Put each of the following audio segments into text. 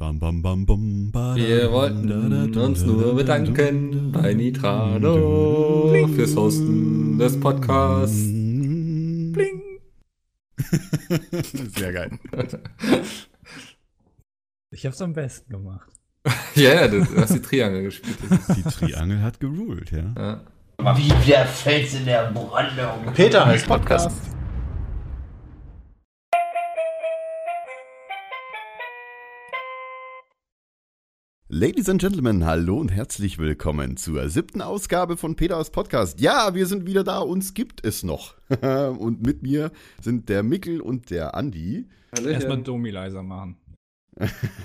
Bam, bam, bam, bam, ba, Wir wollten da, da, da, uns nur da, bedanken da, bei Nitrado Bling. fürs Hosten des Podcasts. Bling. Sehr geil. Ich hab's am besten gemacht. Ja, ja, du hast die Triangel gespielt. Die Triangel hat geruled, ja. ja. Wie der Fels in der Brandung. Peter heißt Podcast. Ladies and Gentlemen, hallo und herzlich willkommen zur siebten Ausgabe von Peters Podcast. Ja, wir sind wieder da, uns gibt es noch. und mit mir sind der Mickel und der Andi. Erstmal Hallöchen. Domi leiser machen.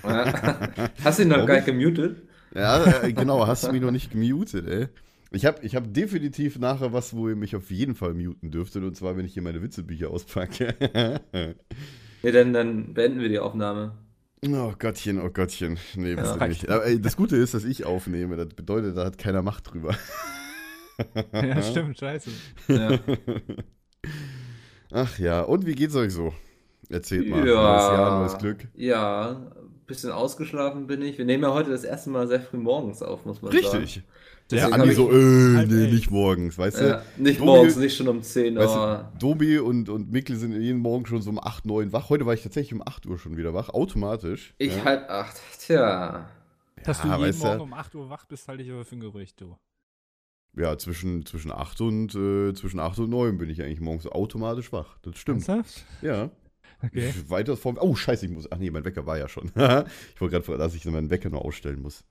Ja. Hast du ihn noch Warum gar nicht? gemutet? Ja, äh, genau, hast du mich noch nicht gemutet, ey. Ich habe ich hab definitiv nachher was, wo ihr mich auf jeden Fall muten dürftet, und zwar, wenn ich hier meine Witzebücher auspacke. Nee, dann, dann beenden wir die Aufnahme. Oh Gottchen, oh Gottchen. Nee, bitte Ja. nicht. Aber ey, das Gute ist, dass ich aufnehme. Das bedeutet, da hat keiner Macht drüber. Ja, stimmt, scheiße. Ja. Ach ja, und wie geht's euch so? Erzählt mal. Ja. Neues Jahr, neues Glück. Ja, bisschen ausgeschlafen bin ich. Wir nehmen ja heute das erste Mal sehr früh morgens auf, muss man sagen. Richtig. Deswegen Ja, Andi so, äh, nee, elf. nicht morgens, weißt Ja, du? nicht Domi- morgens, nicht schon um 10 Weißt Uhr. du, Dobi und, und Mikkel sind jeden Morgen schon so um 8, 9 wach. Heute war ich tatsächlich um 8 Uhr schon wieder wach, automatisch. Ich ja. halb acht. Tja. Dass Ja, du jeden Morgen um 8 Uhr wach bist, halte ich aber für ein Gerücht, du. Ja, zwischen, zwischen, 8 und, äh, zwischen 8 und 9 bin ich eigentlich morgens automatisch wach. Das stimmt. Ernsthaft? Ja. Okay. Weiter vorm. Oh, scheiße, ich muss. Ach nee, mein Wecker war ja schon. ich wollte gerade, dass ich meinen Wecker noch ausstellen muss.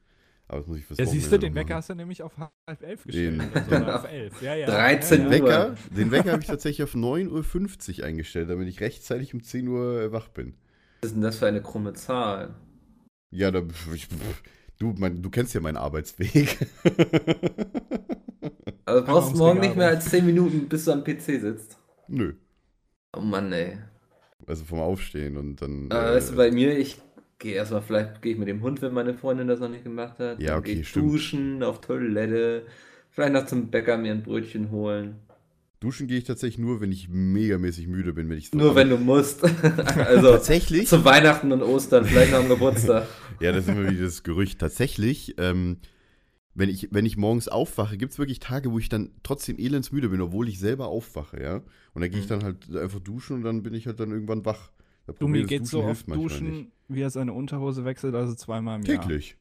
Aber das muss ich fürs Ja, siehst du, den Wecker hast du nämlich auf halb elf gestellt. Den- oder so, oder auf elf. Ja, ja. 13 ja, Uhr. ja. Wecker, den Wecker habe ich tatsächlich auf 9.50 Uhr eingestellt, damit ich rechtzeitig um 10 Uhr wach bin. Was ist denn das für eine krumme Zahl? Ja, da, ich, du, mein, du kennst ja meinen Arbeitsweg. Also du brauchst morgen nicht mehr als 10 Minuten, bis du am PC sitzt. Nö. Oh Mann, ey. Also vom Aufstehen und dann. Äh, weißt du, bei mir, ich gehe erstmal, vielleicht gehe ich mit dem Hund, wenn meine Freundin das noch nicht gemacht hat. Ja, Dann okay, gehe ich stimmt. duschen, auf Toilette, vielleicht noch zum Bäcker mir ein Brötchen holen. Duschen gehe ich tatsächlich nur, wenn ich megamäßig müde bin, wenn ich so. Nur wenn du musst. also Tatsächlich? zu Weihnachten und Ostern, vielleicht noch am Geburtstag. Ja, das ist immer wieder das Gerücht. Tatsächlich, ähm, wenn ich, wenn ich morgens aufwache, gibt es wirklich Tage, wo ich dann trotzdem elendsmüde bin, obwohl ich selber aufwache, ja. Und dann gehe ich Mhm. dann halt einfach duschen und dann bin ich halt dann irgendwann wach. Das Problem ist, geht so Duschen oft duschen, nicht. Wie er seine Unterhose wechselt, also zweimal im Jahr. Täglich.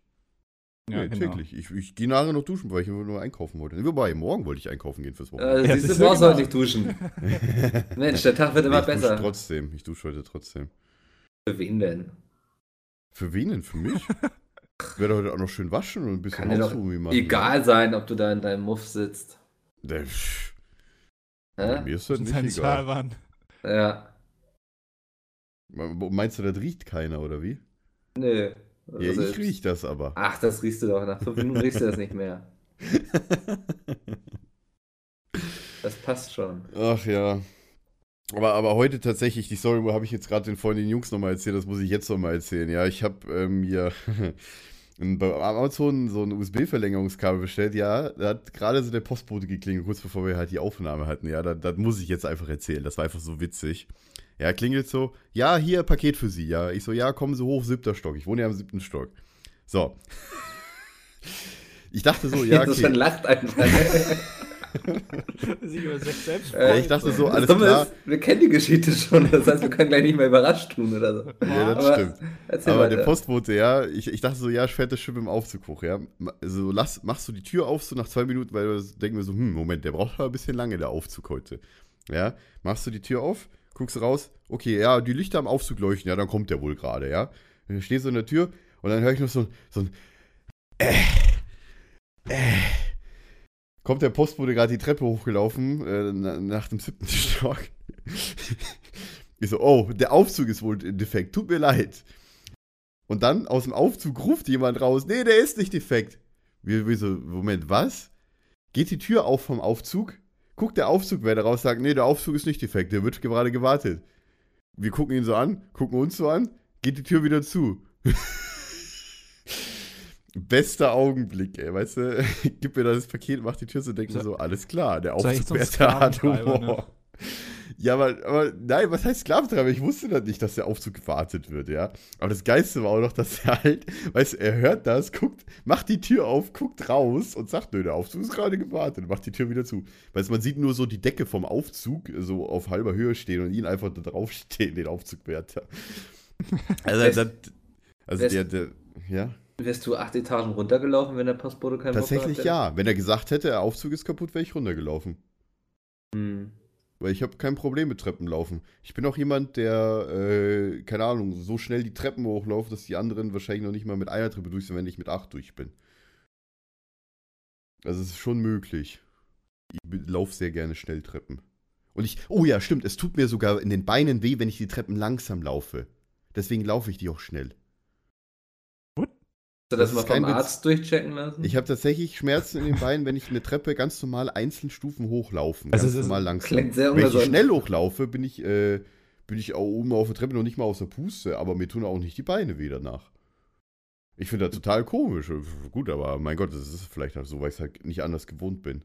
Ja, nee, genau. täglich. Ich, ich gehe nachher noch duschen, weil ich nur einkaufen wollte. Wobei, morgen wollte ich einkaufen gehen fürs Wochenende. Äh, Ja, siehst du, brauchst heute nicht duschen. Mensch, der Tag wird immer ich dusche besser. trotzdem. Ich dusche heute trotzdem. Für wen denn? Für wen denn? Für mich? Ich werde heute auch noch schön waschen und ein bisschen Hausruhe machen. Egal sein, ob du da in deinem Muff sitzt. Ja. Der, Hä? mir ist das nicht egal. Ja. Meinst du, das riecht keiner, oder wie? Nö. Ja, Also, ich riech das aber. Ach, das riechst du doch. Nach fünf Minuten riechst du das nicht mehr. Das passt schon. Ach ja. Aber, aber heute tatsächlich, die Story habe ich jetzt gerade den Freunden den Jungs nochmal erzählt, das muss ich jetzt nochmal erzählen. Ja, ich habe ähm, bei Amazon so ein USB-Verlängerungskabel bestellt. Ja, da hat gerade so der Postbote geklingelt, kurz bevor wir halt die Aufnahme hatten. Ja, das, das muss ich jetzt einfach erzählen. Das war einfach so witzig. Ja, klingelt so, ja, hier, Paket für Sie. Ja, ich so, ja, kommen Sie hoch, siebter Stock. Ich wohne ja im siebten Stock. So. Ich dachte so, ja, Das schon okay. lacht einfach. Äh, ich dachte so, alles klar. ist, wir kennen die Geschichte schon. Das heißt, wir können gleich nicht mehr überrascht tun oder so. Ja, das Aber stimmt. Erzähl Aber weiter. der Postbote, ja, ich, ich dachte so, ja, fährt das Schiff im Aufzug hoch, ja. Also lass, machst du die Tür auf, so nach zwei Minuten, weil wir denken wir so, hm, Moment, der braucht aber ein bisschen lange, der Aufzug heute. Ja, machst du die Tür auf, guckst raus, okay, ja, die Lichter am Aufzug leuchten, ja, dann kommt der wohl gerade, ja. Dann stehst du in der Tür und dann höre ich noch so, so ein äh, äh. Kommt der Postbote gerade die Treppe hochgelaufen, äh, na- nach dem siebten Stock. Ich so, oh, der Aufzug ist wohl defekt, tut mir leid. Und dann aus dem Aufzug ruft jemand raus, nee, der ist nicht defekt. Wir, wir so, Moment, was? Geht die Tür auf vom Aufzug, guckt der Aufzugwärter raus, sagt, nee, der Aufzug ist nicht defekt, der wird gerade gewartet. Wir gucken ihn so an, gucken uns so an, geht die Tür wieder zu. Bester Augenblick, ey, weißt du? Gib mir das Paket, mach die Tür zu, denken So- so, alles klar, der Aufzugwärter hat Sklaventreiber, Humor. ne? Ja, aber, aber nein, was heißt Sklaventreiber? Ich wusste das nicht, dass der Aufzug gewartet wird, ja. Aber das Geiste war auch noch, dass er halt, weißt du, er hört das, guckt, macht die Tür auf, guckt raus und sagt, nö, der Aufzug ist gerade gewartet und macht die Tür wieder zu. Weißt du, man sieht nur so die Decke vom Aufzug so auf halber Höhe stehen und ihn einfach da draufstehen, den Aufzugwärter. Also, das, also der, der, ja. Wärst du acht Etagen runtergelaufen, wenn der Postbote keinen Tatsächlich Bock gehabt ja. Wenn er gesagt hätte, der Aufzug ist kaputt, wäre ich runtergelaufen. Hm. Weil ich habe kein Problem mit Treppenlaufen. Ich bin auch jemand, der, äh, keine Ahnung, so schnell die Treppen hochlauft, dass die anderen wahrscheinlich noch nicht mal mit einer Treppe durch sind, wenn ich mit acht durch bin. Also es ist schon möglich. Ich laufe sehr gerne schnell Treppen. Und ich, oh ja, stimmt, es tut mir sogar in den Beinen weh, wenn ich die Treppen langsam laufe. Deswegen laufe ich die auch schnell. Du das, Das mal vom. Arzt durchchecken lassen? Ich habe tatsächlich Schmerzen in den Beinen, wenn ich eine Treppe ganz normal einzeln Stufen hochlaufen. Also Ganz es normal langsam. Klingt sehr Wenn ich schnell hochlaufe, bin ich, äh, bin ich auch oben auf der Treppe noch nicht mal aus der Puste, aber mir tun auch nicht die Beine weh danach. Ich finde das total komisch. Gut, aber mein Gott, das ist vielleicht auch so, weil ich halt nicht anders gewohnt bin.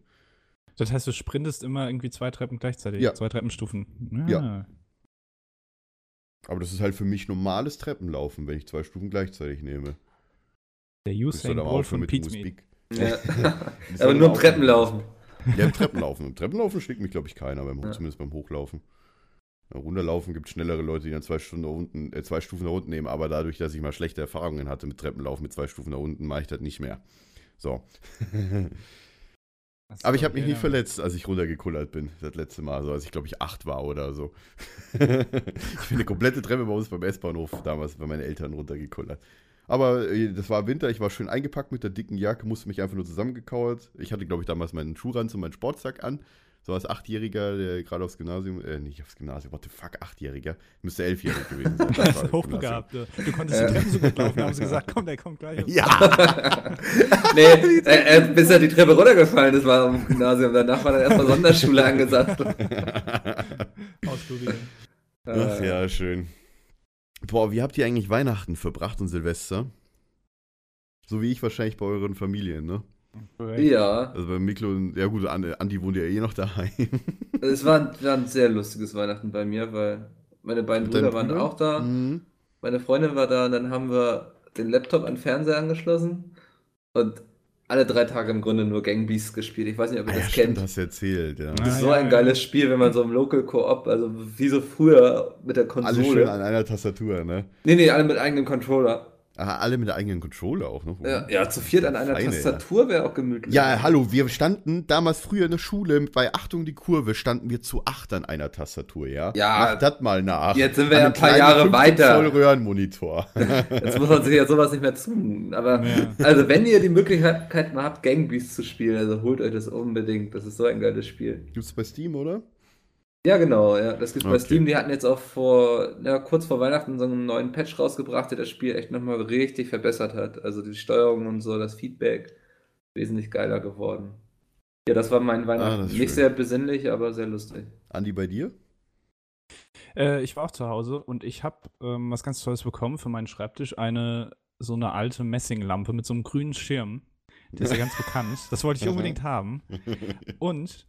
Das heißt, du sprintest immer irgendwie zwei Treppen gleichzeitig. Ja. Zwei Treppenstufen. Ja. Aber das ist halt für mich normales Treppenlaufen, wenn ich zwei Stufen gleichzeitig nehme. Der Usain aber Bolt von mit Ja. Aber nur. Treppenlaufen. Ja, im Treppenlaufen. Im Treppenlaufen schlägt mich, glaube ich, keiner, beim, Ja. zumindest beim Hochlaufen. Ja, runterlaufen gibt schnellere Leute, die dann zwei, Stunden nach unten, äh, zwei Stufen nach unten nehmen, aber dadurch, dass ich mal schlechte Erfahrungen hatte mit Treppenlaufen mit zwei Stufen nach unten, mache ich das nicht mehr. So. So, aber ich habe mich ja, nicht verletzt, als ich runtergekullert bin, das letzte Mal, so als ich, glaube ich, acht war oder so. ich bin eine komplette Treppe bei uns beim S-Bahnhof damals bei meinen Eltern runtergekullert. Aber äh, das war Winter, ich war schön eingepackt mit der dicken Jacke, musste mich einfach nur zusammengekauert. Ich hatte, glaube ich, damals meinen Schuhranz und meinen Sportsack an. So als Achtjähriger, der gerade aufs Gymnasium, äh, nicht aufs Gymnasium, what the fuck, Achtjähriger. Müsste elfjährig gewesen sein. Das ist hochbegabt. Du, du konntest Ja. die Treppen so gut laufen, haben sie gesagt, komm, der kommt gleich. Ja! nee, äh, äh, bis er die Treppe runtergefallen ist, war am Gymnasium. Danach war dann erstmal Sonderschule angesagt. Ausprobieren. Ach ja, schön. Boah, wie habt ihr eigentlich Weihnachten verbracht und Silvester? So wie ich wahrscheinlich bei euren Familien, ne? Ja, Also bei Miklo und, ja gut, An- Andi wohnt ja eh noch daheim. es war ein, war ein sehr lustiges Weihnachten bei mir, weil meine beiden Brüder waren Bruder? auch da, Mhm. meine Freundin war da und dann haben wir den Laptop an den Fernseher angeschlossen und alle drei Tage im Grunde nur Gang Beasts gespielt. Ich weiß nicht, ob ihr Ah, ja, das stimmt, kennt. hast du erzählt, ja. Das ist Ah, so ja, ein ja. geiles Spiel, wenn man so im Local Koop, also wie so früher mit der Alle schön Konsole. an einer Tastatur, ne? Nee, nee, alle mit eigenem Controller. Ah, alle mit der eigenen Controller auch noch. Ja, ja zu viert an einer Feine, Tastatur wäre auch gemütlich. Ja, hallo, wir standen damals früher in der Schule, bei Achtung die Kurve, standen wir zu acht an einer Tastatur, ja? Ja, Mach das mal nach. jetzt sind wir An ja ein paar Jahre 15 weiter. Zoll Röhrenmonitor. Jetzt muss man sich ja sowas nicht mehr tun. Aber Ja. also wenn ihr die Möglichkeit mal habt, Gang Beasts zu spielen, also holt euch das unbedingt. Das ist so ein geiles Spiel. Gibt's bei Steam, oder? Ja, genau, ja. Das gibt's bei Okay. Steam. Die hatten jetzt auch vor, ja, kurz vor Weihnachten so einen neuen Patch rausgebracht, der das Spiel echt nochmal richtig verbessert hat. Also die Steuerung und so, das Feedback wesentlich geiler geworden. Ja, das war mein Weihnachten. Ah, Nicht schön. sehr besinnlich, aber sehr lustig. Andi, bei dir? Äh, ich war auch zu Hause und ich habe ähm, was ganz Tolles bekommen für meinen Schreibtisch. Eine so eine alte Messinglampe mit so einem grünen Schirm. Der ist ja ganz bekannt. Das wollte ich unbedingt haben. Und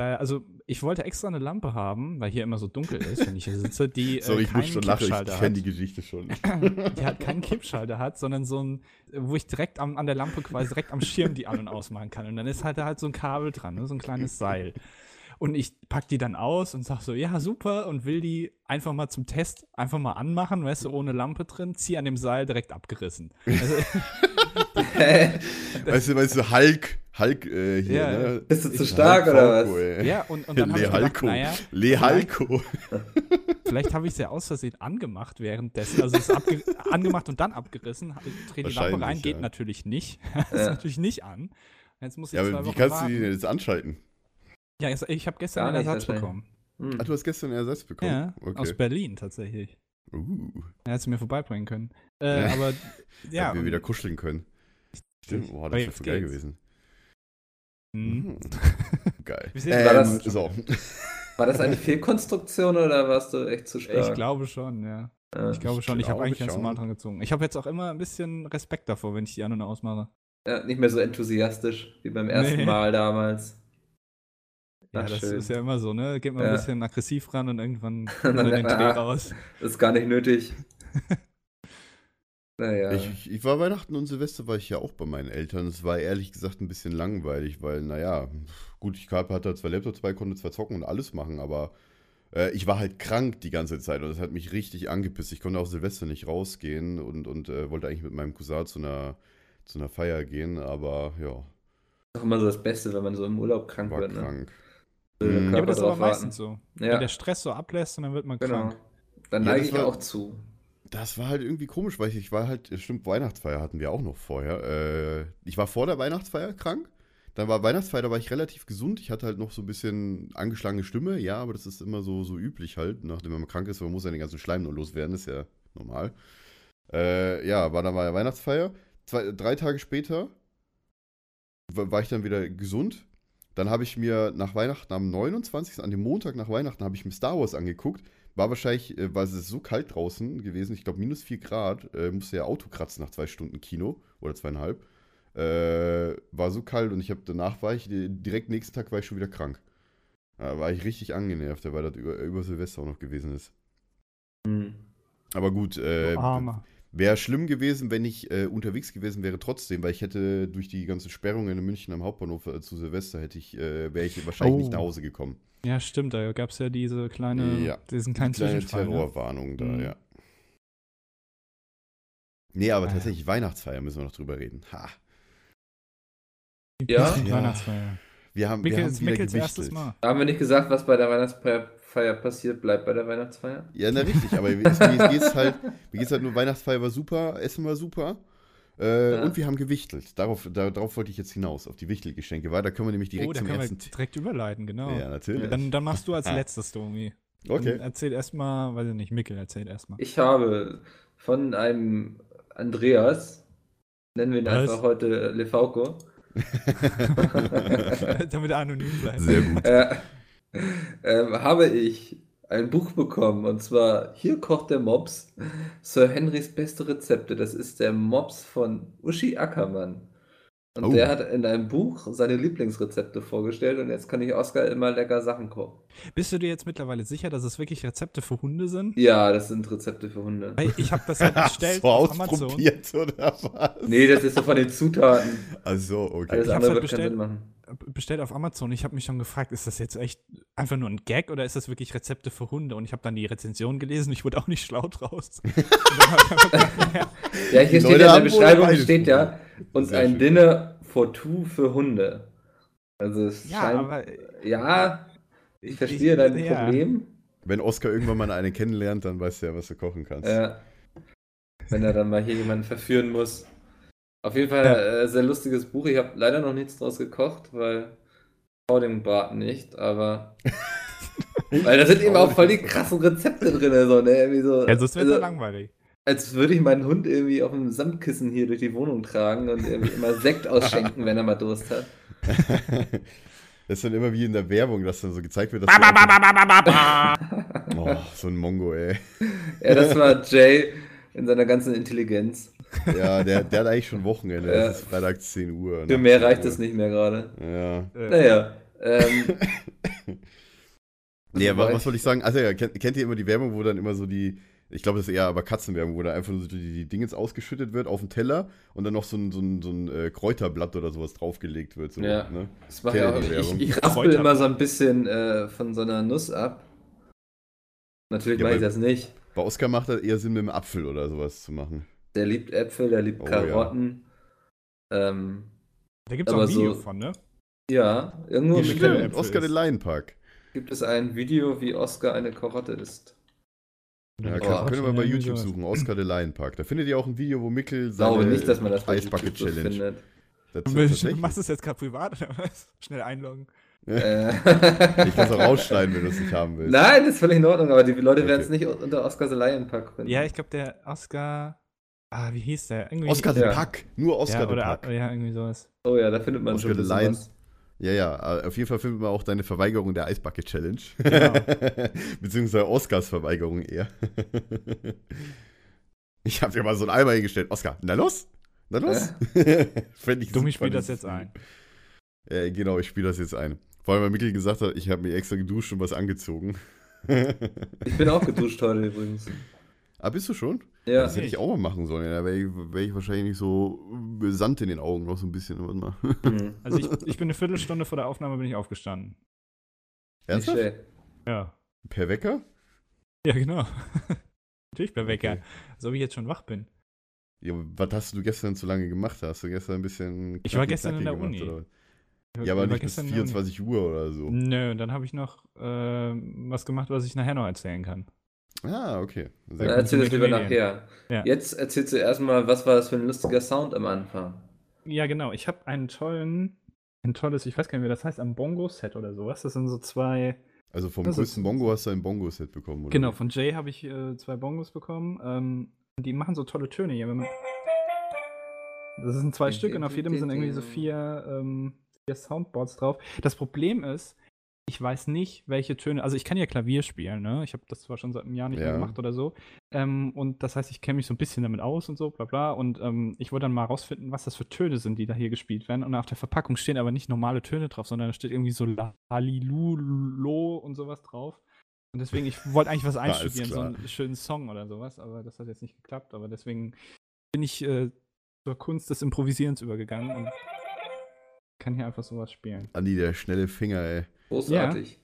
also ich wollte extra eine Lampe haben, weil hier immer so dunkel ist, wenn ich hier sitze, die äh, Sorry, ich muss schon lachen, ich kenne die. Geschichte schon. Die hat keinen Kippschalter hat, sondern so ein, wo ich direkt am, an der Lampe quasi direkt am Schirm die an- und ausmachen kann. Und dann ist halt da halt so ein Kabel dran, ne? so ein kleines Seil. Und ich pack die dann aus und sag so, ja, super, und will die einfach mal zum Test einfach mal anmachen, weißt du, ohne Lampe drin, zieh an dem Seil direkt abgerissen. Also, weißt du, weißt du, Hulk, Hulk äh, hier, Ja, ne? Bist du zu Ich- stark Hulk oder Falco, was? ey. ja, und, und dann habe Le ich gedacht, naja, Le Halko. vielleicht habe ich es ja aus Versehen angemacht währenddessen, also es ist angemacht und dann abgerissen, dreh die Lampe rein, Wahrscheinlich, geht ja. natürlich nicht, ist Ja. natürlich nicht an. Jetzt muss ich Ja, zwei aber wie kannst du die warten. denn jetzt anschalten? Ja, ich, ich habe gestern Gar einen Ersatz bekommen. Hm. Ah, du hast gestern einen Ersatz bekommen? Ja, aus okay. Berlin tatsächlich. Uh, Er hätte mir vorbeibringen können. Äh, Ja. aber ja, ja. wir wieder kuscheln können. Stimmt, boah, das wäre voll geil gewesen. Mhm. Mhm. Geil. Sieht War das- Ähm, so. War das eine Fehlkonstruktion oder warst du echt zu stark? Ich glaube schon, ja. Ja. Ich glaube schon. Ich habe glaube eigentlich ganz normal dran gezogen. Ich habe jetzt auch immer ein bisschen Respekt davor, wenn ich die an- und ausmache. Ja, nicht mehr so enthusiastisch wie beim ersten Nee. Mal damals. Ja, Ach, das schön. ist ja immer so, ne? Geht man Ja. ein bisschen aggressiv ran und irgendwann kommt dann man den ah, raus. Das ist gar nicht nötig. Naja. Ich, ich, war Weihnachten und Silvester war ich ja auch bei meinen Eltern. Es war ehrlich gesagt ein bisschen langweilig, weil, naja, gut, ich hatte zwei Laptops dabei, konnte zwar zocken und alles machen, aber äh, ich war halt krank die ganze Zeit und das hat mich richtig angepisst. Ich konnte auch Silvester nicht rausgehen und, und äh, wollte eigentlich mit meinem Cousin zu einer, zu einer Feier gehen, aber ja, ist auch immer so das Beste, wenn man so im Urlaub krank war wird. Ne? krank. Der Mhm. Ja, aber das ist aber warten. meistens so. Ja. Wenn der Stress so ablässt und dann wird man Genau. krank. Dann Ja, neige das ich war- auch zu. Das war halt irgendwie komisch, weil ich, ich war halt, stimmt, Weihnachtsfeier hatten wir auch noch vorher. Äh, ich war vor der Weihnachtsfeier krank. Dann war Weihnachtsfeier, da war ich relativ gesund. Ich hatte halt noch so ein bisschen angeschlagene Stimme, ja, aber das ist immer so, so üblich halt, nachdem man krank ist, man muss ja den ganzen Schleim nur loswerden, ist ja normal. Äh, ja, war dann mal Weihnachtsfeier. Zwei, drei Tage später wa- war ich dann wieder gesund. Dann habe ich mir nach Weihnachten am 29., an dem Montag nach Weihnachten, habe ich mir Star Wars angeguckt. War wahrscheinlich, äh, weil es so kalt draußen gewesen, ich glaube minus 4 Grad, äh, musste ja Auto kratzen nach zwei Stunden Kino oder zweieinhalb. Äh, war so kalt und ich habe danach war ich, äh, direkt nächsten Tag war ich schon wieder krank. Da war ich richtig angenervt, weil das über, über Silvester auch noch gewesen ist. Hm. Aber gut, äh. Wäre schlimm gewesen, wenn ich äh, unterwegs gewesen wäre trotzdem, weil ich hätte durch die ganzen Sperrungen in München am Hauptbahnhof äh, zu Silvester hätte ich, äh, wäre ich wahrscheinlich Oh. nicht nach Hause gekommen. Ja, stimmt, da gab es ja diese kleine, Ja, diesen kleinen Kleine Zwischenfall. Ne? Terrorwarnung da, Mhm. ja. Nee, aber Ah, ja. tatsächlich Weihnachtsfeier müssen wir noch drüber reden. Ha. Die Ja? Ja. Weihnachtsfeier. Wir haben, wir haben wieder erstes Mal. Haben wir nicht gesagt, was bei der Weihnachtsfeier passiert, bleibt bei der Weihnachtsfeier? Ja, na richtig, aber mir ist- mir geht's halt, mir geht's halt nur, Weihnachtsfeier war super, Essen war super. Äh, Ja. Und wir haben gewichtelt. Darauf, da, darauf wollte ich jetzt hinaus, auf die Wichtelgeschenke. Weil da können wir nämlich direkt oh, da zum können wir ersten. direkt überleiten, genau. Ja, natürlich. Dann, dann machst du als letztes, Domi. okay. Dann erzähl erstmal, weiß ich nicht, Mickel erzählt erstmal. Ich habe von einem Andreas, nennen wir ihn Was? einfach heute Lefauco, Damit er anonym bleibt. Sehr gut. äh, ähm, habe ich ein Buch bekommen und zwar Hier kocht der Mops, Sir Henrys beste Rezepte. Das ist der Mops von Uschi Ackermann. Und Oh. der hat in einem Buch seine Lieblingsrezepte vorgestellt und jetzt kann ich Oskar immer lecker Sachen kochen. Bist du dir jetzt mittlerweile sicher, dass es wirklich Rezepte für Hunde sind? Ja, das sind Rezepte für Hunde. Ich habe das halt bestellt so auf Amazon. ausprobiert, oder was? Nee, das ist so von den Zutaten. Also, okay. Alles Ich andere halt wird keinen bestellt. Sinn machen. Bestellt auf Amazon. Ich habe mich schon gefragt, ist das jetzt echt einfach nur ein Gag oder ist das wirklich Rezepte für Hunde? Und ich habe dann die Rezension gelesen, ich wurde auch nicht schlau draus. Ich ja, Ja, hier Die steht Leute ja in der Beschreibung steht ja, und Sehr ein schön. Dinner for two für Hunde. Also es ja scheint, aber ja, ich verstehe dein ja. Problem. Wenn Oscar irgendwann mal eine kennenlernt, dann weißt du ja, was du kochen kannst. Äh, wenn er dann mal hier jemanden verführen muss. Auf jeden Fall Ja. äh, sehr lustiges Buch. Ich habe leider noch nichts draus gekocht, weil vor dem Braten nicht, aber weil da sind eben auch voll die krassen Rezepte drin, so, ne? Irgendwie so, Ja, sonst wäre es also, langweilig. als würde ich meinen Hund irgendwie auf einem Samtkissen hier durch die Wohnung tragen und irgendwie immer Sekt ausschenken, wenn er mal Durst hat. Das ist dann immer wie in der Werbung, dass dann so gezeigt wird, dass du einfach- oh, so ein Mongo, ey. Ja, das war Jay in seiner ganzen Intelligenz. Ja, der, der hat eigentlich schon Wochenende. Ja. Es ist Freitag 10 Uhr. Für mehr 10 reicht Uhr. es nicht mehr gerade. Ja. Naja. Ähm, Nee, aber Wobei- was wollte ich sagen? Also ja, kennt, kennt ihr immer die Werbung, wo dann immer so die, ich glaube, das ist eher aber Katzenwerbung, wo da einfach nur so die, die Dingens ausgeschüttet wird auf den Teller und dann noch so ein, so ein, so ein äh, Kräuterblatt oder sowas draufgelegt wird. So, Ja. ne? das macht ja ich, Werbung? ich raspel immer so ein bisschen äh, von so einer Nuss ab. Natürlich Ja, mache ich das nicht. Bei Oscar macht das eher Sinn, mit dem Apfel oder sowas zu machen. Der liebt Äpfel, der liebt Oh, Karotten. Ähm, Da gibt es auch aber ein Video so- von, ne? ja, irgendwo. Film Äpfel Oscar den Laienpark. gibt es ein Video, wie Oscar eine Karotte isst. Ja, Ja, kann, können wir bei irgendwie YouTube sowas. suchen. Oscar den Laienpark. Da findet ihr auch ein Video, wo Mickel glaube seine nicht, dass man das bei Eisbucket YouTube so Challenge. findet. Das Du machst du es jetzt gerade privat oder was? Schnell einloggen. Äh, Ich kann es auch rausschneiden, wenn du es nicht haben willst. Nein, das ist völlig in Ordnung, aber die Leute Okay. werden es nicht unter Oscar the Lion Pack finden. Ja, ich glaube, der Oscar. Ah, wie hieß der? Irgendwie, Oscar den Ja. Pack. Nur Oscar ja, Pack. Ja, irgendwie sowas. Oh ja, da findet man Oscar schon the Lion. was. Ja, ja, äh, auf jeden Fall findet man auch deine Verweigerung der Eisbucket Challenge. Genau. Beziehungsweise Oscars Verweigerung eher. ich habe dir mal so einen Eimer hingestellt. Oscar, na los? Na los? Fänd ich Dummi super, spielt das jetzt ein. Äh, genau, ich spiele das jetzt ein. Vor allem, weil Mikkel gesagt hat, ich habe mir extra geduscht und was angezogen. Ich bin auch geduscht heute übrigens. ah, bist du schon? Ja. Das hätte ich auch mal machen sollen. Da wäre ich, wär ich wahrscheinlich nicht so Sand in den Augen, noch so ein bisschen. Warte mal. Hm. Also ich, ich bin eine Viertelstunde vor der Aufnahme bin ich aufgestanden. Ernsthaft? Ja. Per Wecker? Ja, genau. Natürlich bei Wecker. Okay. So wie ich jetzt schon wach bin. Ja, was hast du gestern so lange gemacht? Hast du gestern ein bisschen. Ich war gestern in der Uni. Ja, aber nicht bis gestern in der Uni. 24 Uhr oder so. Nö, und dann habe ich noch äh, was gemacht, was ich nachher noch erzählen kann. Ah, okay. Dann Sehr gut. erzähl das lieber nachher. Ja. Jetzt erzählst du erstmal, was war das für ein lustiger Sound am Anfang? Ja, genau. Ich habe einen tollen, ein tolles, ich weiß gar nicht, wie das heißt, ein Bongo-Set oder sowas. Das sind so zwei. Also vom ist- größten Bongo hast du ein Bongo-Set bekommen, oder? Genau, von Jay habe ich äh, zwei Bongos bekommen. Ähm, die machen so tolle Töne hier. Wenn man das sind zwei Stück und auf jedem sind irgendwie so vier, ähm, vier Soundboards drauf. Das Problem ist, ich weiß nicht, welche Töne. Also ich kann ja Klavier spielen, ne? Ich habe das zwar schon seit einem Jahr nicht mehr Ja. gemacht oder so. Ähm, und das heißt, ich kenne mich so ein bisschen damit aus und so, bla bla. Und ähm, ich wollte dann mal rausfinden, was das für Töne sind, die da hier gespielt werden. Und auf der Verpackung stehen aber nicht normale Töne drauf, sondern da steht irgendwie so Lalilulo und sowas drauf. Und deswegen, ich wollte eigentlich was einstudieren, so einen schönen Song oder sowas, aber das hat jetzt nicht geklappt. Aber deswegen bin ich äh, zur Kunst des Improvisierens übergegangen und kann hier einfach sowas spielen. Andi, der schnelle Finger, ey. Großartig.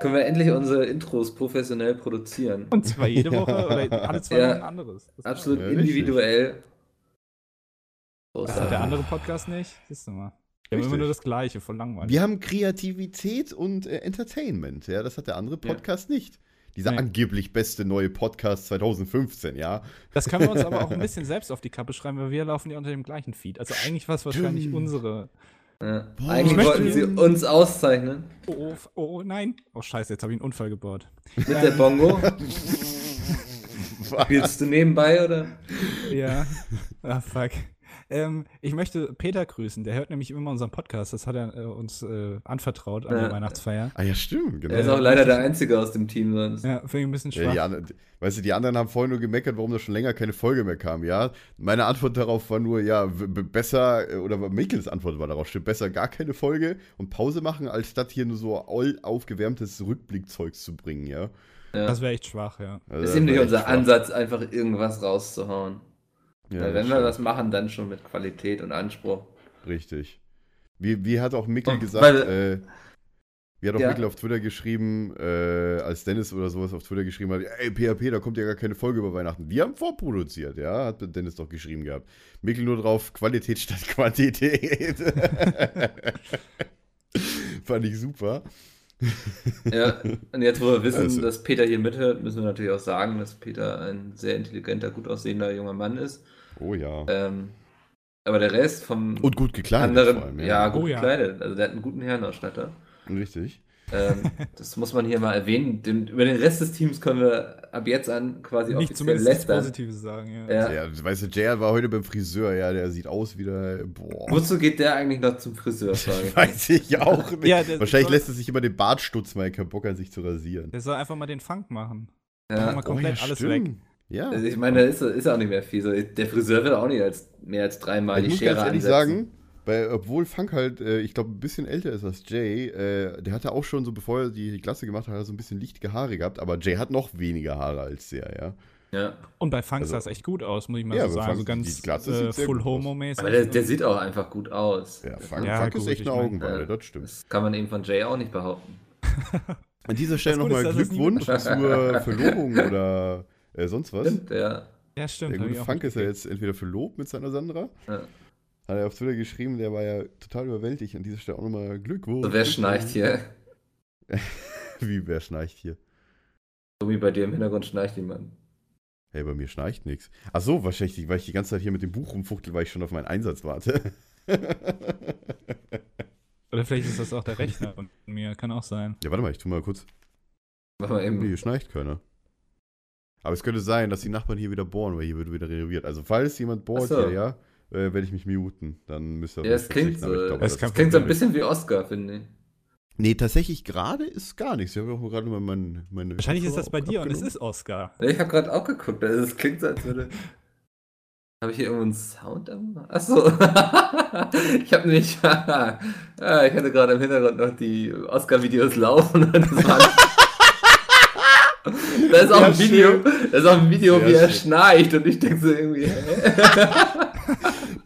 Können wir endlich unsere Intros professionell produzieren? Und zwar jede Ja. Woche oder alle zwei Ja. Wochen ein anderes. Das Absolut Ja, individuell. Das hat der andere Podcast nicht. Siehst du mal. Wir haben immer nur das Gleiche, voll langweilig. Wir haben Kreativität und äh, Entertainment, ja. Das hat der andere Ja. Podcast nicht. Dieser Nee. angeblich beste neue Podcast 2015, ja. Das können wir uns aber auch ein bisschen selbst auf die Kappe schreiben, weil wir laufen ja unter dem gleichen Feed. Also eigentlich war es wahrscheinlich unsere. Ja. Boah. Eigentlich Ich möchte- wollten sie uns auszeichnen Oh, oh, f- oh nein. Oh scheiße, jetzt habe ich einen Unfall gebaut. mit der Bongo. Spielst du nebenbei oder? Ja. Ah, fuck. Ähm, ich möchte Peter grüßen, der hört nämlich immer unseren Podcast. Das hat er äh, uns äh, anvertraut an Ja. der Weihnachtsfeier. Ah ja, stimmt, genau. Er ist auch leider der Einzige aus dem Team sonst. Ja, finde ich ein bisschen Ja, schwach. die anderen, weißt du, die anderen haben vorhin nur gemeckert, warum da schon länger keine Folge mehr kam, ja. Meine Antwort darauf war nur, ja, besser, äh, oder Mikkels Antwort war darauf, stimmt, besser gar keine Folge und Pause machen, als statt hier nur so all aufgewärmtes Rückblickzeugs zu bringen, ja. Ja. Das wäre echt schwach, ja. Also ist das eben nicht unser. Ansatz, einfach irgendwas rauszuhauen. Ja, das wenn wir was machen, dann schon mit Qualität und Anspruch. Richtig. Wie, wie hat auch Mikkel Und gesagt, weil- äh, wie hat auch Ja. Mikkel auf Twitter geschrieben, äh, als Dennis oder sowas auf Twitter geschrieben hat, ey, PHP, da kommt ja gar keine Folge über Weihnachten. Wir haben vorproduziert, ja, hat Dennis doch geschrieben gehabt. Mikkel nur drauf, Qualität statt Quantität. Fand ich super. Ja, und jetzt, wo wir wissen, Also- dass Peter hier mithört, müssen wir natürlich auch sagen, dass Peter ein sehr intelligenter, gut aussehender junger Mann ist. Oh ja. Ähm, aber der Rest vom Und gut gekleidet anderen, vor allem, ja, gut Oh ja. gekleidet. Also der hat einen guten Herrenausstatter. Richtig. Ähm, das muss man hier mal erwähnen. Den, über den Rest des Teams können wir ab jetzt an quasi Nicht offiziell lästern. Positives sagen, ja. Ja. Ja, weißt du, JR war heute beim Friseur, ja, der sieht aus wie der, boah. Wozu geht der eigentlich noch zum Friseur? Frage. Weiß ich auch nicht. Ja, Wahrscheinlich lässt er sich immer den Bart stutzen, weil er keinen Bock hat, sich zu rasieren. Der soll einfach mal den Funk machen. Ja. Mal komplett alles weg. Ja. Also ich meine, da ist, ist auch nicht mehr viel. So, der Friseur will auch nicht als, mehr als dreimal ich die muss Schere ganz ehrlich ansetzen. sagen, weil, obwohl Funk halt, äh, ich glaube, ein bisschen älter ist als Jay, äh, der hatte auch schon so, bevor er die Klasse gemacht hat, so ein bisschen lichtige Haare gehabt, aber Jay hat noch weniger Haare als der, ja. Ja. Und bei Funk Also- sah es echt gut aus, muss ich mal Ja, so sagen. Funk- So ganz die Glatze äh, sieht sehr full homo-mäßig. Aber der, der sieht auch einfach gut aus. Ja, Funk, Ja, Funk ist gut, echt ich eine Augenweide, äh, das stimmt. Das kann man eben von Jay auch nicht behaupten. An dieser Stelle nochmal ist, Glückwunsch zur Verlobung oder äh, sonst was. Stimmt, ja. ja, stimmt. Der gute Funk ist ja jetzt entweder verlobt mit seiner Sandra. ja. Hat er auf Twitter geschrieben, der war ja total überwältigt. An dieser Stelle auch nochmal Glückwunsch. So, wer schnarcht hier? Wie, wer schnarcht hier? So wie bei dir im Hintergrund schnarcht jemand. Hey, bei mir schnarcht nichts. Ach so, wahrscheinlich, weil ich die ganze Zeit hier mit dem Buch rumfuchtel, weil ich schon auf meinen Einsatz warte. Oder vielleicht ist das auch der Rechner von mir, kann auch sein. ja, warte mal, ich tu mal kurz. Mach mal eben. hier schnarcht keiner. Aber es könnte sein, dass die Nachbarn hier wieder bohren, weil hier wird wieder renoviert. Also, falls jemand bohrt so. hier, ja, äh, werde ich mich muten. Dann müsst ihr. Ja, es klingt so. glaube, Es das ist Klingt so ein bisschen wie Oscar, finde ich. Nee, tatsächlich gerade ist gar nichts. Ich habe auch gerade mal mein, meine. Wahrscheinlich ist das bei dir und es abgenommen. ist Oscar. Ich habe gerade auch geguckt, also es klingt so, als würde. Habe ich hier irgendwo einen Sound? am- Achso. ich habe nicht. ja, ich hatte gerade im Hintergrund noch die Oscar-Videos laufen. und Das war, da ist auch ein Video, da ist auch ein Video, wie er schnarcht. Und ich denke so irgendwie, hä?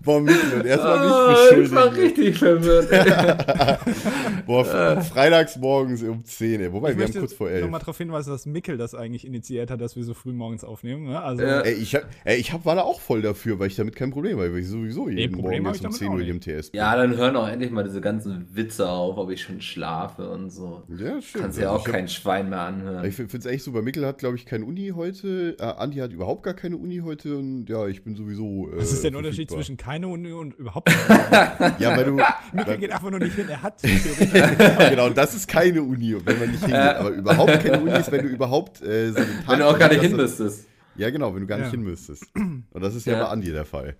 Boah, Mikkel, und erstmal Ah, mich ich war beschuldigen. richtig verwirrt. Boah, f- freitags morgens um 10, ey. Wobei, ich wir haben möchte kurz vor 11. nochmal darauf hinweisen, dass Mickel das eigentlich initiiert hat, dass wir so früh morgens aufnehmen. Ne? Also, Ja. Ey, ich, hab, ey, ich hab, war da auch voll dafür, weil ich damit kein Problem habe, weil ich sowieso jeden Problem Morgen jetzt ich um damit 10 auch Uhr im. TS bin. Ja, dann hören auch endlich mal diese ganzen Witze auf, ob ich schon schlafe und so. ja stimmt. Kannst ja Also auch ich hab- kein Schwein mehr anhören. Ich finde es echt super. Mikkel hat, glaube ich, keine Uni heute. Äh, Andi hat überhaupt gar keine Uni heute. Und ja, ich bin sowieso. Äh, was ist der Unterschied zwischen keine Uni und überhaupt keine Ja, weil du. Weil, geht einfach nur nicht hin. Er hat genau, das ist keine Uni, wenn man nicht hingeht. Aber überhaupt keine Uni ist, wenn du überhaupt äh, so einen Tag Wenn du auch gar nicht hin müsstest. Ja, genau, wenn du gar nicht Ja. hin müsstest. Und das ist ja, Ja. bei Andi der Fall.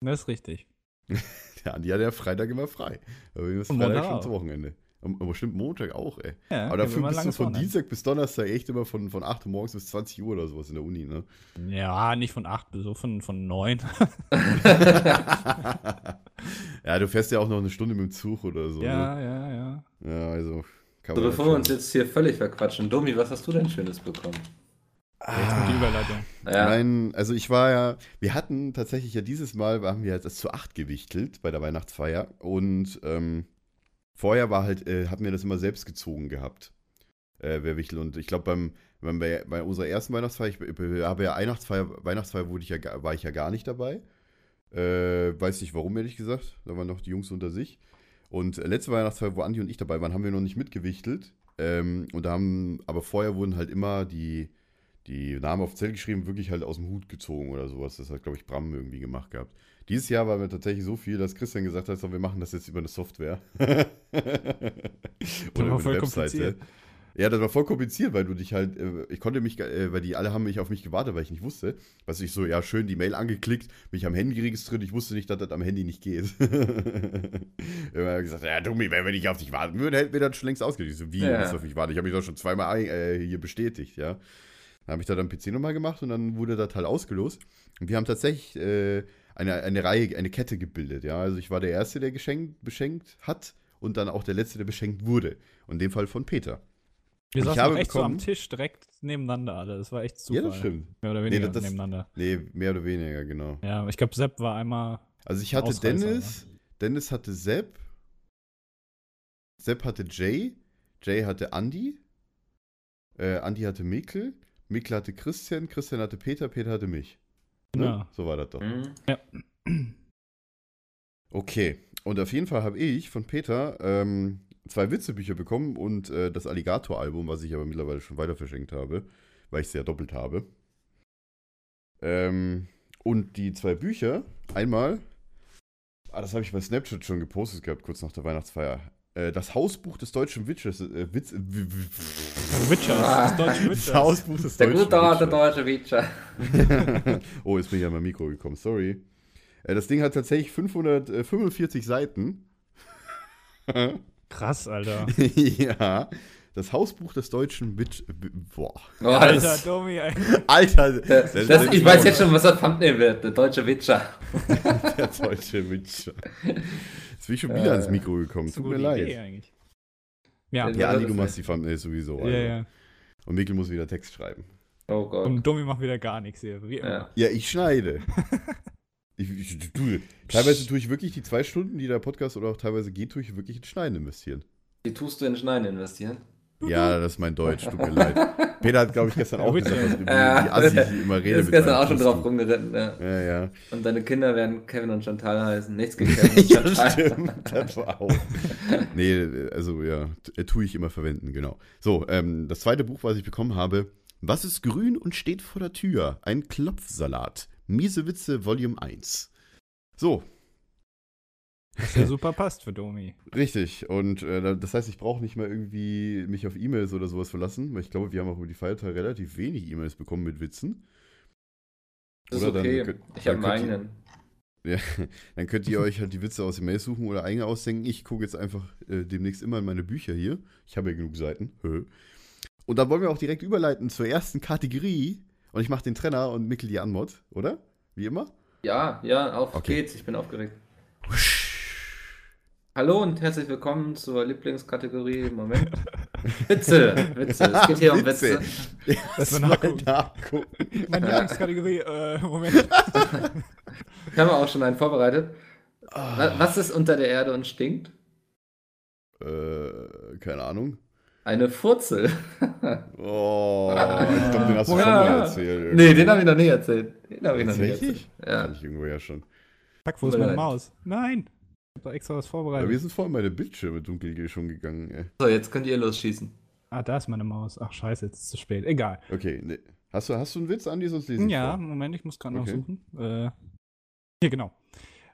Das ist richtig. Der Andi hat ja Freitag immer frei. Aber wir müssen Und Freitag schon zum Wochenende. Aber stimmt, Montag auch, ey. Ja, Aber dafür bist du von. Dienstag bis Donnerstag echt immer von, von 8 Uhr morgens bis 20 Uhr oder sowas in der Uni, ne? Ja, nicht von 8 bis so von, von 9. ja, du fährst ja auch noch eine Stunde mit dem Zug oder so. ja, ja, ja. Ne? Ja, also kann So, man bevor wir uns jetzt hier völlig verquatschen, Domi, was hast du denn Schönes bekommen? Jetzt kommt die Überleitung. Ja, Nein, also ich war ja, wir hatten tatsächlich ja dieses Mal, haben wir das zu acht gewichtelt bei der Weihnachtsfeier und ähm, vorher war halt, äh, hatten wir das immer selbst gezogen gehabt, äh, wer wichtel und ich glaube beim, beim, bei, bei unserer ersten Weihnachtsfeier, ich be- habe ja Weihnachtsfeier, Weihnachtsfeier wurde ich ja, war ich ja gar nicht dabei, äh, weiß nicht warum, ehrlich gesagt, da waren noch die Jungs unter sich. Und letzte Weihnachtsfeier, wo Andi und ich dabei waren, haben wir noch nicht mitgewichtelt. Ähm, und da haben, aber vorher wurden halt immer die die Namen auf Zettel geschrieben, wirklich halt aus dem Hut gezogen oder sowas. Das hat, glaube ich, Bram irgendwie gemacht gehabt. Dieses Jahr war mir tatsächlich so viel, dass Christian gesagt hat, so, wir machen das jetzt über eine Software. Oder über eine kompliziert. Ja, das war voll kompliziert, weil du dich halt, äh, ich konnte mich, äh, weil die alle haben mich auf mich gewartet, weil ich nicht wusste. Was ich so, ja, schön die Mail angeklickt, mich am Handy registriert, ich wusste nicht, dass das am Handy nicht geht. Immer gesagt, ja, Dummi, wenn wir nicht auf dich warten würden, hätten wir das schon längst ausgelegt. Ich so, wie, Ja. du auf mich warten? Ich habe mich doch schon zweimal äh, hier bestätigt, ja. Dann habe ich da dann PC nochmal gemacht und dann wurde das halt ausgelost. Und wir haben tatsächlich äh, eine, eine Reihe, eine Kette gebildet, ja. Also ich war der Erste, der geschenkt, beschenkt hat und dann auch der Letzte, der beschenkt wurde. Und in dem Fall von Peter. Wir Ich saßen habe auch echt so am bekommen- Tisch direkt nebeneinander alle. Das war echt super. Ja, das stimmt. Mehr oder weniger Nee, das- nebeneinander. Nee, mehr oder weniger, genau. Ja, ich glaube, Sepp war einmal. Also ich hatte Ausreißer, Dennis, Dennis hatte Sepp, Sepp hatte Jay, Jay hatte Andy, äh, Andy hatte Mikkel, Mikkel hatte Christian, Christian hatte Peter, Peter hatte mich. Ne? Ja. So war das doch. Hm? Okay, und auf jeden Fall habe ich von Peter ähm, zwei Witzebücher bekommen und äh, das Alligator-Album, was ich aber mittlerweile schon weiter verschenkt habe, weil ich es ja doppelt habe. Ähm, und die zwei Bücher, einmal, ah, das habe ich bei Snapchat schon gepostet gehabt, kurz nach der Weihnachtsfeier. Äh, das Hausbuch des deutschen Witchers, äh, Witz, w- w- Witcher, das deutsche das Witcher. Hausbuch des Der deutschen gute alte Witchers. deutsche Witcher. oh, jetzt bin ich an mein Mikro gekommen, sorry. Äh, das Ding hat tatsächlich 545 Seiten. Krass, Alter. ja. Das Hausbuch des deutschen Witch. Boah. Oh, Alter, das, Domi, ey. Alter, das, das, ich weiß jetzt schon, was das Thumbnail wird. Der deutsche Witcher. Der deutsche Witcher. Jetzt bin ich schon wieder Äh, ans Mikro gekommen. Tut mir Idee leid. eigentlich. Ja, Ja, das du machst die Thumbnails sowieso. ja, Alter. ja. Und Mikkel muss wieder Text schreiben. Oh Gott. Und Domi macht wieder gar nichts hier. Wie immer. Ja. Ja, ich schneide. ich, ich, du, teilweise tue ich wirklich die zwei Stunden, die der Podcast oder auch teilweise geht, tue ich wirklich in Schneiden investieren. Wie tust du in Schneiden investieren? Ja, das ist mein Deutsch, tut mir leid. Peter hat, glaube ich, gestern auch gesagt, was, wie, Ja. wie assi ich immer rede. Du bist mit gestern auch schon drauf du. rumgeritten, ja. Ja, ja. Und deine Kinder werden Kevin und Chantal heißen. Nichts gegen Kevin und ja, Chantal. stimmt. Das war auch. Nee, also ja, äh, tue ich immer verwenden, genau. So, ähm, das zweite Buch, was ich bekommen habe, Was ist grün und steht vor der Tür? Ein Klopfsalat. Miese Witze, Volume 1. So, Was ja super passt für Domi. richtig. Und äh, da- das heißt, ich brauche nicht mehr irgendwie mich auf E-Mails oder sowas verlassen, weil ich glaube, wir haben auch über die Feiertage relativ wenig E-Mails bekommen mit Witzen. Das ist Oder dann okay. könnt- ich habe dann einen könnt ihr- eigenen. Ja, dann könnt ihr euch halt die Witze aus den Mails suchen oder eigene ausdenken. Ich gucke jetzt einfach äh, demnächst immer in meine Bücher hier. Ich habe ja genug Seiten. Und dann wollen wir auch direkt überleiten zur ersten Kategorie. Und ich mache den Trenner und Mickel die Anmod, oder? Wie immer? Ja, ja, auf Okay. geht's. Ich bin aufgeregt. Hallo und herzlich willkommen zur Lieblingskategorie. Moment. Witze, Witze. Es geht hier um Witze. Mal Mal nachgucken. nachgucken. Meine Lieblingskategorie, äh, Moment. Ich habe auch schon einen vorbereitet. Wa- Was ist unter der Erde und stinkt? Äh, keine Ahnung. Eine Furzel. Oh, ich glaube, den hast du schon Ja. mal erzählt. nee, den habe ich noch nie erzählt. Den habe ich noch nie erzählt. Ja. Kann ich irgendwo ja schon. Fuck, wo ist meine. Maus? Nein. Ich hab da extra was Aber vorbereitet. wir sind vorhin meine Bildschirme dunkel schon gegangen, ey. So, jetzt könnt ihr losschießen. Ah, da ist meine Maus. Ach, scheiße, jetzt ist es zu spät. Egal. Okay, ne. Hast du, hast du einen Witz, Andi? Sonst lese ich Ja, vor. Moment, ich muss gerade noch Okay. suchen. Äh, hier, genau.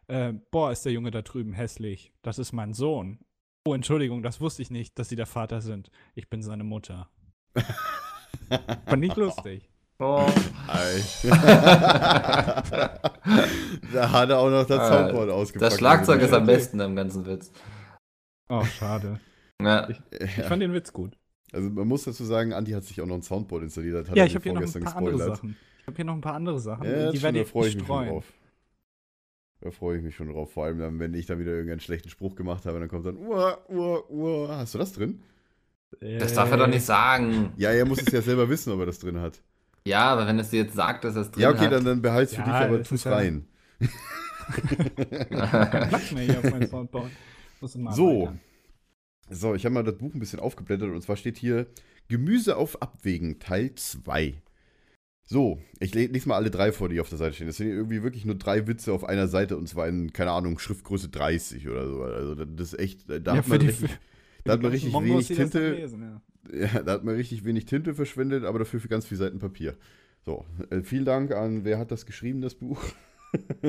Äh, boah, ist der Junge da drüben hässlich. Das ist mein Sohn. Oh, Entschuldigung, das wusste ich nicht, dass Sie der Vater sind. Ich bin seine Mutter. Fand nicht lustig. Oh. Da hat er auch noch das Ah, Soundboard ausgepackt. Das Schlagzeug ist am besten am ganzen Witz. Oh, schade. Ja. Ich Ja. fand den Witz gut. Also man muss dazu sagen, Andi hat sich auch noch ein Soundboard installiert. Hat ja, ich habe hier noch ein vorgestern paar andere gespoilert. Sachen. Ich habe hier noch ein paar andere Sachen. Ja, die werde da ich freue ich mich schon drauf. Da freue ich mich schon drauf. Vor allem dann, wenn ich dann wieder irgendeinen schlechten Spruch gemacht habe, dann kommt dann, uah, uah, uah. Hast du das drin? Das darf er doch nicht sagen. Ja, er muss es ja selber wissen, ob er das drin hat. Ja, aber wenn es dir jetzt sagt, dass er es drin Ja, okay, hat. dann, dann behalt's für Ja, dich, aber das tu's ist ja- rein. Platz mehr hier auf meinem Soundboard. Muss mal So. So, ich habe mal das Buch ein bisschen aufgeblättert und zwar steht hier Gemüse auf Abwägen, Teil 2. So, ich le- lese mal alle drei vor, die auf der Seite stehen. Das sind irgendwie wirklich nur drei Witze auf einer Seite und zwar in, keine Ahnung, Schriftgröße 30 oder so. Also das ist echt, da Ja, hat für man die- richtig, da hat man richtig wenig das Tinte, lesen, ja. Ja, da hat man richtig wenig Tinte verschwendet, aber dafür für ganz viele Seiten Papier. So, äh, vielen Dank an, wer hat das geschrieben, das Buch?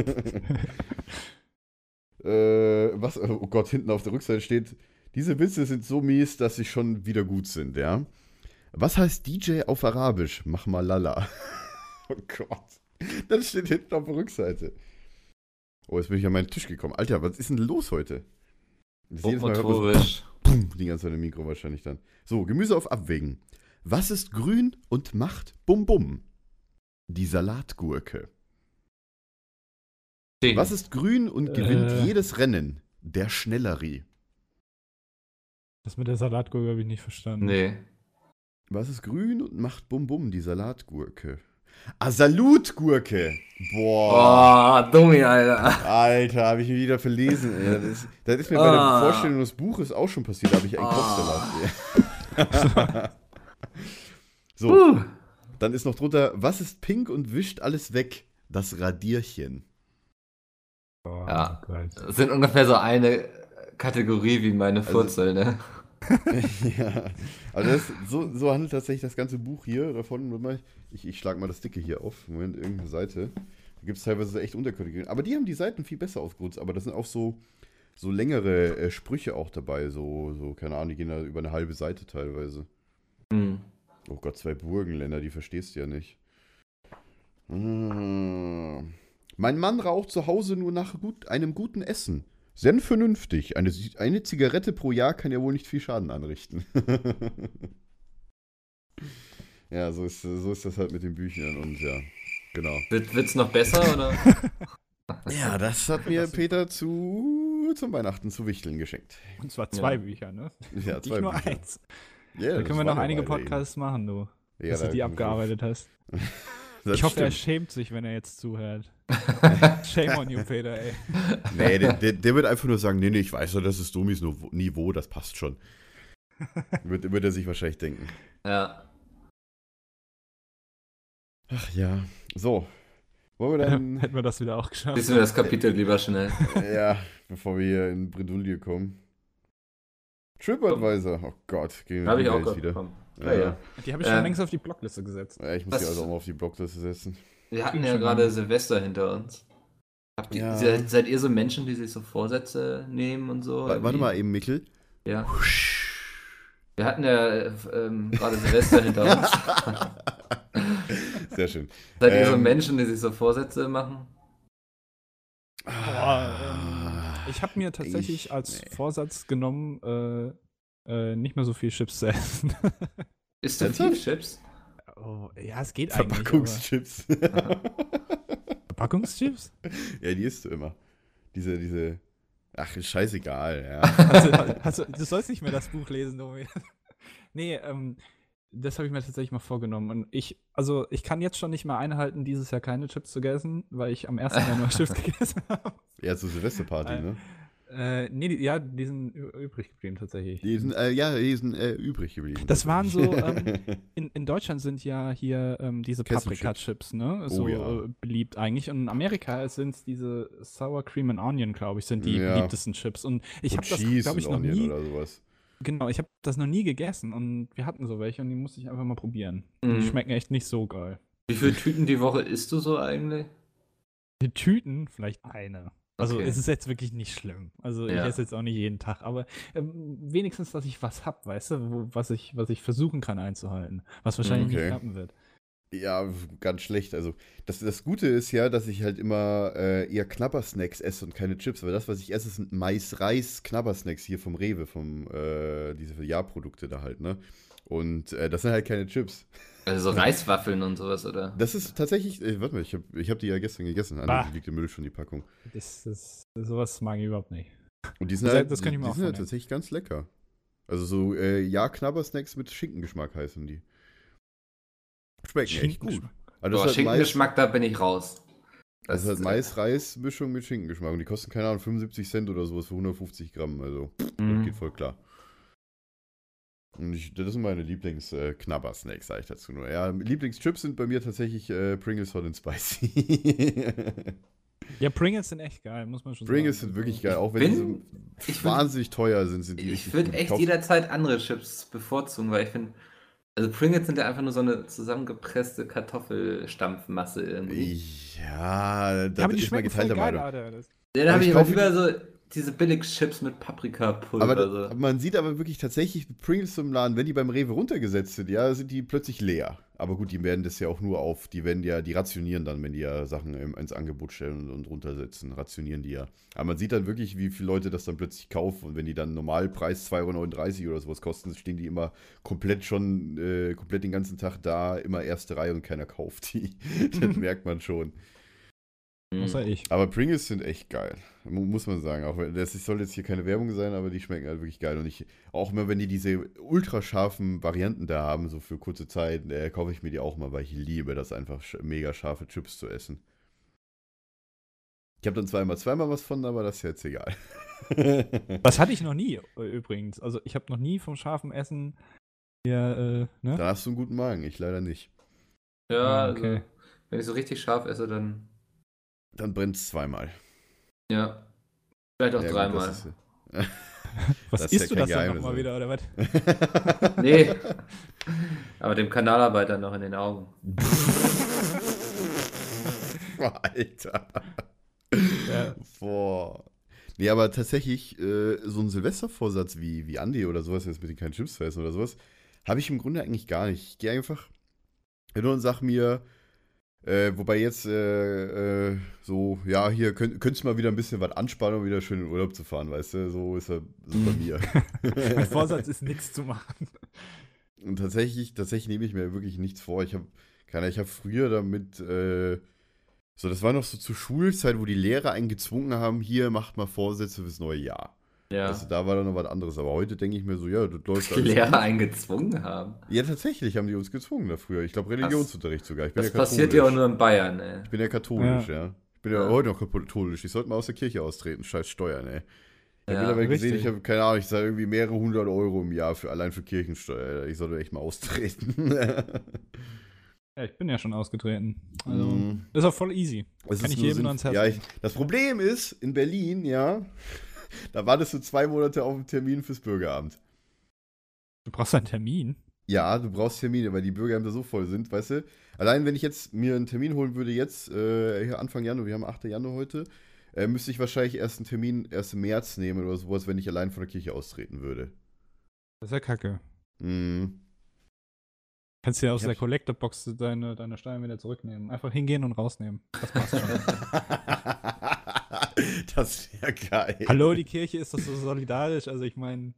äh, was, oh Gott, hinten auf der Rückseite steht, diese Witze sind so mies, dass sie schon wieder gut sind, ja. Was heißt DJ auf Arabisch? Mach mal lala. oh Gott. Das steht hinten auf der Rückseite. Oh, jetzt bin ich an meinen Tisch gekommen. Alter, was ist denn los heute? Das Pum, die ganze Zeit im Mikro wahrscheinlich dann. So, Gemüse auf Abwägen. Was ist grün und macht Bum Bum? Die Salatgurke. Stehen. Was ist grün und gewinnt Äh. jedes Rennen? Der Schnellerie. Das mit der Salatgurke habe ich nicht verstanden. Nee. Was ist grün und macht Bum Bum? Die Salatgurke. Ah, Salutgurke. Boah. Oh, Dummi, Alter. Alter, habe ich mich wieder verlesen. Ey. Das, ist, das ist mir bei Ah. der Vorstellung des Buches auch schon passiert. Da habe ich einen Ah. So, Puh. dann ist noch drunter, was ist pink und wischt alles weg? Das Radierchen. Oh, Ja. Gott. Das sind ungefähr so eine Kategorie wie meine Also- Furzel, ne? ja, also das, so, so handelt tatsächlich das ganze Buch hier davon. Ich, ich schlage mal das Dicke hier auf. Moment, irgendeine Seite. Da gibt es teilweise echt Unterkategorien. Aber die haben die Seiten viel besser aufgerutzt. Aber da sind auch so, so längere äh, Sprüche auch dabei. So, so, keine Ahnung, die gehen da über eine halbe Seite teilweise. Hm. Oh Gott, zwei Burgenländer, die verstehst du ja nicht. Ah. Mein Mann raucht zu Hause nur nach gut, einem guten Essen. Sehr vernünftig. Eine, eine Zigarette pro Jahr kann ja wohl nicht viel Schaden anrichten. ja, so ist, so ist das halt mit den Büchern und ja, genau. Wird, wird's noch besser oder? Ja, das hat mir Peter zu, zum Weihnachten zu Wichteln geschenkt. Und zwar zwei Ja. Bücher, ne? Ja, Nicht zwei nur Bücher. eins. Ja, Da das können wir noch einige Podcasts machen, du. eben. dass Ja, du die abgearbeitet hast. Das ich hoffe, er schämt sich, wenn er jetzt zuhört. Shame on you, Peter, ey. Nee, der, der, der wird einfach nur sagen, nee, nee, ich weiß doch, das ist Domis Niveau- das passt schon. wird, wird er sich wahrscheinlich denken. Ja. Ach ja. So. Wollen wir dann, Hätten wir das wieder auch geschafft. Lies mir das Kapitel lieber schnell. ja, bevor wir hier in Bredouille kommen. TripAdvisor. Oh Gott, gehen wir ich die auch wieder. Ja, Ja, ja. ja. Die habe ich schon Äh, längst auf die Blockliste gesetzt. Ja, ich muss Was- die also auch mal auf die Blockliste setzen. Wir hatten ja gerade. Silvester hinter uns. Habt ihr, Ja. seid, seid ihr so Menschen, die sich so Vorsätze nehmen und so? Wa- Warte mal eben, Mikkel. Ja. Wir hatten ja äh, ähm, gerade Silvester hinter uns. Sehr schön. Seid ihr so Ähm. Menschen, die sich so Vorsätze machen? Boah, ähm, ich habe mir tatsächlich Ich- als nee. Vorsatz genommen, äh, äh, nicht mehr so viel Chips zu essen. Ist zu Ernsthaft? viel Chips? Oh, ja, es geht eigentlich. aber Verpackungschips. Verpackungschips? Ja, die isst du immer. Diese, diese. Ach, ist scheißegal, ja. Also, also, du sollst nicht mehr das Buch lesen, Domi. nee, ähm, das habe ich mir tatsächlich mal vorgenommen. Und ich, also ich kann jetzt schon nicht mehr einhalten, dieses Jahr keine Chips zu essen, weil ich am 1. Januar Chips gegessen habe. Ja, zur Silvesterparty, Äh, ne? Äh, nee, die, ja, die sind übrig geblieben tatsächlich. Die sind, äh, ja, die sind äh, übrig geblieben. Das waren so, ähm, in, in Deutschland sind ja hier ähm, diese. Paprika-Chips, ne? Oh So ja. äh, beliebt eigentlich. Und in Amerika sind es diese Sour Cream and Onion, glaube ich, sind die Ja. beliebtesten Chips. Und ich habe das, glaube ich, noch Onion nie. oder sowas. Genau, ich habe das noch nie gegessen und wir hatten so welche und die musste ich einfach mal probieren. Mhm. Die schmecken echt nicht so geil. Wie viele Tüten die Woche isst du so eigentlich? Die Tüten, vielleicht eine. Also Okay. es ist jetzt wirklich nicht schlimm. Also Ja. ich esse jetzt auch nicht jeden Tag, aber ähm, wenigstens, dass ich was hab, weißt du, wo, was ich, was ich versuchen kann einzuhalten. Was wahrscheinlich Okay. nicht klappen wird. Ja, ganz schlecht. Also, das, das Gute ist ja, dass ich halt immer äh, eher Knabbersnacks esse und keine Chips. Aber das, was ich esse, sind Mais-Reis-Knabbersnacks hier vom Rewe, vom, äh, diese Jahrprodukte da halt, ne? Und äh, das sind halt keine Chips. Also so Reiswaffeln und sowas, oder? Das ist tatsächlich, äh, warte mal, ich habe ich hab die ja gestern gegessen. Ah, die liegt im Müll schon, die Packung. Das, das, sowas mag ich überhaupt nicht. Und die sind Das- halt, das kann ich die, mir die auch sind halt tatsächlich ganz lecker. Also so, äh, ja, Knabbersnacks mit Schinkengeschmack heißen die. Schmecken echt gut. Schinkengeschmack. Also das Boah, ist halt Mais, Schinkengeschmack, da bin ich raus. das ist halt äh, Mais-Reis-Mischung mit Schinkengeschmack. Und die kosten, keine Ahnung, 75 Cent oder sowas für 150 Gramm. Also, das Mhm. geht voll klar. Und ich, das sind meine Lieblings-Knabber-Snacks, sage ich dazu nur. Ja, Lieblingschips sind bei mir tatsächlich äh, Pringles Hot and Spicy. Ja, Pringles sind echt geil, muss man schon Pringles sagen. sind wirklich geil, auch wenn bin- die so wahnsinnig teuer sind, sind die Ich würde echt jederzeit andere Chips bevorzugen, weil ich finde, also Pringles sind ja einfach nur so eine zusammengepresste Kartoffelstampfmasse irgendwie. Ja, da Ja, ist voll geteilter Meinung. Ja, Alter. Das, da aber habe ich ich aber lieber so diese Billig-Chips mit Paprikapulver. Aber da- man sieht aber wirklich tatsächlich Pringles im Laden, wenn die beim Rewe runtergesetzt sind, ja, sind die plötzlich leer. Aber gut, die werden das ja auch nur auf, die werden ja, die rationieren dann, wenn die ja Sachen im, ins Angebot stellen und, und runtersetzen, rationieren die ja. Aber man sieht dann wirklich, wie viele Leute das dann plötzlich kaufen und wenn die dann Normalpreis 2,39 Euro oder sowas kosten, stehen die immer komplett schon, äh, komplett den ganzen Tag da, immer erste Reihe und keiner kauft die. das merkt man schon. Mhm. außer ich. Aber Pringles sind echt geil, mu- muss man sagen. Auch wenn das soll jetzt hier keine Werbung sein, aber die schmecken halt wirklich geil. Und ich, auch immer wenn die diese ultrascharfen Varianten da haben, so für kurze Zeit, äh, kaufe ich mir die auch mal, weil ich liebe das einfach, mega scharfe Chips zu essen. Ich habe dann zweimal zweimal was von, aber das ist jetzt egal. Das hatte ich noch nie äh, übrigens. Also ich habe noch nie vom scharfen Essen hier, äh, ne? Dann hast du einen guten Magen, ich leider nicht. Ja, Ah, also, okay. wenn ich so richtig scharf esse, dann Dann brennt es zweimal. ja. Vielleicht auch Ja, gut, dreimal. das ist- Was das ist ja du das dann Geheimnis, nochmal ey. wieder, oder was? Nee. Aber dem Kanalarbeiter noch in den Augen. Alter. Ja. Boah. Nee, aber tatsächlich, äh, so ein Silvestervorsatz wie, wie Andi oder sowas, jetzt mit den keinen Chips zu essen oder sowas, habe ich im Grunde eigentlich gar nicht. Ich gehe einfach hin und sag mir, äh, wobei jetzt äh, äh, so, ja, hier könnt, könntest du mal wieder ein bisschen was anspannen, um wieder schön in den Urlaub zu fahren, weißt du? So ist er so bei mir. Mein Vorsatz ist nichts zu machen. Und tatsächlich, tatsächlich nehme ich mir wirklich nichts vor. Ich habe, keine, ich habe früher damit, äh, so, das war noch so zur Schulzeit, wo die Lehrer einen gezwungen haben, hier macht mal Vorsätze fürs neue Jahr. Ja. Also da war dann noch was anderes. Aber heute denke ich mir so, ja, das läuft die alles Lehrer gut. einen gezwungen haben. Ja, tatsächlich haben die uns gezwungen da früher. Ich glaube, Religionsunterricht sogar. Ich bin Das ja passiert ja auch nur in Bayern, ey. Ich bin ja katholisch, ja. Ich bin ja, Ja. heute noch katholisch. Ich sollte mal aus der Kirche austreten. Scheiß Steuern, ey. Ich habe Ja, mittlerweile gesehen, ich habe, keine Ahnung, ich zahle irgendwie mehrere hundert Euro im Jahr für, allein für Kirchensteuer. Ich sollte echt mal austreten. Ja, ich bin ja schon ausgetreten. Also, Mm. ist auch voll easy. Es Kann ist ich jedem ans Herz ja, ich, legen. Das Problem ist, in Berlin, ja, da wartest du zwei Monate auf einen Termin fürs Bürgeramt. Du brauchst einen Termin. Ja, du brauchst Termine, weil die Bürgerämter so voll sind, weißt du. Allein wenn ich jetzt mir einen Termin holen würde, jetzt, äh, Anfang Januar, wir haben 8. Januar heute, äh, müsste ich wahrscheinlich erst einen Termin erst im März nehmen oder sowas, wenn ich allein von der Kirche austreten würde. Das ist ja kacke. Mhm. Kannst du ja aus der Collector-Box deine, deine Steuern wieder zurücknehmen. Einfach hingehen und rausnehmen. Das passt schon. das wäre geil. Hallo, die Kirche ist doch so solidarisch. Also ich meine,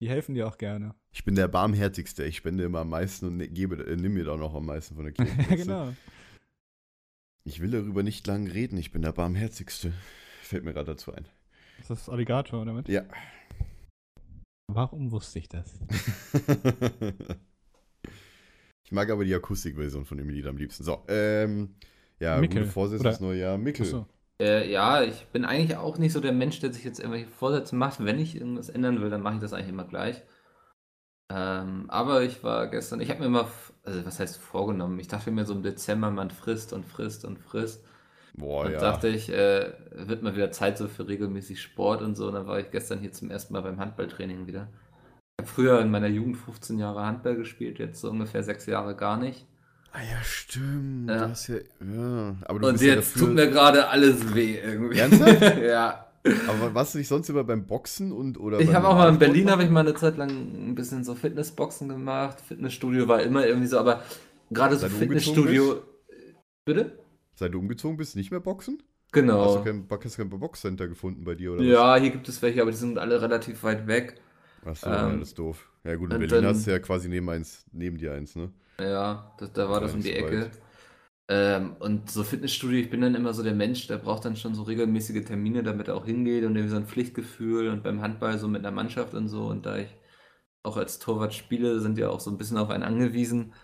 die helfen dir auch gerne. Ich bin der barmherzigste. Ich spende immer am meisten und ne, gebe, äh, nimm mir da auch noch am meisten von der Kirche. ja, genau. Ich will darüber nicht lang reden, ich bin der Barmherzigste. Fällt mir gerade dazu ein. Ist das Alligator damit? Ja. Warum wusste ich das? ich mag aber die Akustikversion von dem Lied am liebsten. So, ähm, ja, Mickel, gute Vorsätze fürs neue Jahr. Mickel. Achso. Äh, ja, ich bin eigentlich auch nicht so der Mensch, der sich jetzt irgendwelche Vorsätze macht. Wenn ich irgendwas ändern will, dann mache ich das eigentlich immer gleich. Ähm, aber ich war gestern, ich habe mir f- also was heißt vorgenommen? Ich dachte mir so im Dezember, man frisst und frisst und frisst. Boah, und ja. dachte ich, äh, wird mal wieder Zeit so für regelmäßig Sport und so. Und dann war ich gestern hier zum ersten Mal beim Handballtraining wieder. Ich habe früher in meiner Jugend 15 Jahre Handball gespielt, jetzt so ungefähr sechs Jahre gar nicht. Ah ja, stimmt. Ja. Hast ja, ja. Aber du Und bist jetzt tut mir gerade alles weh irgendwie. Ernsthaft? ja. Aber warst du nicht sonst immer beim Boxen und oder Ich habe auch mal in Berlin habe ich mal eine Zeit lang ein bisschen so Fitnessboxen gemacht. Fitnessstudio war immer irgendwie so, aber gerade so Fitnessstudio. Bitte? Seit du umgezogen bist, nicht mehr boxen? Hast Genau. du kein, hast du kein Boxcenter gefunden bei dir oder Ja, hier gibt es welche, aber die sind alle relativ weit weg. was? Achso, Ähm, ja, das ist doof. Ja gut, in Berlin dann- hast du ja quasi neben, eins, neben dir eins, ne? Ja, das, da war das um die Ecke. Ähm, und so Fitnessstudio, ich bin dann immer so der Mensch, der braucht dann schon so regelmäßige Termine, damit er auch hingeht und irgendwie so ein Pflichtgefühl und beim Handball so mit einer Mannschaft und so. Und da ich auch als Torwart spiele, sind ja auch so ein bisschen auf einen angewiesen.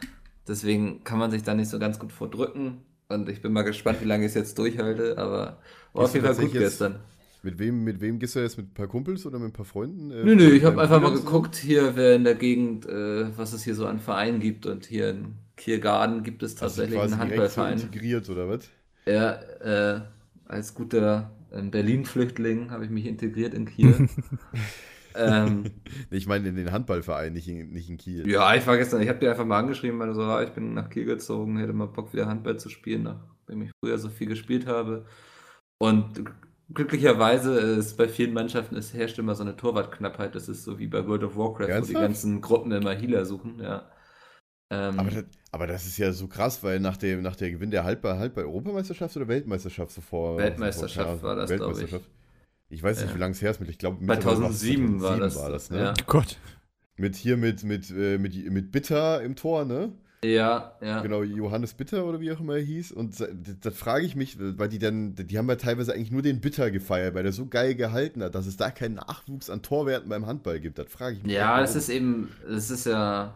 Deswegen kann man sich da nicht so ganz gut vordrücken. Und ich bin mal gespannt, wie lange ich es jetzt durchhalte, aber war auf jeden Fall gut gestern. Mit wem, mit wem gehst du jetzt? Mit ein paar Kumpels oder mit ein paar Freunden? Äh, Nö, nö, ich habe einfach mal geguckt hier, wer in der Gegend, äh, was es hier so an Vereinen gibt. Und hier in Kiergarten gibt es tatsächlich quasi einen direkt so Handballverein. integriert oder was? Ja, äh, als guter ähm, Berlin-Flüchtling habe ich mich integriert in Kiel. ähm, Ich meine in den Handballverein, nicht in, nicht in Kiel. ja, ich war gestern, ich habe dir einfach mal angeschrieben, weil du so, ah, ich bin nach Kiel gezogen, hätte mal Bock wieder Handball zu spielen, nachdem ich früher so viel gespielt habe. Und glücklicherweise ist bei vielen Mannschaften, es herrscht immer so eine Torwartknappheit. Das ist so wie bei World of Warcraft, wo die Ernsthaft? ganzen Gruppen immer Healer suchen, ja. Ähm, Aber das, aber das ist ja so krass, weil nach dem, nach der Gewinn der Halbball, Halbball Europameisterschaft oder Weltmeisterschaft zuvor? Weltmeisterschaft zuvor, war das, glaub ich. Weltmeisterschaft. Ich weiß nicht, Ja. wie lange es her ist. Mit, ich glaube, mittlerweile 2007 war das, war das ne? ja. Gott. Mit hier mit, mit, äh, mit, mit Bitter im Tor, ne? Ja, ja. Genau, Johannes Bitter oder wie auch immer er hieß. Und da, da frage ich mich, weil die dann, die haben ja teilweise eigentlich nur den Bitter gefeiert, weil der so geil gehalten hat, dass es da keinen Nachwuchs an Torwerten beim Handball gibt. Das frage ich mich. Ja, das ist eben, das ist ja,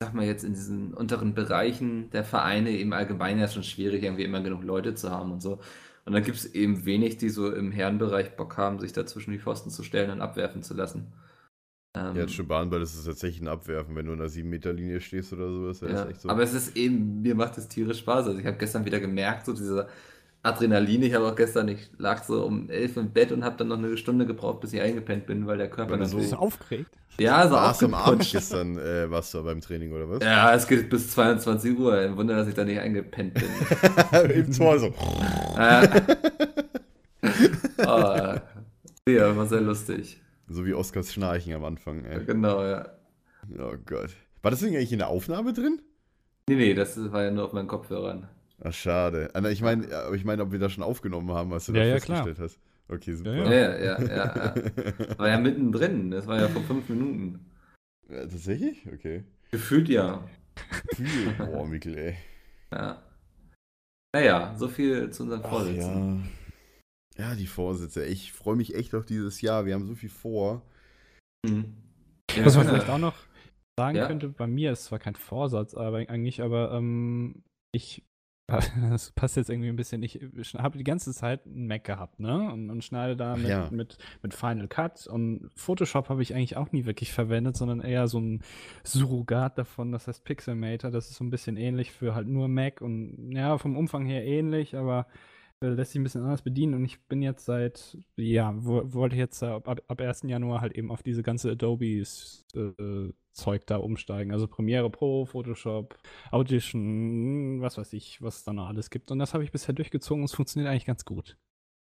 ich sag mal jetzt in diesen unteren Bereichen der Vereine eben allgemein ja schon schwierig, irgendwie immer genug Leute zu haben und so. Und dann gibt es eben wenig, die so im Herrenbereich Bock haben, sich da zwischen die Pfosten zu stellen und abwerfen zu lassen. Ähm, Ja, jetzt schon Bahnball ist es tatsächlich ein Abwerfen, wenn du in der 7-Meter-Linie stehst oder so. Das ist ja. echt so. Aber es ist eben, mir macht es tierisch Spaß. Also ich habe gestern wieder gemerkt, so dieser Adrenalin. Ich habe auch gestern, ich lag so um elf im Bett und habe dann noch eine Stunde gebraucht, bis ich eingepennt bin, weil der Körper Weil du Bist du aufgeregt? ja, so warst du am Abend gestern, äh, warst du beim Training oder was? Ja, es geht bis 22 Uhr. Ein Wunder, dass ich da nicht eingepennt bin. Im Tor so. oh, ja, war sehr lustig. So wie Oskars Schnarchen am Anfang. Ey. Genau, ja. Oh Gott. War das Ding eigentlich in der Aufnahme drin? Nee, nee, das war ja nur auf meinen Kopfhörern. Ach, schade. Ah, Ich meine, aber ich meine, ob wir das schon aufgenommen haben, was du Ja, da ja, festgestellt hast. Okay, super. Ja, Ja, ja, ja, ja. War ja mittendrin. Das war ja vor fünf Minuten. Ja, tatsächlich? Okay. Gefühlt ja. Kühl. Boah, Mikkel, ey. Ja. Naja, so viel zu unseren Ach, Vorsitzenden. Ja. Die Vorsätze. Ich freue mich echt auf dieses Jahr. Wir haben so viel vor. Hm. Was man vielleicht auch noch sagen Ja. könnte, bei mir ist zwar kein Vorsatz, aber eigentlich, aber ähm, ich, das passt jetzt irgendwie ein bisschen, ich habe die ganze Zeit einen Mac gehabt, ne? Und, und schneide da mit, ja. mit, mit Final Cut und Photoshop habe ich eigentlich auch nie wirklich verwendet, sondern eher so ein Surrogat davon, das heißt Pixelmator, das ist so ein bisschen ähnlich für halt nur Mac und ja, vom Umfang her ähnlich, aber lässt sich ein bisschen anders bedienen und ich bin jetzt seit, ja, wo, wollte jetzt äh, ab, ab 1. Januar halt eben auf diese ganze Adobes äh, Zeug da umsteigen. Also Premiere Pro, Photoshop, Audition, was weiß ich, was es da noch alles gibt. Und das habe ich bisher durchgezogen und es funktioniert eigentlich ganz gut.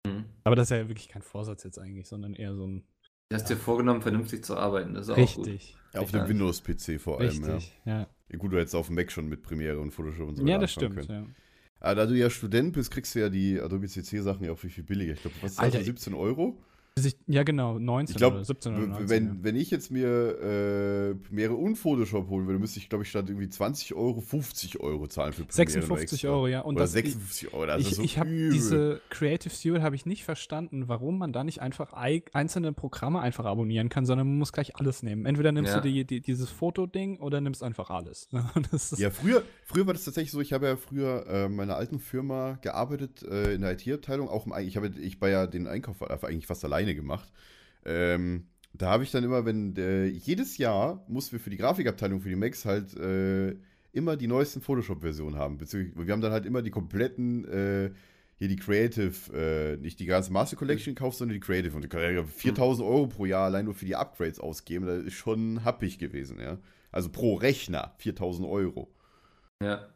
Hm. Aber das ist ja wirklich kein Vorsatz jetzt eigentlich, sondern eher so ein Du hast dir vorgenommen, vernünftig zu arbeiten. Das ist auch gut. richtig. Ja, auf Richtig. dem Windows-PC vor allem, Richtig, ja. ja. ja. Gut, du hättest auf dem Mac schon mit Premiere und Photoshop und so Ja, weiter das anfangen stimmt, können. ja. Aber da du ja Student bist, kriegst du ja die Adobe CC-Sachen ja auch viel, viel billiger. Ich glaube, was ist das? Alter, so 17 Euro? Bis ich, ja, genau, 19 Ich glaube, oder 17 oder 19. wenn, ja. wenn ich jetzt mir äh, Premiere und Photoshop holen würde, müsste ich, glaube ich, statt irgendwie 20 Euro 50 Euro zahlen für Premiere. nur 56 extra. Euro, ja. Und Oder das, 56 Euro, das ist ich, so ich habe diese Creative Studio habe ich nicht verstanden, warum man da nicht einfach ei- einzelne Programme einfach abonnieren kann, sondern man muss gleich alles nehmen. Entweder nimmst Ja. du die, die, dieses Fotoding oder nimmst einfach alles. Das ist, Ja, früher, früher war das tatsächlich so, ich habe ja früher äh, in meiner alten Firma gearbeitet, äh, in der IT-Abteilung, auch im, ich habe ich war ja den Einkauf eigentlich fast alleine gemacht. Ähm, da habe ich dann immer, wenn äh, jedes Jahr mussten wir für die Grafikabteilung, für die Macs halt äh, immer die neuesten Photoshop-Versionen haben. Beziehungsweise wir haben dann halt immer die kompletten, äh, hier die Creative, äh, nicht die ganze Master Collection gekauft, sondern die Creative. Und die kann ja 4000 Euro pro Jahr allein nur für die Upgrades ausgeben. Das ist schon happig gewesen, ja. Also pro Rechner 4000 Euro. Ja,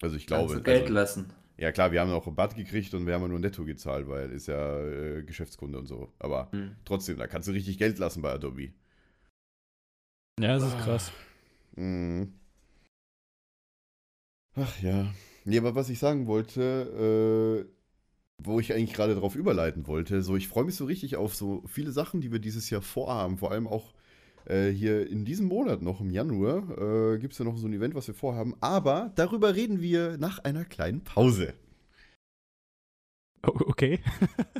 Also ich kannst glaube. du Geld also, lassen. Ja klar, wir haben auch Rabatt gekriegt und wir haben ja nur netto gezahlt, weil ist ja äh, Geschäftskunde und so. Aber Hm. trotzdem, da kannst du richtig Geld lassen bei Adobe. ja, das ist krass. Mhm. Ach ja. Nee, aber was ich sagen wollte, äh, wo ich eigentlich gerade drauf überleiten wollte, so ich freue mich so richtig auf so viele Sachen, die wir dieses Jahr vorhaben. Vor allem auch äh, hier in diesem Monat noch im Januar äh, gibt es ja noch so ein Event, was wir vorhaben. Aber darüber reden wir nach einer kleinen Pause. Okay.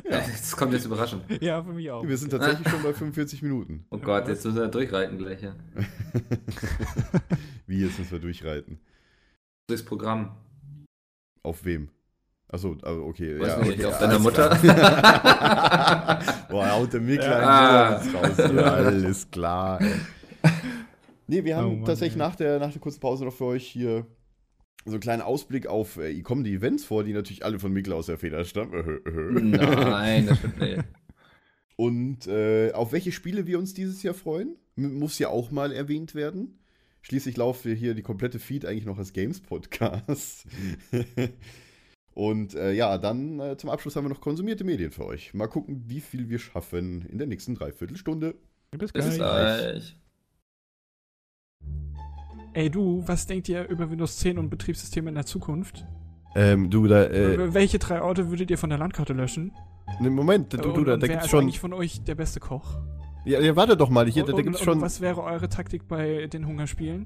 Das kommt jetzt überraschend. ja, für mich auch. Wir sind tatsächlich schon bei 45 Minuten. Oh Gott, jetzt müssen wir durchreiten gleich. Ja. Wie, jetzt müssen wir durchreiten. Durchs Programm. Auf wem? Achso, also okay. Weiß ja, nicht, okay, auf deiner Mutter? Boah, haut der Mikler Ja. raus. Ja, alles klar. Ey. Nee, wir haben Oh Mann, tatsächlich ey. nach der, nach der kurzen Pause noch für euch hier so einen kleinen Ausblick auf, äh, kommen die Events vor, die natürlich alle von Mikler aus der Feder stammen. Nein, das stimmt nicht. Und äh, auf welche Spiele wir uns dieses Jahr freuen, muss ja auch mal erwähnt werden. Schließlich laufen wir hier die komplette Feed eigentlich noch als Games-Podcast. Und äh, ja, dann äh, zum Abschluss haben wir noch konsumierte Medien für euch. Mal gucken, wie viel wir schaffen in der nächsten Dreiviertelstunde. Bis Bis gleich. gleich. Ey du, was denkt ihr über Windows 10 und Betriebssysteme in der Zukunft? Ähm, du, da, Welche drei Orte würdet ihr von der Landkarte löschen? ne, Moment, du, du, da, und da wer gibt's ist schon. eigentlich von euch der beste Koch? Ja, ja, warte doch mal, hier, da, und, da gibt's und, schon. und was wäre eure Taktik bei den Hungerspielen?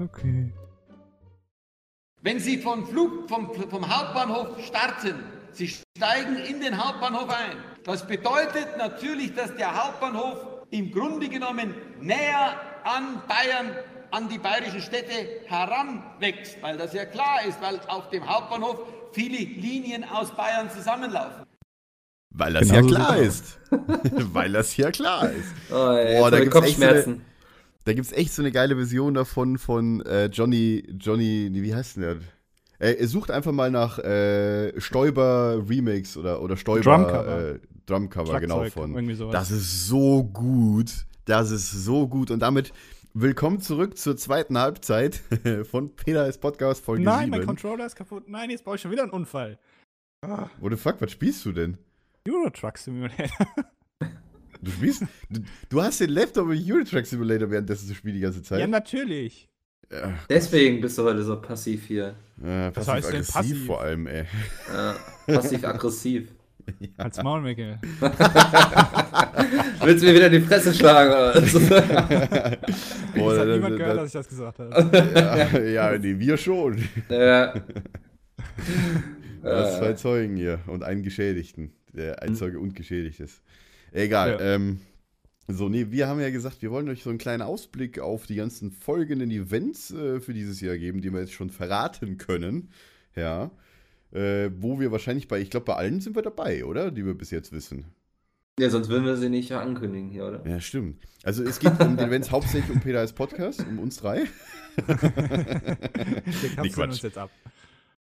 Okay. Wenn Sie vom Flug, vom, vom Hauptbahnhof starten, Sie steigen in den Hauptbahnhof ein. Das bedeutet natürlich, dass der Hauptbahnhof im Grunde genommen näher an Bayern, an die bayerischen Städte heranwächst, weil das ja klar ist, weil auf dem Hauptbahnhof viele Linien aus Bayern zusammenlaufen. Weil das Genau ja so klar sieht's ist. Weil das ja klar ist. Oh, ey, Boah, da gibt's echt so eine- Da gibt's echt so eine geile Version davon von äh, Johnny, Johnny, nee, wie heißt denn der? Äh, er sucht einfach mal nach äh, Stoiber Remix oder, oder Stoiber Drumcover. äh, Drumcover, genau von. Das ist so gut. Das ist so gut. Und damit willkommen zurück zur zweiten Halbzeit von Peter S. Podcast Folge Nein, mein 7. Controller ist kaputt. Nein, jetzt baue ich schon wieder einen Unfall. Ah, What the fuck, was spielst du denn? Euro Truck Simulator. Du spielst? du, du hast den Laptop im Euro Truck Simulator währenddessen zu spielen die ganze Zeit. ja, natürlich. Ja. Deswegen bist du heute so passiv hier. Äh, Was heißt denn passiv? vor allem, ey. Ja, passiv-aggressiv. Als Maulmecke. Willst du mir wieder in die Fresse schlagen? Oder? Boah, das hat niemand gehört, da- dass ich das gesagt habe. ja, ja, nee, wir schon. ja. Du hast zwei Zeugen hier und einen Geschädigten. Der ein Zeuge und geschädigt ist. Egal. Ja. Ähm, so, nee, wir haben ja gesagt, wir wollen euch so einen kleinen Ausblick auf die ganzen folgenden Events äh, für dieses Jahr geben, die wir jetzt schon verraten können. Ja. Äh, wo wir wahrscheinlich bei, ich glaube, bei allen sind wir dabei, oder? Die wir bis jetzt wissen. ja, sonst würden wir sie nicht ankündigen hier, oder? Ja, stimmt. Also es geht um die Events hauptsächlich um Peter als Podcast, um uns drei. Wir Nee, kapseln Quatsch. uns jetzt ab.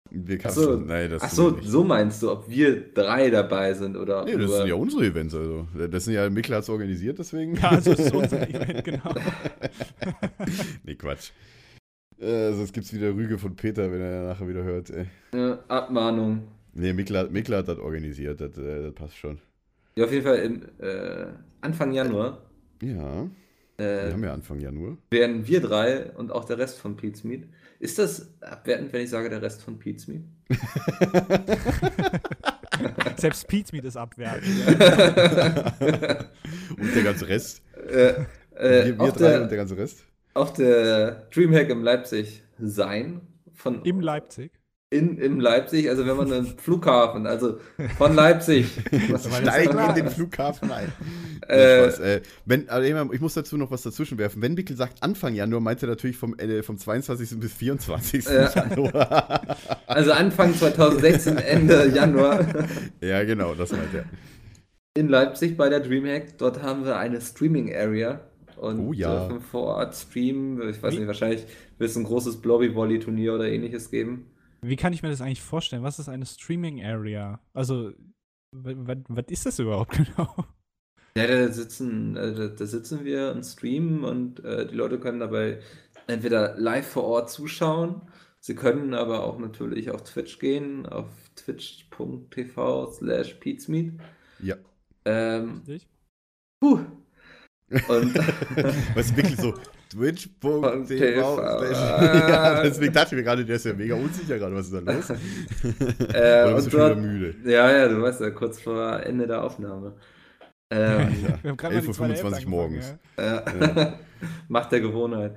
Wir Ach so, nein, das Ach so, wir meinst du, ob wir drei dabei sind oder Nee, das nur- sind ja unsere Events, also. Das sind ja, Mikkel hat es organisiert, deswegen. Ja, also das ist unser Event, genau. nee, Quatsch. Äh, sonst gibt's wieder Rüge von Peter, wenn er nachher wieder hört. Ey. Ja, Abmahnung. Nee, Mikkel hat, Mikkel hat das organisiert, das, äh, das passt schon. Ja, auf jeden Fall im, äh, Anfang Januar Ja, wir äh, haben ja Anfang Januar. werden wir drei und auch der Rest von Pete's Meat. Ist das abwertend, wenn ich sage, der Rest von Pete's Meat? Selbst Pete's Meat ist abwertend. Und der ganze Rest. äh, äh, wir wir drei und der der, ganze Rest. auf der Dreamhack im Leipzig sein. Von, Im Leipzig. In, im Leipzig, also wenn man einen Flughafen, also von Leipzig. Steigen in den. Flughafen ein. Äh, Spaß. Äh, wenn, also ich muss dazu noch was dazwischen werfen. Wenn Mikkel sagt Anfang Januar, meint er natürlich vom, äh, vom 22. bis 24. Ja. Januar. Also Anfang 2016, Ende Januar ja, genau, das meint er. in Leipzig bei der Dreamhack. Dort haben wir eine Streaming Area und Oh ja. dürfen vor Ort streamen. Ich weiß nicht, wahrscheinlich wird es ein großes Blobby-Volley-Turnier oder ähnliches geben. Wie kann ich mir das eigentlich vorstellen? Was ist eine Streaming Area? Also, was ist das überhaupt genau? Ja, da sitzen, äh, da, da sitzen wir und streamen und äh, die Leute können dabei entweder live vor Ort zuschauen. Sie können aber auch natürlich auf Twitch gehen, auf twitch.tv slash peatsmeet. Ja. Ähm, Richtig? puh. Und Was ist wirklich so? TV. Twitch.tv. ja, deswegen dachte ich mir gerade, der ist ja mega unsicher gerade. Was ist da los? Äh, Oder bist du und schon wieder müde? ja, ja, du weißt ja, kurz vor Ende der Aufnahme. Ähm, Ja. Wir haben gerade mal die 11:25 zweite Hälfte Uhr morgens. ja. Macht der Gewohnheit.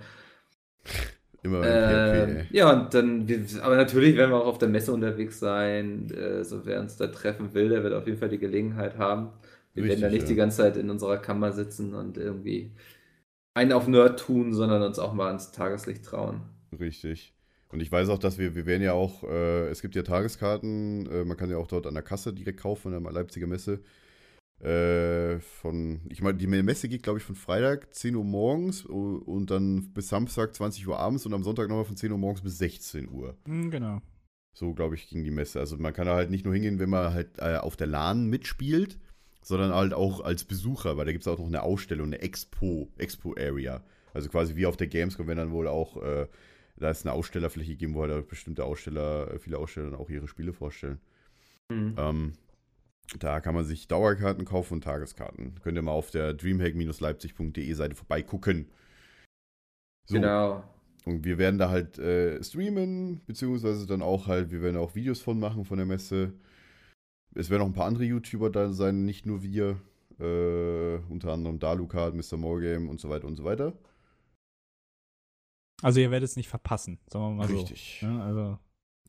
Immer Äh, PHP, ja, und dann, aber natürlich werden wir auch auf der Messe unterwegs sein. Äh, so wer uns da treffen will, der wird auf jeden Fall die Gelegenheit haben. Wir werden da Richtig, nicht ja. die ganze Zeit in unserer Kammer sitzen und irgendwie einen auf Nerd tun, sondern uns auch mal ans Tageslicht trauen. Richtig. Und ich weiß auch, dass wir, wir werden ja auch, äh, es gibt ja Tageskarten, äh, man kann ja auch dort an der Kasse direkt kaufen, an der Leipziger Messe. Äh, von, ich meine, die Messe geht, glaube ich, von Freitag 10 Uhr morgens und dann bis Samstag 20 Uhr abends und am Sonntag nochmal von 10 Uhr morgens bis 16 Uhr. Hm, genau. So, glaube ich, ging die Messe. Also man kann da halt nicht nur hingehen, wenn man halt äh, auf der LAN mitspielt, sondern halt auch als Besucher, weil da gibt es auch noch eine Ausstellung, eine Expo, Expo-Area. Also quasi wie auf der Gamescom, wenn dann wohl auch, äh, da ist eine Ausstellerfläche gegeben, wo halt auch bestimmte Aussteller, äh, viele Aussteller dann auch ihre Spiele vorstellen. Hm. Ähm, da kann man sich Dauerkarten kaufen und Tageskarten. Könnt ihr mal auf der dreamhack-leipzig.de Seite vorbeigucken. So, Genau. und wir werden da halt äh, streamen, beziehungsweise dann auch halt, wir werden auch Videos von machen von der Messe. Es werden auch ein paar andere YouTuber da sein, nicht nur wir. Äh, unter anderem Dalukat, Mr. Morgame und so weiter und so weiter. Also, ihr werdet es nicht verpassen, sagen wir mal so. Richtig. Ja, also,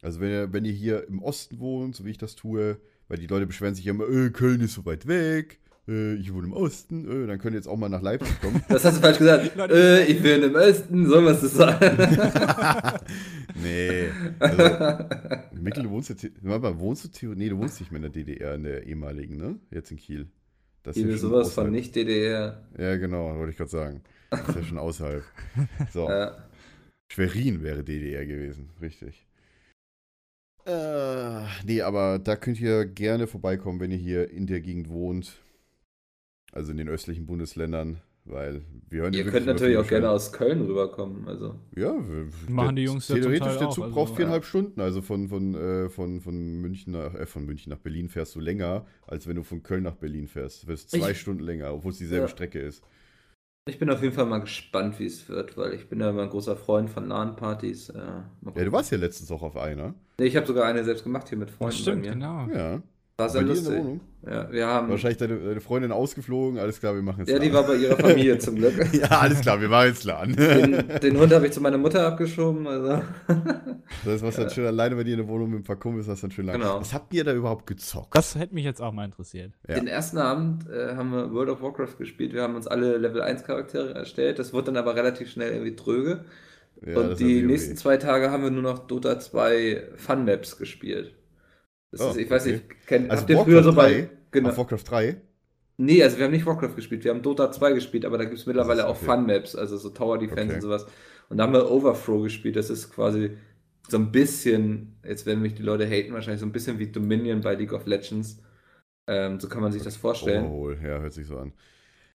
Also wenn ihr, wenn ihr hier im Osten wohnt, so wie ich das tue, weil die Leute beschweren sich ja immer, äh, Köln ist so weit weg, äh, ich wohne im Osten, äh, dann könnt ihr jetzt auch mal nach Leipzig kommen. Das hast du falsch gesagt. Äh, ich bin im Osten, soll man es sagen? nee. Also, Mikkel, du wohnst jetzt mal, wohnst du theo- Nee, du wohnst nicht mehr in der DDR, in der ehemaligen, ne? Jetzt in Kiel. Das Ich ja will schon sowas von außerhalb. nicht DDR. Ja, genau, wollte ich gerade sagen. Das ist ja schon außerhalb. So. Äh, Schwerin wäre DDR gewesen, richtig. Äh, nee, aber da könnt ihr gerne vorbeikommen, wenn ihr hier in der Gegend wohnt. Also in den östlichen Bundesländern, weil wir hören ja ihr könnt natürlich auch gerne aus Köln rüberkommen. Also. Ja, wir, Machen der- die Jungs ja Theoretisch, der auch, Zug also, braucht ja. viereinhalb Stunden. Also von, von, äh, von, von, München nach, äh, von München nach Berlin fährst du länger, als wenn du von Köln nach Berlin fährst. Du wirst zwei Ich- Stunden länger, obwohl es dieselbe Ja. Strecke ist. Ich bin auf jeden Fall mal gespannt, wie es wird, weil ich bin ja immer ein großer Freund von LAN-Partys. Äh, Ja, du warst ja letztens auch auf einer. Nee, ich habe sogar eine selbst gemacht hier mit das Freunden stimmt, bei mir. genau. Ja. War sehr Bei dir in der lustig. Wohnung. Ja, wir haben. Wahrscheinlich deine, deine Freundin ausgeflogen. Alles klar, wir machen jetzt Ja, die war bei ihrer Familie zum Glück. Ja, alles klar, wir machen jetzt LAN. Den, den Hund habe ich zu meiner Mutter abgeschoben. Also. Das ist was dann schön alleine bei dir in der Wohnung mit ein paar Kumpels, was dann schön lang. Genau. Was habt ihr da überhaupt gezockt? Das hätte mich jetzt auch mal interessiert. Ja. Den ersten Abend äh, haben wir World of Warcraft gespielt. Wir haben uns alle Level 1 Charaktere erstellt. Das wurde dann aber relativ schnell irgendwie tröge. Ja, Und die nächsten zwei Tage haben wir nur noch Dota 2 Fun Maps gespielt. Das Oh, ist, ich weiß okay. nicht, kennt, Also habt ihr früher so 3? bei. Genau. Warcraft 3? Nee, also wir haben nicht Warcraft gespielt, wir haben Dota 2 gespielt, aber da gibt es mittlerweile Das auch okay. Fun Maps, also so Tower Defense Okay. und sowas. Und da haben wir Overthrow gespielt, das ist quasi so ein bisschen, jetzt werden mich die Leute haten, wahrscheinlich so ein bisschen wie Dominion bei League of Legends. Ähm, so kann man sich das vorstellen. Oh, ja, hört sich so an.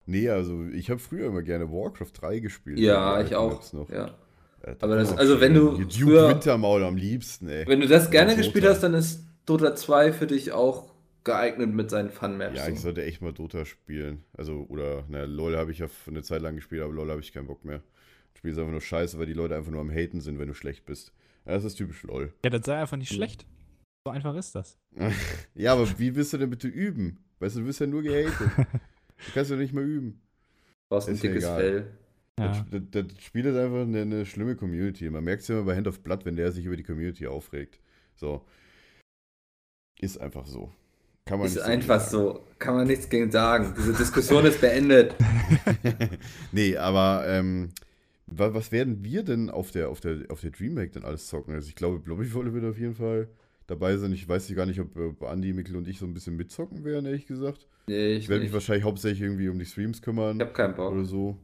Nee, also ich habe früher immer gerne Warcraft 3 gespielt. Ja, ich auch. Ja. Äh, Aber das- also wenn du Duke früher- Wintermaul am liebsten, ey. Wenn du das gerne gespielt hast, dann ist Dota 2 für dich auch geeignet mit seinen Fun-Maps. Ja, ich sollte echt mal Dota spielen. Also, oder, naja, LOL habe ich ja für eine Zeit lang gespielt, aber LOL habe ich keinen Bock mehr. Du spielst einfach nur scheiße, weil die Leute einfach nur am Haten sind, wenn du schlecht bist. Ja, das ist typisch LOL. Ja, das sei einfach nicht schlecht. So einfach ist das. Ja, aber wie willst du denn bitte üben? Weißt du, du wirst ja nur gehatet. Du kannst ja nicht mal üben. Du brauchst ein ist dickes egal. Fell. Ja. Das, das, das Spiel ist einfach eine, eine schlimme Community. Man merkt es ja immer bei Hand of Blood, wenn der sich über die Community aufregt. So. Ist einfach so. Kann man Ist nicht einfach sagen. so. Kann man nichts gegen sagen. Diese Diskussion ist beendet. nee, aber ähm, wa- was werden wir denn auf der, auf der, auf der Dreamhack dann alles zocken? Also ich glaube, Blobbywolle wird auf jeden Fall dabei sein. Ich weiß gar nicht, ob, ob Andi, Mikkel und ich so ein bisschen mitzocken werden, ehrlich gesagt. Nee, Ich ich, werde mich wahrscheinlich hauptsächlich irgendwie um die Streams kümmern. ich hab keinen Bock. oder so.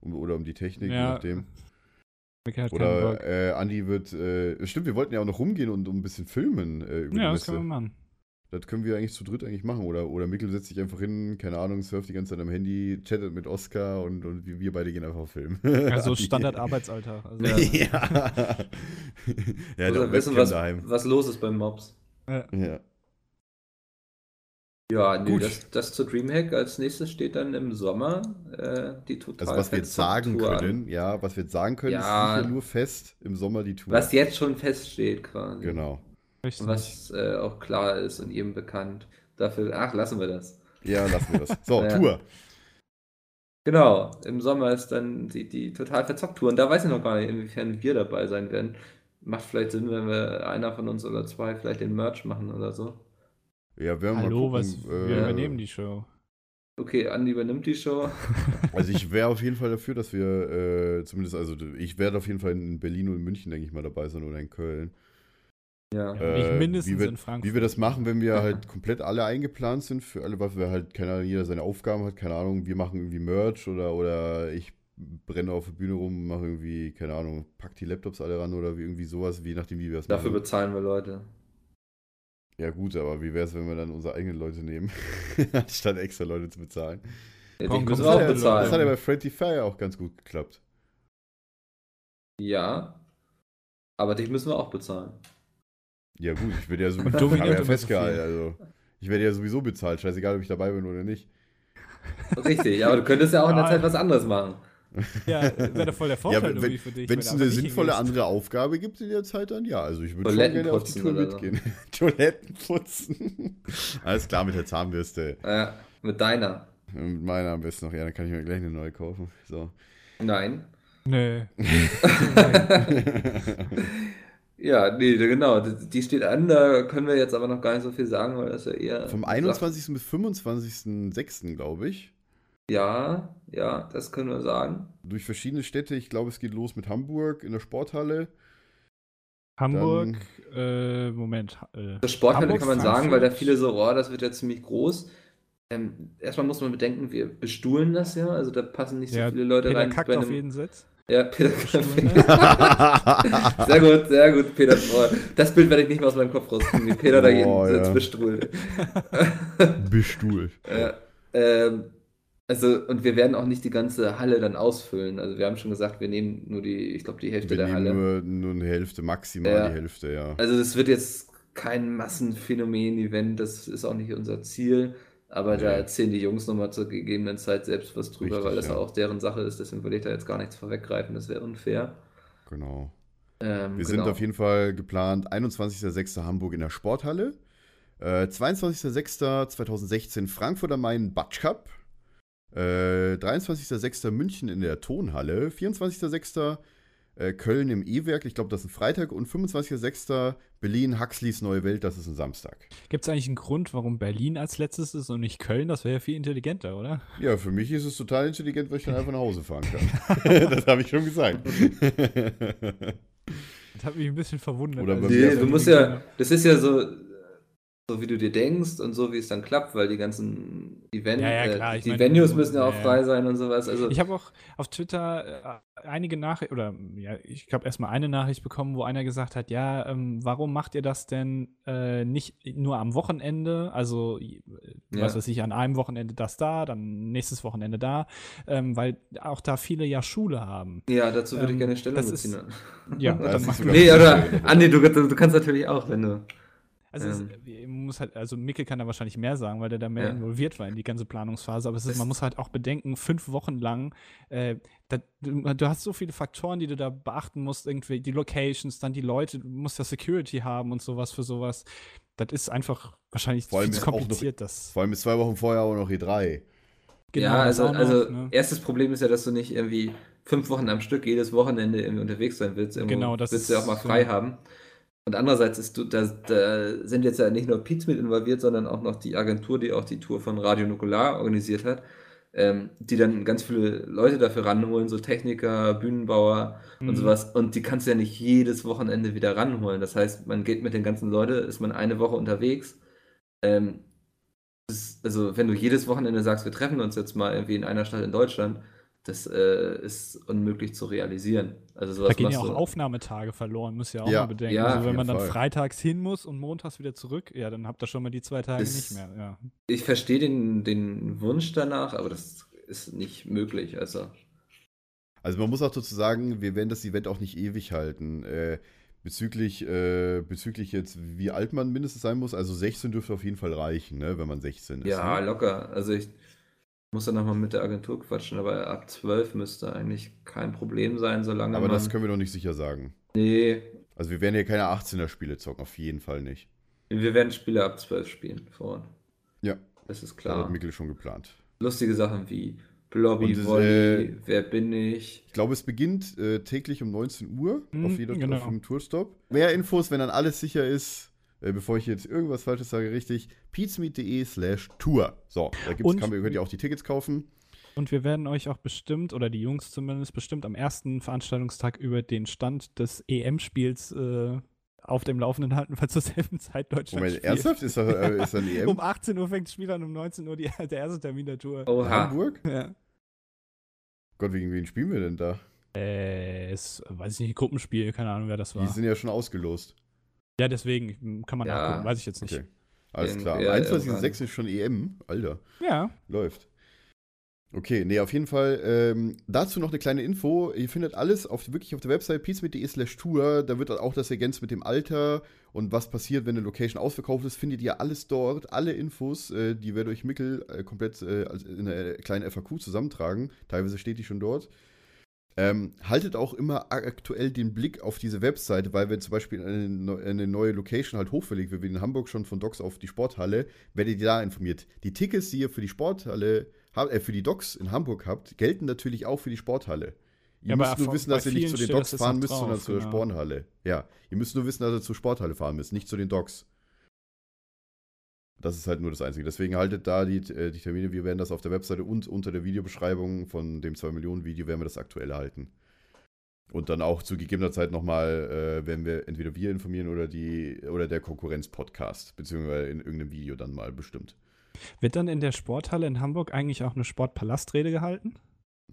Um, oder um die Technik, je Ja. nachdem. Oder äh, Andi wird, äh, stimmt, wir wollten ja auch noch rumgehen und, und ein bisschen filmen äh, über Ja, die das können wir machen. Das können wir eigentlich zu dritt eigentlich machen. Oder, oder Mikkel setzt sich einfach hin, keine Ahnung, surft die ganze Zeit am Handy, chattet mit Oscar und, und wir, beide gehen einfach filmen. Also Andi. Standard-Arbeitsalltag. Also, Ja. ja. doch, wissen, was, daheim. was los ist beim Mobs. Ja. Ja, nee, Gut. das, das zur Dreamhack. Als nächstes steht dann im Sommer äh, die total Also was wir jetzt sagen Tour an. können, ja, was wir jetzt sagen können, Ja. ist sicher nur fest im Sommer die Tour. Was jetzt schon feststeht quasi. Genau. richtig. Was äh, auch klar ist und jedem bekannt. Dafür, ach, lassen wir das. Ja, lassen wir das. So, Ja. Tour. Genau, im Sommer ist dann die, die total verzockt Tour. Und da weiß ich noch gar nicht, inwiefern wir dabei sein werden. Macht vielleicht Sinn, wenn wir einer von uns oder zwei vielleicht den Merch machen oder so. Ja, wir Hallo, mal was, gucken. wir äh, übernehmen die Show. Okay, Andi übernimmt die Show. Also ich wäre auf jeden Fall dafür, dass wir äh, zumindest, also ich werde auf jeden Fall in Berlin und in München, denke ich mal, dabei sein oder in Köln. Ja. Ja. Nicht mindestens wie wir, in Frankfurt. Wie wir das machen, wenn wir halt komplett alle eingeplant sind, für alle, weil wir halt, keine Ahnung, jeder seine Aufgaben hat, keine Ahnung, wir machen irgendwie Merch oder, oder ich brenne auf der Bühne rum, mache irgendwie, keine Ahnung, pack die Laptops alle ran oder wie irgendwie sowas, je nachdem, wie wir es Dafür machen. bezahlen wir Leute. Ja gut, aber wie wäre es, wenn wir dann unsere eigenen Leute nehmen, anstatt extra Leute zu bezahlen? Ja, die müssen auch das denn, Das hat ja bezahlen. bei Freddy Fire auch ganz gut geklappt. Ja. Aber dich müssen wir auch bezahlen. Ja gut, ich werde ja sowieso ja festgehalten, also ich werde ja sowieso bezahlt, scheißegal, ob ich dabei bin oder nicht. Richtig, aber du könntest ja auch in der. Zeit was anderes machen. Ja, wäre doch voll der Vorteil wenn- irgendwie für dich. Wenn es eine sinnvolle andere Aufgabe gibt in der Zeit, dann ja. Also ich würde schon Toiletten gerne auf die putzen Tour mitgehen. Toiletten putzen. Alles klar mit der Zahnbürste. Äh, mit deiner. Mit meiner am besten noch. Ja, dann kann ich mir gleich eine neue kaufen. So. Nein. Nö. Ja, nee, genau. Die die steht an, da können wir jetzt aber noch gar nicht so viel sagen, weil das ja eher. Vom 21. bis 25.06. glaube ich. Ja, ja, das können wir sagen. Durch verschiedene Städte. Ich glaube, es geht los mit Hamburg in der Sporthalle. Hamburg, äh, Moment. Äh, Das Sporthalle Hamburg, kann man sagen, weil da Frankfurt. viele so, oh, das wird ja ziemlich groß. Ähm, erstmal muss man bedenken, wir bestuhlen das ja, also da passen nicht so ja, viele Leute Peter rein. kackt bei auf einem- jeden Sitz. Ja, Peter kackt. Sehr gut, sehr gut, Peter. Oh, das Bild werde ich nicht mehr aus meinem Kopf rauskriegen, wie Peter da jeden Oh, Sitz ja. bestuhlt. Bestuhlt. Ja, ähm, also, und wir werden auch nicht die ganze Halle dann ausfüllen. Also, wir haben schon gesagt, wir nehmen nur die, ich glaube, die Hälfte Wir der nehmen Halle. nur, nur eine Hälfte, maximal Ja. die Hälfte, ja. Also, das wird jetzt kein Massenphänomen-Event, das ist auch nicht unser Ziel. Aber da Nee. erzählen die Jungs nochmal zur gegebenen Zeit selbst was drüber, Richtig, weil das ja. auch deren Sache ist. Deswegen will ich da jetzt gar nichts vorweggreifen, das wäre unfair. Genau. Ähm, Wir genau. sind auf jeden Fall geplant, 21.06. Hamburg in der Sporthalle, äh, 22.06.2016 Frankfurt am Main Batsch Cup, äh, 23.06. München in der Tonhalle, 24.06. Äh, Köln im E-Werk, ich glaube, das ist ein Freitag, und 25.06. Berlin Huxleys Neue Welt, das ist ein Samstag. Gibt es eigentlich einen Grund, warum Berlin als letztes ist und nicht Köln? Das wäre ja viel intelligenter, oder? Ja, für mich ist es total intelligent, weil ich dann einfach nach Hause fahren kann. das habe ich schon gesagt. Das hat mich ein bisschen verwundert. Oder als bei ich mir Nee, du musst ja, das ist ja so, so wie du dir denkst und so wie es dann klappt, weil die ganzen Die, Ven Ja, ja, äh, klar, ich die meine, Venues müssen ja auch ja, frei sein und sowas. Also, Ich habe auch auf Twitter äh, einige Nachrichten, oder ja, ich glaube erstmal eine Nachricht bekommen, wo einer gesagt hat, ja, ähm, warum macht ihr das denn äh, nicht nur am Wochenende? Also, äh, Ja. was weiß ich, an einem Wochenende das da, dann nächstes Wochenende da, ähm, weil auch da viele ja Schule haben. ja, dazu würde ich ähm, gerne Stellung das ist- beziehen. Ja, Das dann sogar- Nee, oder Andi, du, du kannst natürlich auch, wenn du. Also es, Ähm. man muss halt, also Mikkel kann da wahrscheinlich mehr sagen, weil der da mehr Ja. involviert war in die ganze Planungsphase. Aber es ist, man muss halt auch bedenken, fünf Wochen lang, äh, da, du, du hast so viele Faktoren, die du da beachten musst, irgendwie die Locations, dann die Leute, du musst ja Security haben und sowas für sowas. Das ist einfach wahrscheinlich Vor allem viel zu auch noch- kompliziert, das. Vor allem ist zwei Wochen vorher auch noch E3. Genau, ja, also, noch, also ne? erstes Problem ist ja, dass du nicht irgendwie fünf Wochen am Stück jedes Wochenende irgendwie unterwegs sein willst. Irgendwo Genau, das willst du ja auch mal frei so. haben. Und andererseits ist du, da, da sind jetzt ja nicht nur Pietz mit involviert, sondern auch noch die Agentur, die auch die Tour von Radio Nukular organisiert hat, ähm, die dann ganz viele Leute dafür ranholen, so Techniker, Bühnenbauer und Mhm. sowas. Und die kannst du ja nicht jedes Wochenende wieder ranholen. Das heißt, man geht mit den ganzen Leuten, ist man eine Woche unterwegs. Ähm, das, also, wenn du jedes Wochenende sagst, wir treffen uns jetzt mal irgendwie in einer Stadt in Deutschland, das äh, ist unmöglich zu realisieren. Also sowas Da gehen ja auch du- Aufnahmetage verloren, muss ja auch Ja. mal bedenken. Ja, also wenn man dann Fall. freitags hin muss und montags wieder zurück, ja, dann habt ihr schon mal die zwei Tage Das- nicht mehr. Ja. Ich verstehe den, den Wunsch danach, aber das ist nicht möglich. Also, Also man muss auch dazu sagen, wir werden das Event auch nicht ewig halten. Äh, bezüglich, äh, bezüglich jetzt, wie alt man mindestens sein muss, also 16 dürfte auf jeden Fall reichen, ne, wenn man 16 ist. ja, ne? locker. Also ich muss dann nochmal mit der Agentur quatschen, aber ab 12 müsste eigentlich kein Problem sein, solange Aber man... das können wir noch nicht sicher sagen. nee, Also wir werden hier keine 18er-Spiele zocken, auf jeden Fall nicht. wir werden Spiele ab 12 spielen vor Ort. Ja, Das ist da klar. hat Mikkel schon geplant. Lustige Sachen wie Blobby, Und das, Volley, äh, Wer bin ich? Ich glaube, es beginnt äh, täglich um 19 Uhr Mhm, auf, jeder, genau. auf dem Tourstop. Mehr Infos, wenn dann alles sicher ist, äh, bevor ich jetzt irgendwas Falsches sage, richtig, pizmeet.de slash tour. So, da gibt's, Und- kann könnt ihr auch die Tickets kaufen. Und wir werden euch auch bestimmt, oder die Jungs zumindest, bestimmt am ersten Veranstaltungstag über den Stand des EM-Spiels äh, auf dem Laufenden halten, weil zur selben Zeit Deutschland Moment, spielt. ernsthaft? Ist da, äh, ist da ein EM Um 18 Uhr fängt das Spiel an, um 19 Uhr die, der erste Termin der Tour. Oha. Hamburg? Ja. Gott, wegen wen spielen wir denn da? Äh, ist, weiß ich nicht, Gruppenspiel, keine Ahnung, wer das war. Die sind ja schon ausgelost. Ja, deswegen kann man Ja. nachgucken, weiß ich jetzt nicht. Okay. Alles klar. Am ja, 21.06. ist schon EM. Alter, Ja, läuft. Okay, nee, auf jeden Fall. Ähm, dazu noch eine kleine Info. Ihr findet alles auf, wirklich auf der Website peacemade slash tour. Da wird auch das ergänzt mit dem Alter und was passiert, wenn eine Location ausverkauft ist. Findet ihr alles dort. Alle Infos, äh, die wir durch Mickel äh, komplett äh, in einer kleinen FAQ zusammentragen. Teilweise steht die schon dort. Ähm, haltet auch immer aktuell den Blick auf diese Webseite, weil wenn zum Beispiel eine, eine neue Location halt hochverlegt wird, wie in Hamburg schon von Docks auf die Sporthalle, werdet ihr da informiert. Die Tickets, die ihr für die Sporthalle, äh, für die Docks in Hamburg habt, gelten natürlich auch für die Sporthalle. Ihr Ja, müsst nur wissen, dass ihr nicht zu den das fahren müsst, sondern drauf, zur genau. Sporthalle. Ja, ihr müsst nur wissen, dass ihr zur Sporthalle fahren müsst, nicht zu den Docks. Das ist halt nur das Einzige. Deswegen haltet da die, äh, die Termine. Wir werden das auf der Webseite und unter der Videobeschreibung von dem 2 Millionen Video werden wir das aktuell halten. Und dann auch zu gegebener Zeit nochmal äh, werden wir entweder wir informieren oder die oder der Konkurrenz-Podcast, beziehungsweise in irgendeinem Video dann mal bestimmt. wird dann in der Sporthalle in Hamburg eigentlich auch eine Sportpalastrede gehalten?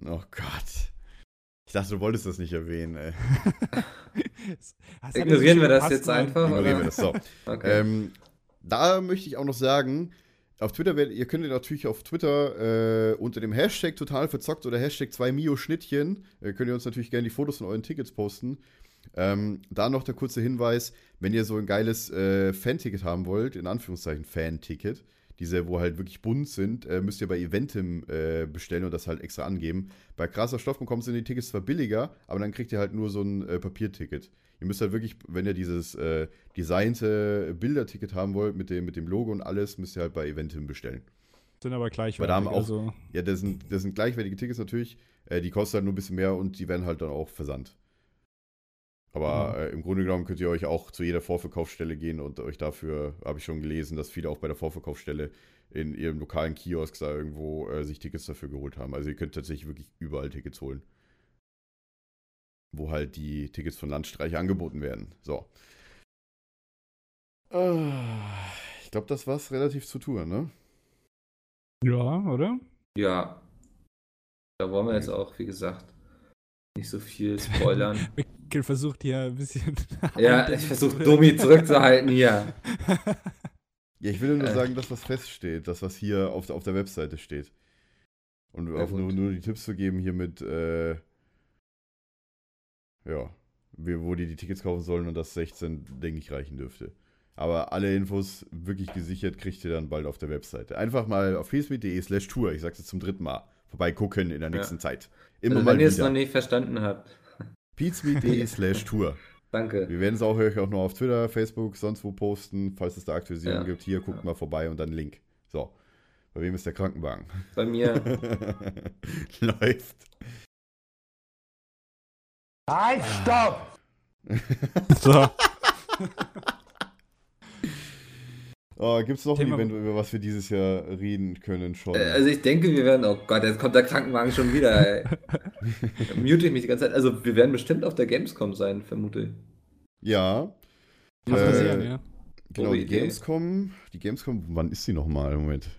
Oh Gott. Ich dachte, du wolltest das nicht erwähnen, ey. Ignorieren wir das jetzt einfach? Ignorieren oder? wir das. So. Okay. Ähm, da möchte ich auch noch sagen, auf Twitter, ihr könnt ihr natürlich auf Twitter äh, unter dem Hashtag total verzockt oder Hashtag 2 Mio Schnittchen, äh, könnt ihr uns natürlich gerne die Fotos von euren Tickets posten. Ähm, da noch der kurze Hinweis, wenn ihr so ein geiles äh, Fan-Ticket haben wollt, in Anführungszeichen Fan-Ticket, diese, wo halt wirklich bunt sind, äh, müsst ihr bei Eventim äh, bestellen und das halt extra angeben. Bei krasserstoff.com sind die Tickets zwar billiger, aber dann kriegt ihr halt nur so ein äh, Papierticket. Ihr müsst halt wirklich, wenn ihr dieses äh, designte Bilderticket haben wollt, mit dem, mit dem Logo und alles, müsst ihr halt bei Eventim bestellen. Sind aber gleich. Weil da haben auch- also, Ja, das sind, das sind gleichwertige Tickets natürlich. Äh, die kosten halt nur ein bisschen mehr und die werden halt dann auch versandt. Aber äh, im Grunde genommen könnt ihr euch auch zu jeder Vorverkaufsstelle gehen und euch dafür, habe ich schon gelesen, dass viele auch bei der Vorverkaufsstelle in ihrem lokalen Kiosk da irgendwo äh, sich Tickets dafür geholt haben. Also ihr könnt tatsächlich wirklich überall Tickets holen. Wo halt die Tickets von Landstreicher angeboten werden. So. Ah, Ich glaube, das war's relativ zu tun, ne? Ja, oder? Ja. Da wollen wir jetzt auch, wie gesagt, nicht so viel spoilern. Mikkel versucht hier ein bisschen. ja, ich versuche Domi zurückzuhalten hier. Ja, ich will nur Äh. sagen, dass was feststeht, das, was hier auf, der- auf der Webseite steht. Und Ja, auf nur, nur die Tipps zu geben hier mit, äh, ja, wo die die Tickets kaufen sollen und das 16, denke ich, reichen dürfte. Aber alle Infos wirklich gesichert kriegt ihr dann bald auf der Webseite. Einfach mal auf facebook.de slash tour, ich sag's jetzt zum dritten Mal, vorbeigucken in der nächsten Zeit. Immer Also, mal wenn ihr es noch nicht verstanden habt. Peatsmeet.de slash tour. Danke. Wir werden es auch, euch auch noch auf Twitter, Facebook, sonst wo posten, falls es da Aktualisierungen Ja. gibt. Hier, guckt mal vorbei und dann Link. So. Bei wem ist der Krankenwagen? Bei mir. Läuft. Halt, stopp! So. Oh, Gibt es noch ein Event, über was wir dieses Jahr reden können schon? Äh, Also ich denke, wir werden, oh Gott, jetzt kommt der Krankenwagen schon wieder, ey. Mute ich mich die ganze Zeit. Also wir werden bestimmt auf der Gamescom sein, vermute ich. ja, Kann Äh, passieren, ja. genau, Oh, die Idee. Gamescom. Die Gamescom, wann ist die nochmal? Moment.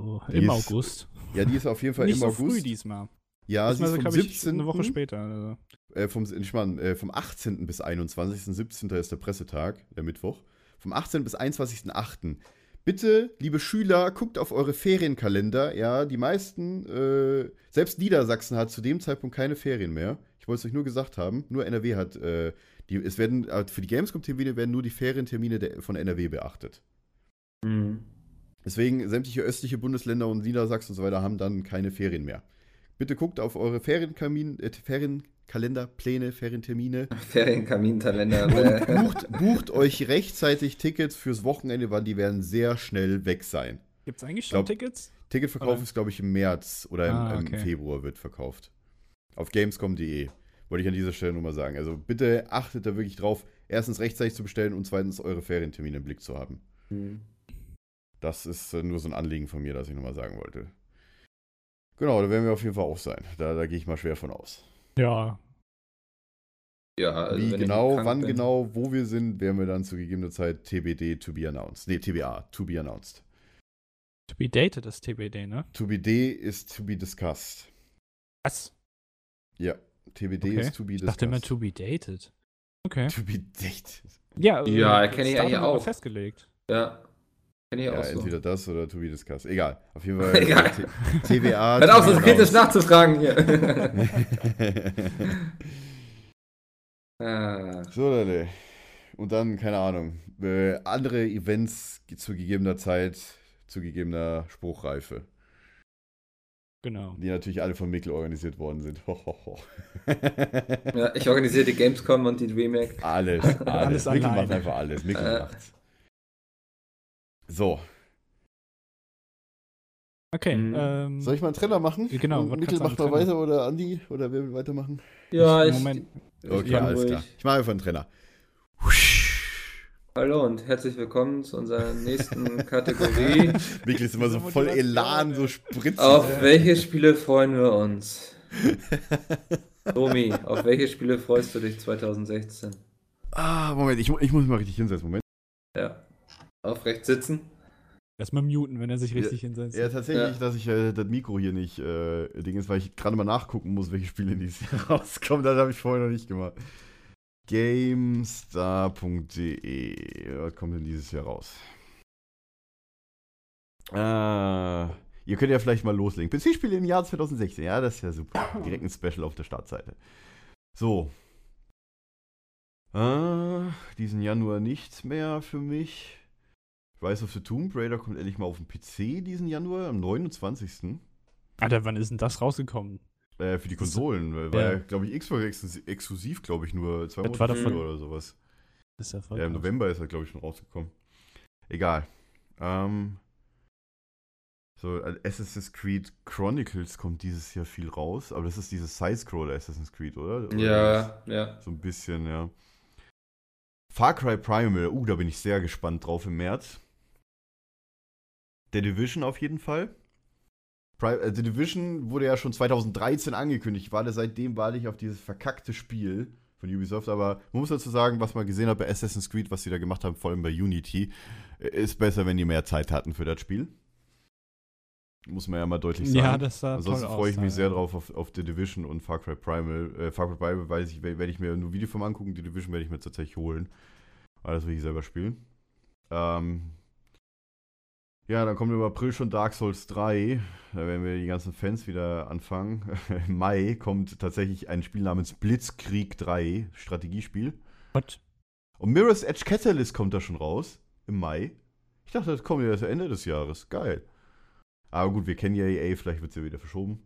Die Im ist- August. Ja, die ist auf jeden Fall Nicht im so August. früh diesmal. Ja, sie Diesmal ist vom glaube ich, 17. eine Woche später. Also. Äh, vom, ich mein, äh, vom 18. bis 21. 17. ist der Pressetag, der Mittwoch. Vom 18. bis 21.8. Bitte, liebe Schüler, guckt auf eure Ferienkalender. Ja, die meisten, äh, selbst Niedersachsen hat zu dem Zeitpunkt keine Ferien mehr. Ich wollte es euch nur gesagt haben. Nur NRW hat, äh, die, es werden, äh, für die Gamescom-Termine werden nur die Ferientermine der, von NRW beachtet. Mhm. Deswegen, sämtliche östliche Bundesländer und Niedersachsen und so weiter haben dann keine Ferien mehr. Bitte guckt auf eure Ferienkamin, äh, Ferienkalender, Pläne, Ferientermine. Ferienkaminkalender. Und bucht, bucht euch rechtzeitig Tickets fürs Wochenende, weil die werden sehr schnell weg sein. Gibt es eigentlich Glaub- schon Tickets? Ticketverkauf Oder? ist, glaube ich, im März oder im, Ah, im okay. Februar wird verkauft. Auf gamescom.de. Wollte ich an dieser Stelle nur mal sagen. Also bitte achtet da wirklich drauf, erstens rechtzeitig zu bestellen und zweitens eure Ferientermine im Blick zu haben. mhm. Das ist äh, nur so ein Anliegen von mir, das ich nochmal sagen wollte. Genau, da werden wir auf jeden Fall auch sein. Da, da gehe ich mal schwer von aus. Ja. ja, also Wie wenn ich genau, wann bin. genau, wo wir sind, werden wir dann zu gegebener Zeit TBD to be announced. Nee, TBA, to be announced. To be dated ist TBD, ne? To be D ist to be discussed. Was? Ja, TBD Okay. ist to be Ich discussed. dachte immer to be dated. Okay. to be dated. Ja, Ja, äh, kenn ich eigentlich auch. festgelegt. Ja. Ich Ja, auch so. entweder das oder to be discussed. Egal. Auf jeden Fall. Egal. TBA. Hört auf, be kritisch nachzufragen hier. ah, so, Leute. Und dann, keine Ahnung, äh, andere Events zu gegebener Zeit, zu gegebener Spruchreife, Genau. die natürlich alle von Mikkel organisiert worden sind. Ho, ho, ho. ja, ich organisiere die Gamescom und die DreamHack. Alles, alles. Alles Mikkel macht einfach alles. Mikkel Äh. macht's. So, Okay. Mhm. Ähm, soll ich mal einen Trenner machen? Genau, Mikkel macht mal weiter oder Andi oder wer will weitermachen? Ja, Ich- ich. Moment. ich Okay, kann alles ruhig. klar. Ich mache einfach einen Trenner. Hallo und herzlich willkommen zu unserer nächsten Kategorie. Mikkel ist immer so voll Elan, so spritzig. Auf welche Spiele freuen wir uns? Domi, auf welche Spiele freust du dich 2016? Ah, Moment, ich, ich muss mich mal richtig hinsetzen. Moment. Ja. Aufrecht sitzen? Erstmal muten, wenn er sich richtig hinsetzt. Ja, tatsächlich, Ja. dass ich äh, das Mikro hier nicht äh, Ding ist, weil ich gerade mal nachgucken muss, welche Spiele dieses Jahr rauskommen. Das habe ich vorher noch nicht gemacht. GameStar.de. Was kommt denn dieses Jahr raus? Äh, ihr könnt ja vielleicht mal loslegen. PC-Spiele im Jahr 2016. Ja, das ist ja super. Direkt ein Special auf der Startseite. So. Äh, diesen Januar nichts mehr für mich. Rise of the Tomb Raider kommt endlich mal auf den PC diesen Januar, am 29. Alter, wann ist denn das rausgekommen? Äh, für die Das Konsolen. Weil, War Ja. ja, glaube ich, Xbox exklusiv, exklusiv glaube ich, nur zwei Das Monate davon- oder sowas. Das ist ja voll Ja, im. November ist er, glaube ich, schon rausgekommen. Egal. Ähm, so, Assassin's Creed Chronicles kommt dieses Jahr viel raus, aber das ist dieses Side-Scroller Assassin's Creed, oder? oder Ja, ja. So ein bisschen, ja. Far Cry Primal, uh, da bin ich sehr gespannt drauf im März. The Division auf jeden Fall. Äh, The Division wurde ja schon 2013 angekündigt. Ich warte seitdem warte ich auf dieses verkackte Spiel von Ubisoft, aber man muss dazu sagen, was man gesehen hat bei Assassin's Creed, was sie da gemacht haben, vor allem bei Unity, äh, ist besser, wenn die mehr Zeit hatten für das Spiel. Muss man ja mal deutlich sagen. Ja, das sah Ansonsten freue ich aus, mich ja. sehr drauf auf, auf The Division und Far Cry Primal. Äh, Far Cry Primal weiß ich, werde ich mir nur Video vom angucken. The Division werde ich mir tatsächlich holen. Aber das will ich selber spielen. Ähm, ja, dann kommt im April schon Dark Souls 3. Da werden wir die ganzen Fans wieder anfangen. Im Mai kommt tatsächlich ein Spiel namens Blitzkrieg 3, Strategiespiel. What? Und Mirror's Edge Catalyst kommt da schon raus. Im Mai. Ich dachte, das kommt ja erst Ende des Jahres. Geil. Aber gut, wir kennen ja EA, vielleicht wird es ja wieder verschoben.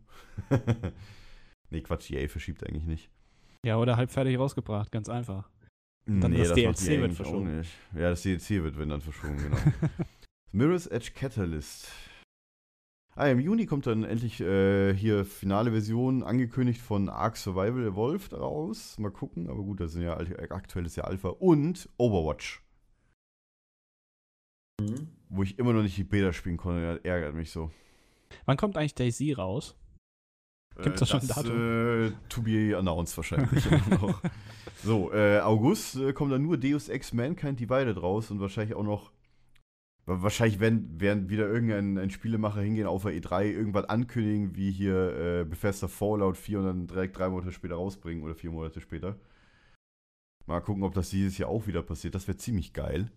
nee, Quatsch, EA verschiebt eigentlich nicht. Ja, oder halbfertig rausgebracht, ganz einfach. dann nee, das macht DLC EA wird verschoben. Ja, das DLC wird, wenn dann verschoben, genau. Mirror's Edge Catalyst. Ah, im Juni kommt dann endlich äh, hier finale Version angekündigt von Ark Survival Evolved raus. Mal gucken, aber gut, das sind ja alt- aktuell ist ja Alpha und Overwatch, Mhm. wo ich immer noch nicht die Beta spielen konnte, das ärgert mich so. Wann kommt eigentlich Daisy raus? Gibt's da schon ein Datum? Äh, to be announced wahrscheinlich immer noch. So, äh, August äh, kommt dann nur Deus Ex Mankind Divided raus und wahrscheinlich auch noch. Wa- Wahrscheinlich werden, werden wieder irgendein ein Spielemacher hingehen auf der E3, irgendwas ankündigen, wie hier äh, Bethesda Fallout 4 und dann direkt drei Monate später rausbringen oder vier Monate später. Mal gucken, ob das dieses Jahr auch wieder passiert. Das wäre ziemlich geil.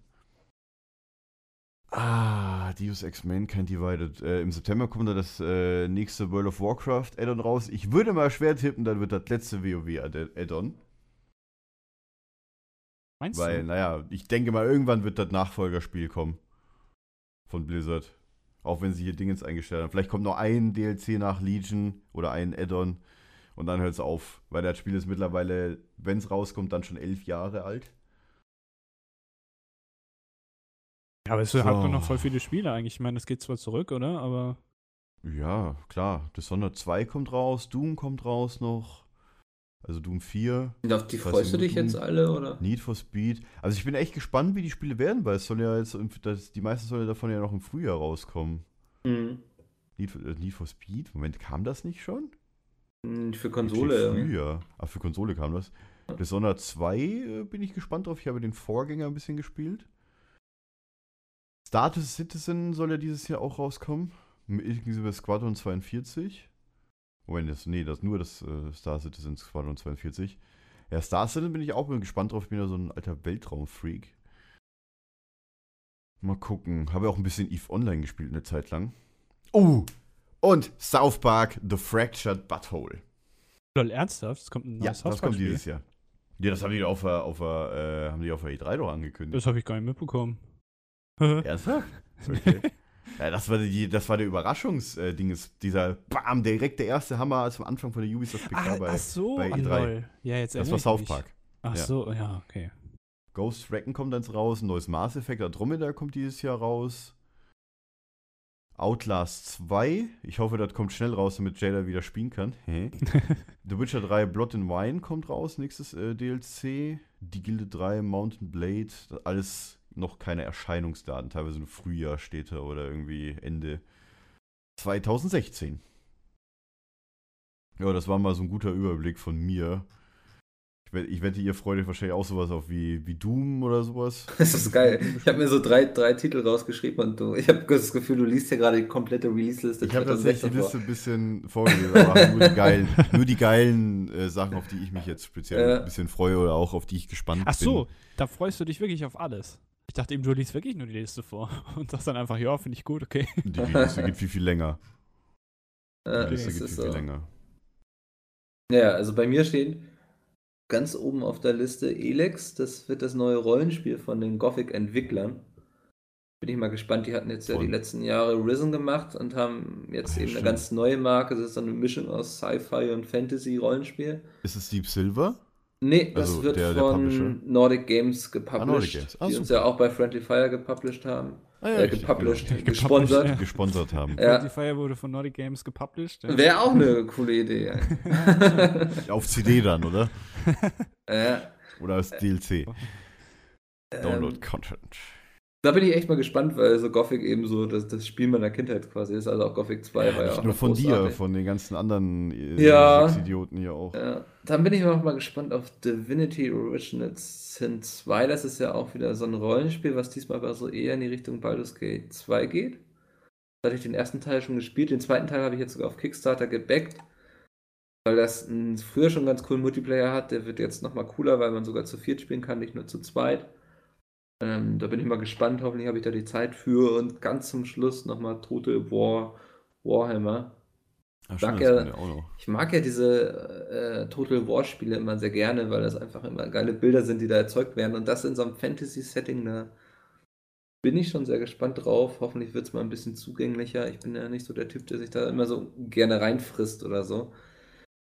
Ah, Deus Ex Mankind Divided. Äh, Im September kommt dann das äh, nächste World of Warcraft Add-on raus. Ich würde mal schwer tippen, dann wird das letzte WoW Add- Add-on. Meinst Weil, du? naja, ich denke mal, irgendwann wird das Nachfolgerspiel kommen. Von Blizzard. Auch wenn sie hier Dingens eingestellt haben. Vielleicht kommt noch ein DLC nach Legion oder ein Add-on. Und dann hört es auf. Weil das Spiel ist mittlerweile, wenn es rauskommt, dann schon elf Jahre alt. Ja, aber es So. hat doch noch voll viele Spiele eigentlich. Ich meine, das geht zwar zurück, oder? Aber Ja, klar. Dishonored 2 kommt raus, Doom kommt raus noch. Also Doom 4, Und auf die freust du dich jetzt Doom? alle, oder? Need for Speed. Also ich bin echt gespannt, wie die Spiele werden, weil es soll ja jetzt, das, die meisten sollen ja davon ja noch im Frühjahr rauskommen. Mhm. Need for, äh, Need for Speed? Moment, kam das nicht schon? Mhm, Für Konsole. irgendwie. Frühjahr. Ach, für Konsole kam das. Dishonored 2 äh, bin ich gespannt drauf. Ich habe den Vorgänger ein bisschen gespielt. Star Citizen soll ja dieses Jahr auch rauskommen. Mit Inklusive Squadron 42. Moment, das, nee, das nur das äh, Star Citizen Squadron 42. Ja, Star Citizen bin ich auch gespannt drauf. Ich bin ja so ein alter Weltraumfreak. Mal gucken. Habe auch ein bisschen EVE Online gespielt eine Zeit lang. Oh! Und South Park The Fractured Butthole. lol, ernsthaft? Es kommt ein neues Ja, das kommt dieses Jahr. Ja, das haben die auf der, auf äh, haben die auf der E3 doch angekündigt. Das habe ich gar nicht mitbekommen. Ernsthaft? Okay. Ja, das war, die, das war der Überraschungsding, dieser Bam, direkt der erste Hammer als am Anfang von der Ubisoft PK Ah, bei. ach so, bei ah, E3. lol. Ja, jetzt das war South. Park. Ach Ja. so, ja, okay. Ghost Recon kommt dann raus, ein neues Mass Effect Andromeda kommt dieses Jahr raus. Outlast 2, ich hoffe, das kommt schnell raus, damit Jada wieder spielen kann. The Witcher 3 Blood and Wine kommt raus, nächstes äh, DLC. Die Gilde 3 Mountain Blade, alles noch keine Erscheinungsdaten, teilweise im Frühjahr steht da oder irgendwie Ende 2016. Ja, das war mal so ein guter Überblick von mir. Ich wette, ich wette ihr freut euch wahrscheinlich auch sowas auf wie, wie Doom oder sowas. Das ist geil. Ich habe mir so drei, drei Titel rausgeschrieben und du, ich habe das Gefühl, du liest hier gerade die komplette Release-Liste. Ich habe tatsächlich die 2016 Liste ein bisschen vorgelesen, aber nur die geilen, nur die geilen äh, Sachen, auf die ich mich jetzt speziell Ja. ein bisschen freue oder auch auf die ich gespannt Ach so, bin. da freust du dich wirklich auf alles. Ich dachte eben, du liest wirklich nur die Liste vor und sagst dann einfach, ja, finde ich gut, okay. Die, Liste geht viel, viel länger. Die Ja, Liste geht viel, viel länger. Ja, also bei mir steht ganz oben auf der Liste Elex. Das wird das neue Rollenspiel von den Gothic-Entwicklern. Bin ich mal gespannt. Die hatten jetzt ja Von- die letzten Jahre Risen gemacht und haben jetzt Ach eben eine stimmt. ganz neue Marke. Das ist so eine Mischung aus Sci-Fi und Fantasy-Rollenspiel. Ist es Deep Silver? Nee, das Also wird der- der von Publisher? Nordic Games gepublished, Nordic Games. Ah, die uns super. ja auch bei Friendly Fire gepublished haben. Ah, äh, richtig, gepublished, genau. gesponsert. Ja. Gesponsert haben. Ja. Die Fire wurde von Nordic Games gepublished. Ja. Wäre auch eine coole Idee. Auf CD dann, oder? ja, Oder als DLC. Download ähm, Content. Da bin ich echt mal gespannt, weil so Gothic eben so das, das Spiel meiner Kindheit quasi ist. Also auch Gothic 2 war ja Nicht auch nur noch von dir, großartig. von den ganzen anderen äh, Ja. Idioten hier auch. Ja, dann bin ich noch mal gespannt auf Divinity Original Sin 2. Das ist ja auch wieder so ein Rollenspiel, was diesmal aber so eher in die Richtung Baldur's Gate 2 geht. Da hatte ich den ersten Teil schon gespielt. Den zweiten Teil habe ich jetzt sogar auf Kickstarter gebackt. Weil das einen früher schon ganz coolen Multiplayer hat. Der wird jetzt nochmal cooler, weil man sogar zu viert spielen kann, nicht nur zu zweit. Ähm, da bin ich mal gespannt. Hoffentlich habe ich da die Zeit für. Und ganz zum Schluss nochmal Tote War, Warhammer. Ach, Sag stimmt, ja-. Ich mag ja diese äh, Total War Spiele immer sehr gerne, weil das einfach immer geile Bilder sind, die da erzeugt werden. Und das in so einem Fantasy-Setting, da bin ich schon sehr gespannt drauf. Hoffentlich wird es mal ein bisschen zugänglicher. Ich bin ja nicht so der Typ, der sich da immer so gerne reinfrisst oder so.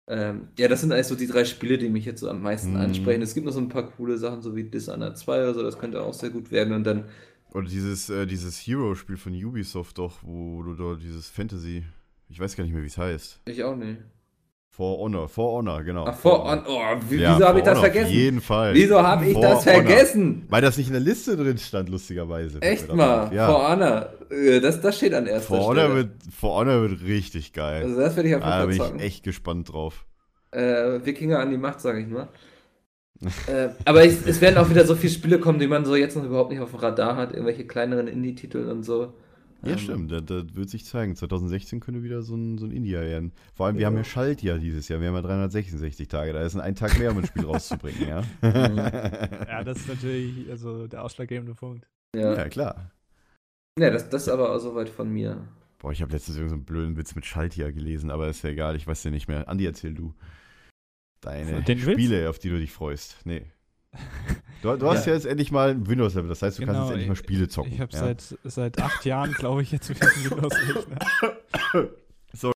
Ähm, ja, das sind eigentlich so die drei Spiele, die mich jetzt so am meisten Mhm. ansprechen. Es gibt noch so ein paar coole Sachen, so wie Dishonored 2 oder so, das könnte auch sehr gut werden. Und dann, Oder dieses, äh, dieses Hero-Spiel von Ubisoft doch, wo du da dieses Fantasy, ich weiß gar nicht mehr, wie es heißt. ich auch nicht. For Honor, For Honor, genau. Ach, vor, oh, wie, Ja, wieso habe For ich das Honor, vergessen? Auf jeden Fall. Wieso habe ich For das Honor. vergessen? Weil das nicht in der Liste drin stand, lustigerweise. Echt mal. Ja. For Honor. Äh, Das, das steht an erster For Honor, Stelle. wird, For Honor wird richtig geil. also das werde ich auf jeden da Fall bin ich echt gespannt drauf. Äh, Wikinger an die Macht, sage ich nur. äh, aber ich, es werden auch wieder so viele Spiele kommen, die man so jetzt noch überhaupt nicht auf dem Radar hat. Irgendwelche kleineren Indie-Titel und so. Ja, Ähm, stimmt, das, das wird sich zeigen. 2016 könnte wieder so ein, so ein Indie werden. Vor allem, wir haben ja Schaltjahr dieses Jahr. Wir haben ja 366 Tage. Da ist ein Tag mehr, um ein Spiel rauszubringen, ja. Ja, das ist natürlich also der ausschlaggebende Punkt. Ja, ja, klar. ja das, das ist aber auch soweit von mir. Boah, ich habe letztens irgendeinen so einen blöden Witz mit Schaltjahr gelesen, aber ist ja egal, ich weiß ja nicht mehr. Andi, erzähl du. Deine Den Witz? Spiele, auf die du dich freust. Nee. Du, du hast ja. jetzt endlich mal ein Windows-Level, das heißt, du kannst Genau, jetzt endlich mal Spiele zocken. Ich habe ja? seit, seit acht Jahren, glaube ich, jetzt wieder einen Windows-Rechner. So.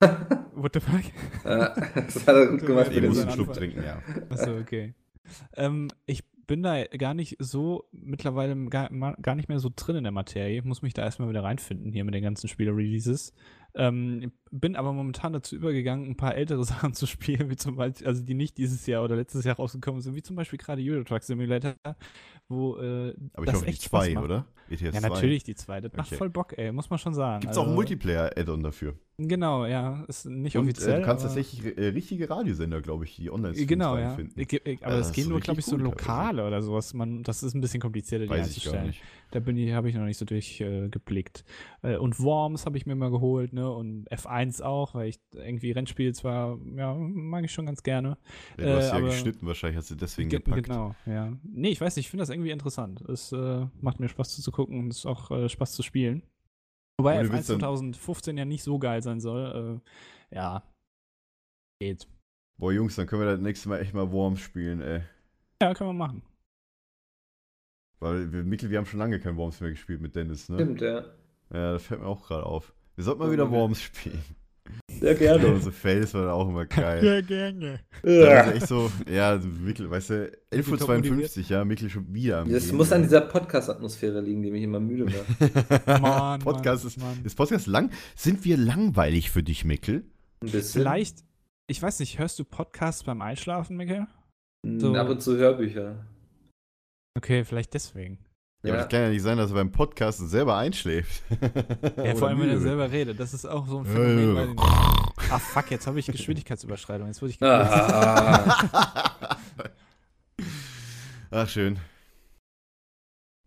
What the fuck? Ja, das hat er gut gemacht. Ich muss so einen ein Schluck trinken, ja. Achso, okay. Ähm, ich bin da gar nicht so, mittlerweile gar, gar nicht mehr so drin in der Materie. Ich muss mich da erstmal wieder reinfinden hier mit den ganzen Spiele-Releases. Ähm, bin aber momentan dazu übergegangen, ein paar ältere Sachen zu spielen, wie zum Beispiel, also die nicht dieses Jahr oder letztes Jahr rausgekommen sind, wie zum Beispiel gerade Euro Truck Simulator, wo äh, Aber ich das hoffe, die echt Spaß zwei, macht. oder? ETS Ja, 2. natürlich die zwei. Das macht Okay. voll Bock, ey, muss man schon sagen. Gibt es auch ein Also, Multiplayer-Add-on dafür. Genau, ja, ist nicht Und offiziell. äh, du kannst aber- tatsächlich äh, richtige Radiosender, glaube ich, die online Genau, ja. Ich, ich, aber Also es das gehen nur, glaube ich, so teilweise. Lokale oder sowas. Man, das ist ein bisschen komplizierter, die Weiß ich gar einzustellen. nicht. Da bin ich, habe ich noch nicht so durchgeblickt. Äh, geblickt. äh, und Worms habe ich mir mal geholt, ne? Und F1 auch, weil ich irgendwie Rennspiele zwar, ja, mag ich schon ganz gerne. Ja, du hast Äh, ja aber- geschnitten, wahrscheinlich hast du deswegen Ge- gepackt. Genau, ja. Nee, ich weiß nicht, ich finde das irgendwie interessant. Es äh, macht mir Spaß zu gucken und es ist auch äh, Spaß zu spielen. Wobei du F1 willst dann- 2015 ja nicht so geil sein soll. Äh, ja. Geht. Boah, Jungs, dann können wir das nächste Mal echt mal Worms spielen, ey. Ja, können wir machen. Weil wir, Mikkel, wir haben schon lange kein Worms mehr gespielt mit Dennis, ne? Stimmt, ja. Ja, das fällt mir auch gerade auf. Wir sollten mal wieder Worms spielen. Sehr Ja, gerne. unsere Fails waren auch immer geil. Ja, gerne. Da Ja. echt so, ja, Mikkel, weißt du, 11.52 Uhr, ja, Mikkel schon wieder am Das Gehen. muss an dieser Podcast-Atmosphäre liegen, die mich immer müde macht. Mann, Podcast Mann, ist, Mann. ist Podcast lang? Sind wir langweilig für dich, Mikkel? Ein bisschen. Vielleicht, ich weiß nicht, hörst du Podcasts beim Einschlafen, Mikkel? Mm, so- Ab und zu Hörbücher. Okay, vielleicht deswegen. Ja, aber das kann ja nicht sein, dass er beim Podcast selber einschläft. Ja, vor allem, wenn er selber redet. Das ist auch so ein Ja, Phänomen. ja. bei den- Ah, fuck, jetzt habe ich Geschwindigkeitsüberschreitung. Jetzt wurde ich gekürzt. Ah, Ach, schön.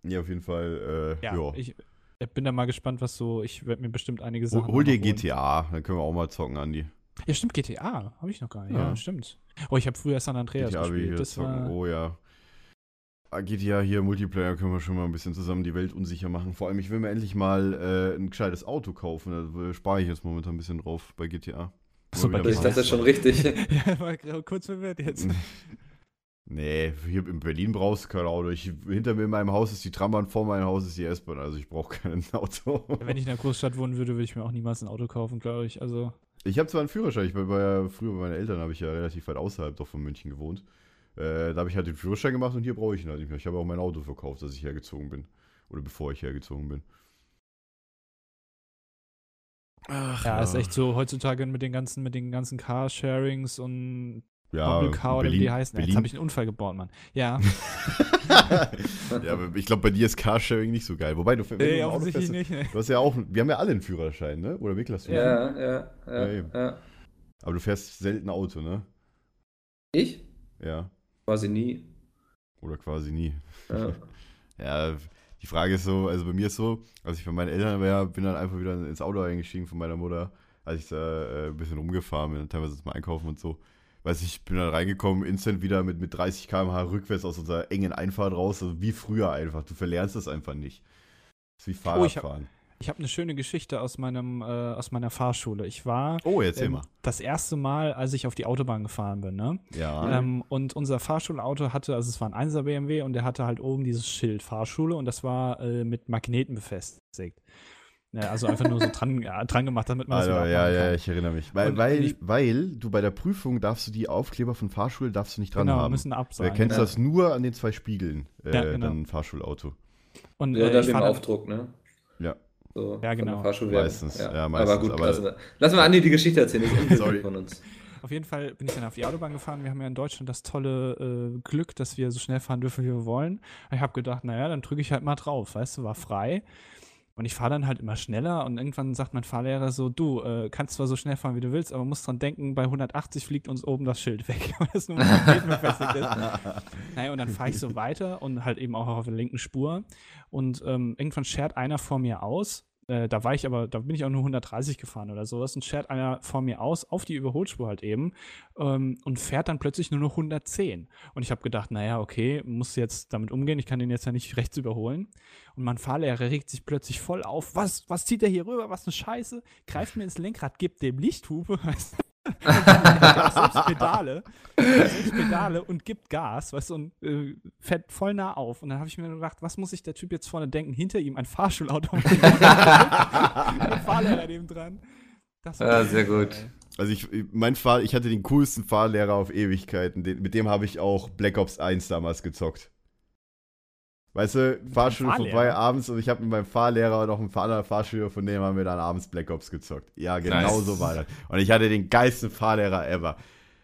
Ja, auf jeden Fall, äh, Ja, ja. ich ich bin da mal gespannt, was so. Ich werde mir bestimmt einige Hol, Sachen. hol dir noch holen. GTA, dann können wir auch mal zocken, Andi. Ja, stimmt, GTA. Habe ich noch gar nicht. Ja, Ja. stimmt. Oh, ich habe früher San Andreas GTA gespielt. Das war, Oh ja. Ah, GTA hier, Multiplayer, können wir schon mal ein bisschen zusammen die Welt unsicher machen. Vor allem, ich will mir endlich mal äh, ein gescheites Auto kaufen. Da äh, spare ich jetzt momentan ein bisschen drauf bei GTA. Achso, bei ich mal. dachte schon richtig. ja, war kurz verwirrt jetzt. Nee, hier in Berlin brauchst du kein Auto. Ich, hinter mir in meinem Haus ist die Trambahn, vor meinem Haus ist die S-Bahn. Also ich brauche kein Auto. Wenn ich in einer Großstadt wohnen würde, würde ich mir auch niemals ein Auto kaufen, glaube ich. Also, Ich habe zwar einen Führerschein, ich war ja früher bei meinen Eltern, habe ich ja relativ weit außerhalb doch von München gewohnt. Äh, da habe ich halt den Führerschein gemacht und hier brauche ich ihn halt nicht mehr. Ich habe auch mein Auto verkauft, als ich hergezogen bin. Oder bevor ich hergezogen bin. Ach, ja, ist echt so heutzutage mit den ganzen, mit den ganzen Carsharings und ja, Bubble Car oder wie die heißen. Jetzt Berlin. habe ich einen Unfall gebaut, Mann. Ja, ja, aber ich glaube, bei dir ist Carsharing nicht so geil. Wobei, du, wenn du nee, ein Auto offensichtlich fährst, nicht. Ne. du hast ja auch, wir haben ja alle einen Führerschein, ne? Oder Mikkel hast du einen? ja, ja, Ja, ja, ja. Aber du fährst selten Auto, ne? Ich? Ja. Quasi nie. Oder quasi nie. Ja. Ja, Die Frage ist so, also bei mir ist so, als ich bei meinen Eltern war, bin dann einfach wieder ins Auto eingestiegen von meiner Mutter, als ich da äh, ein bisschen rumgefahren bin, teilweise zum Einkaufen und so. Weiß ich, bin dann reingekommen, instant wieder mit, mit 30 km/h rückwärts aus unserer engen Einfahrt raus, also wie früher einfach. Du verlernst das einfach nicht. Das ist wie Oh, ich habe eine schöne Geschichte aus, meinem, äh, aus meiner Fahrschule. Ich war Oh, erzähl ähm, mal. das erste Mal, als ich auf die Autobahn gefahren bin. Ne? Ja. Ähm, und unser Fahrschulauto hatte, also es war ein 1er BMW und der hatte halt oben dieses Schild Fahrschule und das war äh, mit Magneten befestigt. Ja, also einfach nur so dran, dran gemacht, damit man das Also, wieder ja, ja, kann. ich erinnere mich. Weil, Und weil, weil du bei der Prüfung darfst du die Aufkleber von Fahrschule darfst du nicht dran Genau, haben. müssen ab Wer sein. kennst ja. das nur an den zwei Spiegeln, äh, Ja, genau. dann Fahrschulauto. Und Ja, äh, dann ich dem Aufdruck, ne? Ja. So, Ja, genau. Meistens, ja, meistens, Aber gut, aber- lassen, wir, lassen wir Andi die Geschichte erzählen. Das ist Sorry. von uns. Auf jeden Fall bin ich dann auf die Autobahn gefahren. Wir haben ja in Deutschland das tolle äh, Glück, dass wir so schnell fahren dürfen, wie wir wollen. Ich habe gedacht, naja, dann drücke ich halt mal drauf. Weißt du, war frei. Und ich fahre dann halt immer schneller und irgendwann sagt mein Fahrlehrer so, du äh, kannst zwar so schnell fahren, wie du willst, aber musst dran denken, bei 180 fliegt uns oben das Schild weg, weil das nur befestigt ist. Naja, und dann fahre ich so weiter und halt eben auch auf der linken Spur. Und ähm, irgendwann schert einer vor mir aus. Äh, da war ich aber, da bin ich auch nur 130 gefahren oder sowas und schert einer vor mir aus, auf die Überholspur halt eben, ähm, und fährt dann plötzlich nur noch 110. Und ich habe gedacht, naja, okay, muss jetzt damit umgehen, ich kann den jetzt ja nicht rechts überholen. Und mein Fahrlehrer regt sich plötzlich voll auf. Was, was zieht der hier rüber? Was eine Scheiße? Greift mir ins Lenkrad, gibt dem Lichthupe. Weißt du? Und der hat selbst Pedale, selbst Pedale und gibt Gas, weißt du, und äh, fährt voll nah auf. Und dann habe ich mir gedacht, was muss sich der Typ jetzt vorne denken? Hinter ihm ein Fahrschulauto und der Fahrlehrer neben dran. Das Ja, sehr gut. ey. Also ich, mein Fahr, ich hatte den coolsten Fahrlehrer auf Ewigkeiten. Den, mit dem habe ich auch Black Ops 1 damals gezockt. Weißt du, Fahrschule vorbei abends und ich habe mit meinem Fahrlehrer und noch ein anderer Fahrschüler von dem haben wir dann abends Black Ops gezockt. Ja, genau Nice. so war das. Und ich hatte den geilsten Fahrlehrer ever.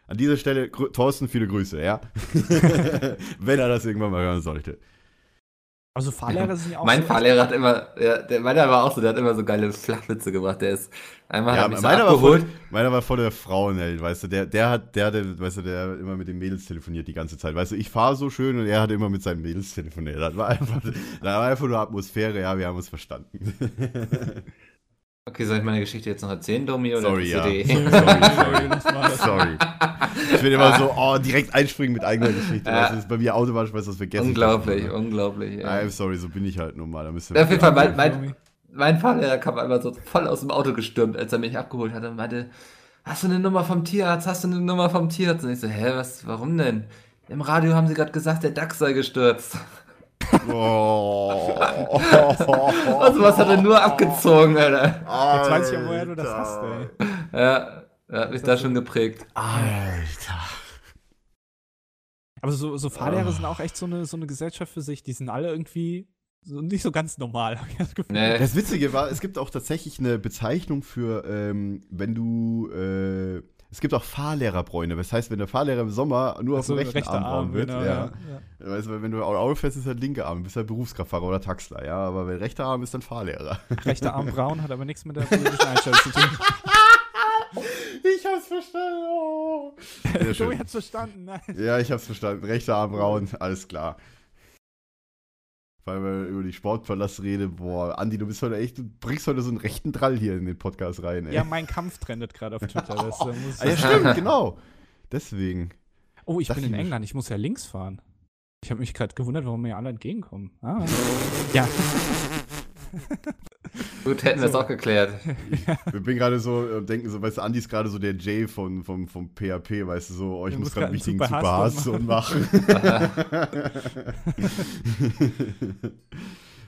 An dieser Stelle, Thorsten, viele Grüße, ja? Wenn er das irgendwann mal hören sollte. Also Fahrlehrer sind ja auch Mein so Fahrlehrer hat immer, ja, der, meiner war auch so, der hat immer so geile Flachwitze gemacht. Der ist einmal Ja, hat mich so meiner, war voll, abgeholt. meiner war voll der Frauenheld, weißt du, der, der hat, der hatte, weißt du, der hat immer mit den Mädels telefoniert die ganze Zeit. Weißt du, ich fahre so schön und er hat immer mit seinen Mädels telefoniert. Das war einfach, das war einfach nur Atmosphäre, ja, wir haben uns verstanden. Okay, soll ich meine Geschichte jetzt noch erzählen, Domi? Oder Sorry, ja. CD? Sorry, sorry. Sorry. Ich bin immer so, oh, direkt einspringen mit eigener Geschichte. Ja. Das ist bei mir automatisch, weißt du, das vergessen. unglaublich, unglaublich. Ja. I'm sorry, so bin ich halt nun mal. Da müsst ihr auf jeden Fall, mein, mein, mein Fahrlehrer kam einmal so voll aus dem Auto gestürmt, als er mich abgeholt hatte und meinte, hast du eine Nummer vom Tierarzt? Hast du eine Nummer vom Tierarzt? Und ich so, hä, was, warum denn? Im Radio haben sie gerade gesagt, der Dachs sei gestürzt. Oh. Und sowas hat er nur abgezogen, Alter. Jetzt weiß ich ja, woher du das hast, ey. Ja, er hat mich da schon geprägt. Alter. Aber so, so Fahrlehrer Ah. sind auch echt so eine, so eine Gesellschaft für sich. Die sind alle irgendwie so, nicht so ganz normal, hab ich das Gefühl. Nee. Das Witzige war, es gibt auch tatsächlich eine Bezeichnung für, ähm, wenn du, äh, es gibt auch Fahrlehrerbräune. Das heißt, wenn der Fahrlehrer im Sommer nur auf so dem rechten Arm braun wird, genau, ja. ja. Weißt du, wenn du Auto fährst, ist halt linker Arm, bist halt Berufskraftfahrer oder Taxler, ja. Aber wenn rechter Arm ist dann Fahrlehrer. Rechter Arm braun hat aber nichts mit der politischen Einstellung zu tun. Ich hab's verstanden. Oh. Sehr schön. hat's verstanden, nein. Ja, ich hab's verstanden. Rechter Arm braun, alles klar. Weil wir über die Sportpalast reden, boah, Andi, du bist heute echt, du bringst heute so einen rechten Drall hier in den Podcast rein, ey. Ja, mein Kampf trendet gerade auf Twitter. Das, muss Ah, ja, stimmt, genau. Deswegen. Oh, ich Das bin in England, ich muss ja links fahren. Ich habe mich gerade gewundert, warum mir alle entgegenkommen. Ah. Ja, Gut, hätten wir es auch geklärt. Wir bin gerade so und denken so, weißt du, Andi ist gerade so der Jay von, vom, vom PHP, weißt du, so, oh, ich Du muss gerade einen wichtigen Super Super machen.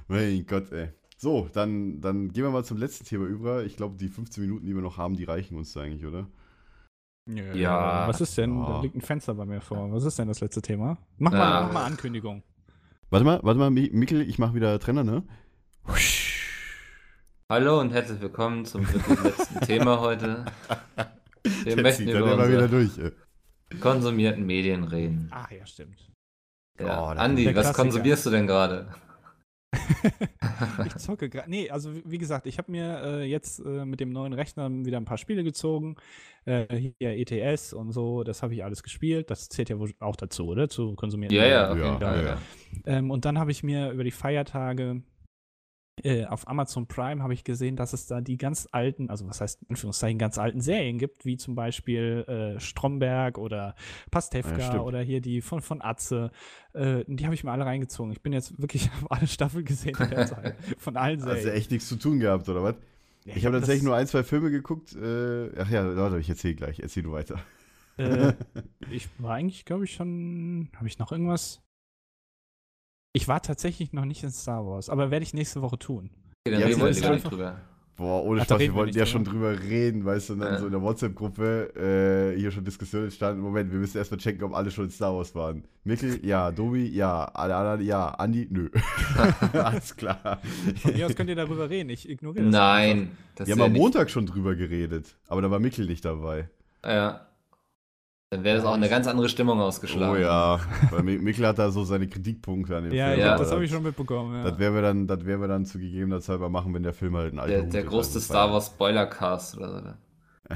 mein Gott, ey. So, dann, dann gehen wir mal zum letzten Thema über. Ich glaube, die 15 Minuten, die wir noch haben, die reichen uns da eigentlich, oder? Ja. Was ist denn? Da Ja. liegt ein Fenster bei mir vor. Was ist denn das letzte Thema? Mach mal, Ja. mach mal Ankündigung. Warte mal, warte mal, Mi- Mikkel, ich mache wieder Trenner, ne? Hallo und herzlich willkommen zum letzten Thema heute. Wir Der möchten über immer wieder unsere durch. ey. konsumierten Medien reden. Ah, ja, stimmt. Ja. Oh, Andi, was Klassiker. konsumierst du denn gerade? ich zocke gerade. Nee, also wie gesagt, ich habe mir äh, jetzt äh, mit dem neuen Rechner wieder ein paar Spiele gezogen. Äh, hier ETS und so, das habe ich alles gespielt. Das zählt ja wohl auch dazu, oder? Zu konsumieren. Ja, ja, Ja, ja, Ja, Ähm, und dann habe ich mir über die Feiertage äh, auf Amazon Prime habe ich gesehen, dass es da die ganz alten, also was heißt in Anführungszeichen ganz alten Serien gibt, wie zum Beispiel äh, Stromberg oder Pastewka Ja, oder hier die von, von Atze. Äh, die habe ich mir alle reingezogen. Ich bin jetzt wirklich auf alle Staffeln gesehen in der Zeit. Von allen Hast du Serien. echt nichts zu tun gehabt, oder was? Ja, Ich habe tatsächlich nur ein, zwei Filme geguckt. Äh, ach ja, warte, ich erzähle gleich. Erzähl du weiter. Äh, ich war eigentlich, glaube ich, schon. Habe ich noch irgendwas? Ich war tatsächlich noch nicht in Star Wars, aber werde ich nächste Woche tun. Okay, dann Ja, reden wir lieber nicht einfach- drüber. Boah, ohne Ach, Spaß, wir wollten ja drüber. schon drüber reden, weißt du, und dann Ja. so in der WhatsApp-Gruppe äh, hier schon Diskussionen entstanden. Moment, wir müssen erstmal checken, ob alle schon in Star Wars waren. Mikkel, ja, Dobi, ja, alle anderen, ja, Andi, nö. Alles klar. Von mir aus könnt ihr darüber reden. Ich ignoriere das. Nein. Das Wir haben am nicht- Montag schon drüber geredet, aber da war Mikkel nicht dabei. Ja. Dann wäre das auch eine ganz andere Stimmung ausgeschlagen. Oh ja, weil Mi- Mikkel hat da so seine Kritikpunkte an dem Ja, Film. ja, Ja. das habe ich schon mitbekommen. Ja. Das werden wir dann, das werden wir dann zu gegebener Zeit mal machen, wenn der Film halt ein alter Der, Hut der größte Also, Star Wars Spoiler-Cast oder so.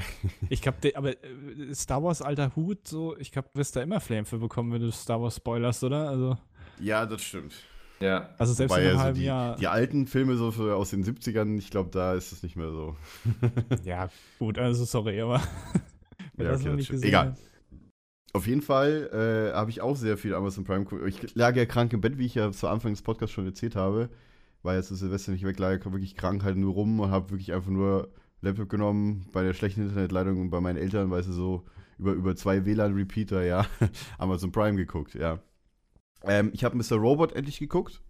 Ich glaube, aber äh, Star Wars alter Hut, so, ich glaube, du wirst da immer Flame für bekommen, wenn du Star Wars spoilerst, oder? Also, Ja, das stimmt. Ja. also selbst Wobei in einem also halben die, Jahr. die alten Filme so für, aus den 70ern, ich glaube, da ist es nicht mehr so. Ja, gut, also sorry, aber. Ja, das okay, das gesehen Egal. hat. Auf jeden Fall äh, habe ich auch sehr viel Amazon Prime geguckt. Ich lag ja krank im Bett, wie ich ja zu Anfang des Podcasts schon erzählt habe. War jetzt zu Silvester nicht weg, lag wirklich krank halt nur rum und habe wirklich einfach nur Laptop genommen bei der schlechten Internetleitung und bei meinen Eltern, weißt du, so über, über zwei WLAN-Repeater, ja, Amazon Prime geguckt, ja. Ähm, ich habe Mr. Robot endlich geguckt.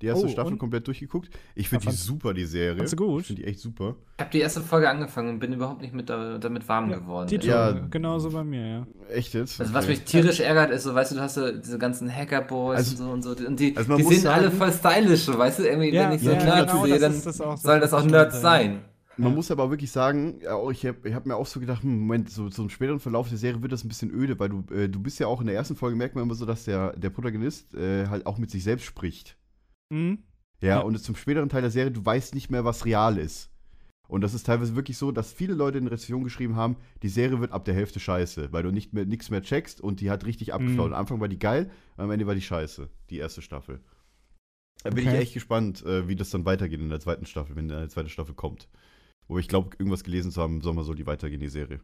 Die erste Oh, Staffel und? komplett durchgeguckt. Ich finde Ja, die super, die Serie. du gut? Ich finde die echt super. Ich habe die erste Folge angefangen und bin überhaupt nicht mit da, damit warm Ja, geworden. Tito, Ja. genauso bei mir, ja. Echt jetzt? Also was Okay. mich tierisch ärgert, ist so, weißt du, du hast so diese ganzen Hackerboys Also- und so und so. Und die, also die muss sind alle sagen- voll stylisch, so, weißt du? Irgendwie, Ja, wenn ich so ja, Nerds genau, sehe, das dann ist das auch, das sollen das auch Nerds sein. Man Ja. muss aber wirklich sagen, ich habe ich hab mir auch so gedacht, hm, Moment, so, so im späteren Verlauf der Serie wird das ein bisschen öde, weil du, äh, du bist ja auch in der ersten Folge, merkt man immer so, dass der, der Protagonist äh, halt auch mit sich selbst spricht. Mhm. Ja, Ja. und zum späteren Teil der Serie, du weißt nicht mehr, was real ist. Und das ist teilweise wirklich so, dass viele Leute in Rezensionen geschrieben haben, die Serie wird ab der Hälfte scheiße, weil du nicht mehr nichts mehr checkst und die hat richtig abgeflaut. Mhm. Am Anfang war die geil, am Ende war die scheiße, die erste Staffel. Da bin ich Okay. echt gespannt, äh, wie das dann weitergeht in der zweiten Staffel, wenn eine zweite Staffel kommt. Wo ich glaube, irgendwas gelesen zu haben, soll mal so die weitergehen, die Serie.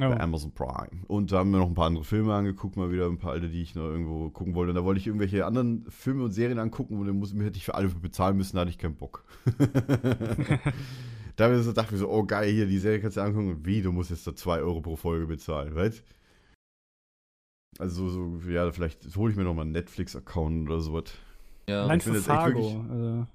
Ja. Bei Amazon Prime. Und da haben wir noch ein paar andere Filme angeguckt, mal wieder ein paar alte, die ich noch irgendwo gucken wollte. Und da wollte ich irgendwelche anderen Filme und Serien angucken und dann muss, hätte ich für alle bezahlen müssen, da hatte ich keinen Bock. da habe ich so, dachte ich mir so, oh geil, hier, die Serie kannst du angucken. Und wie, du musst jetzt da 2 Euro pro Folge bezahlen, weißt Also so, ja, vielleicht hole ich mir noch mal einen Netflix-Account oder sowas. Ja. Nein, für Fargo. Also,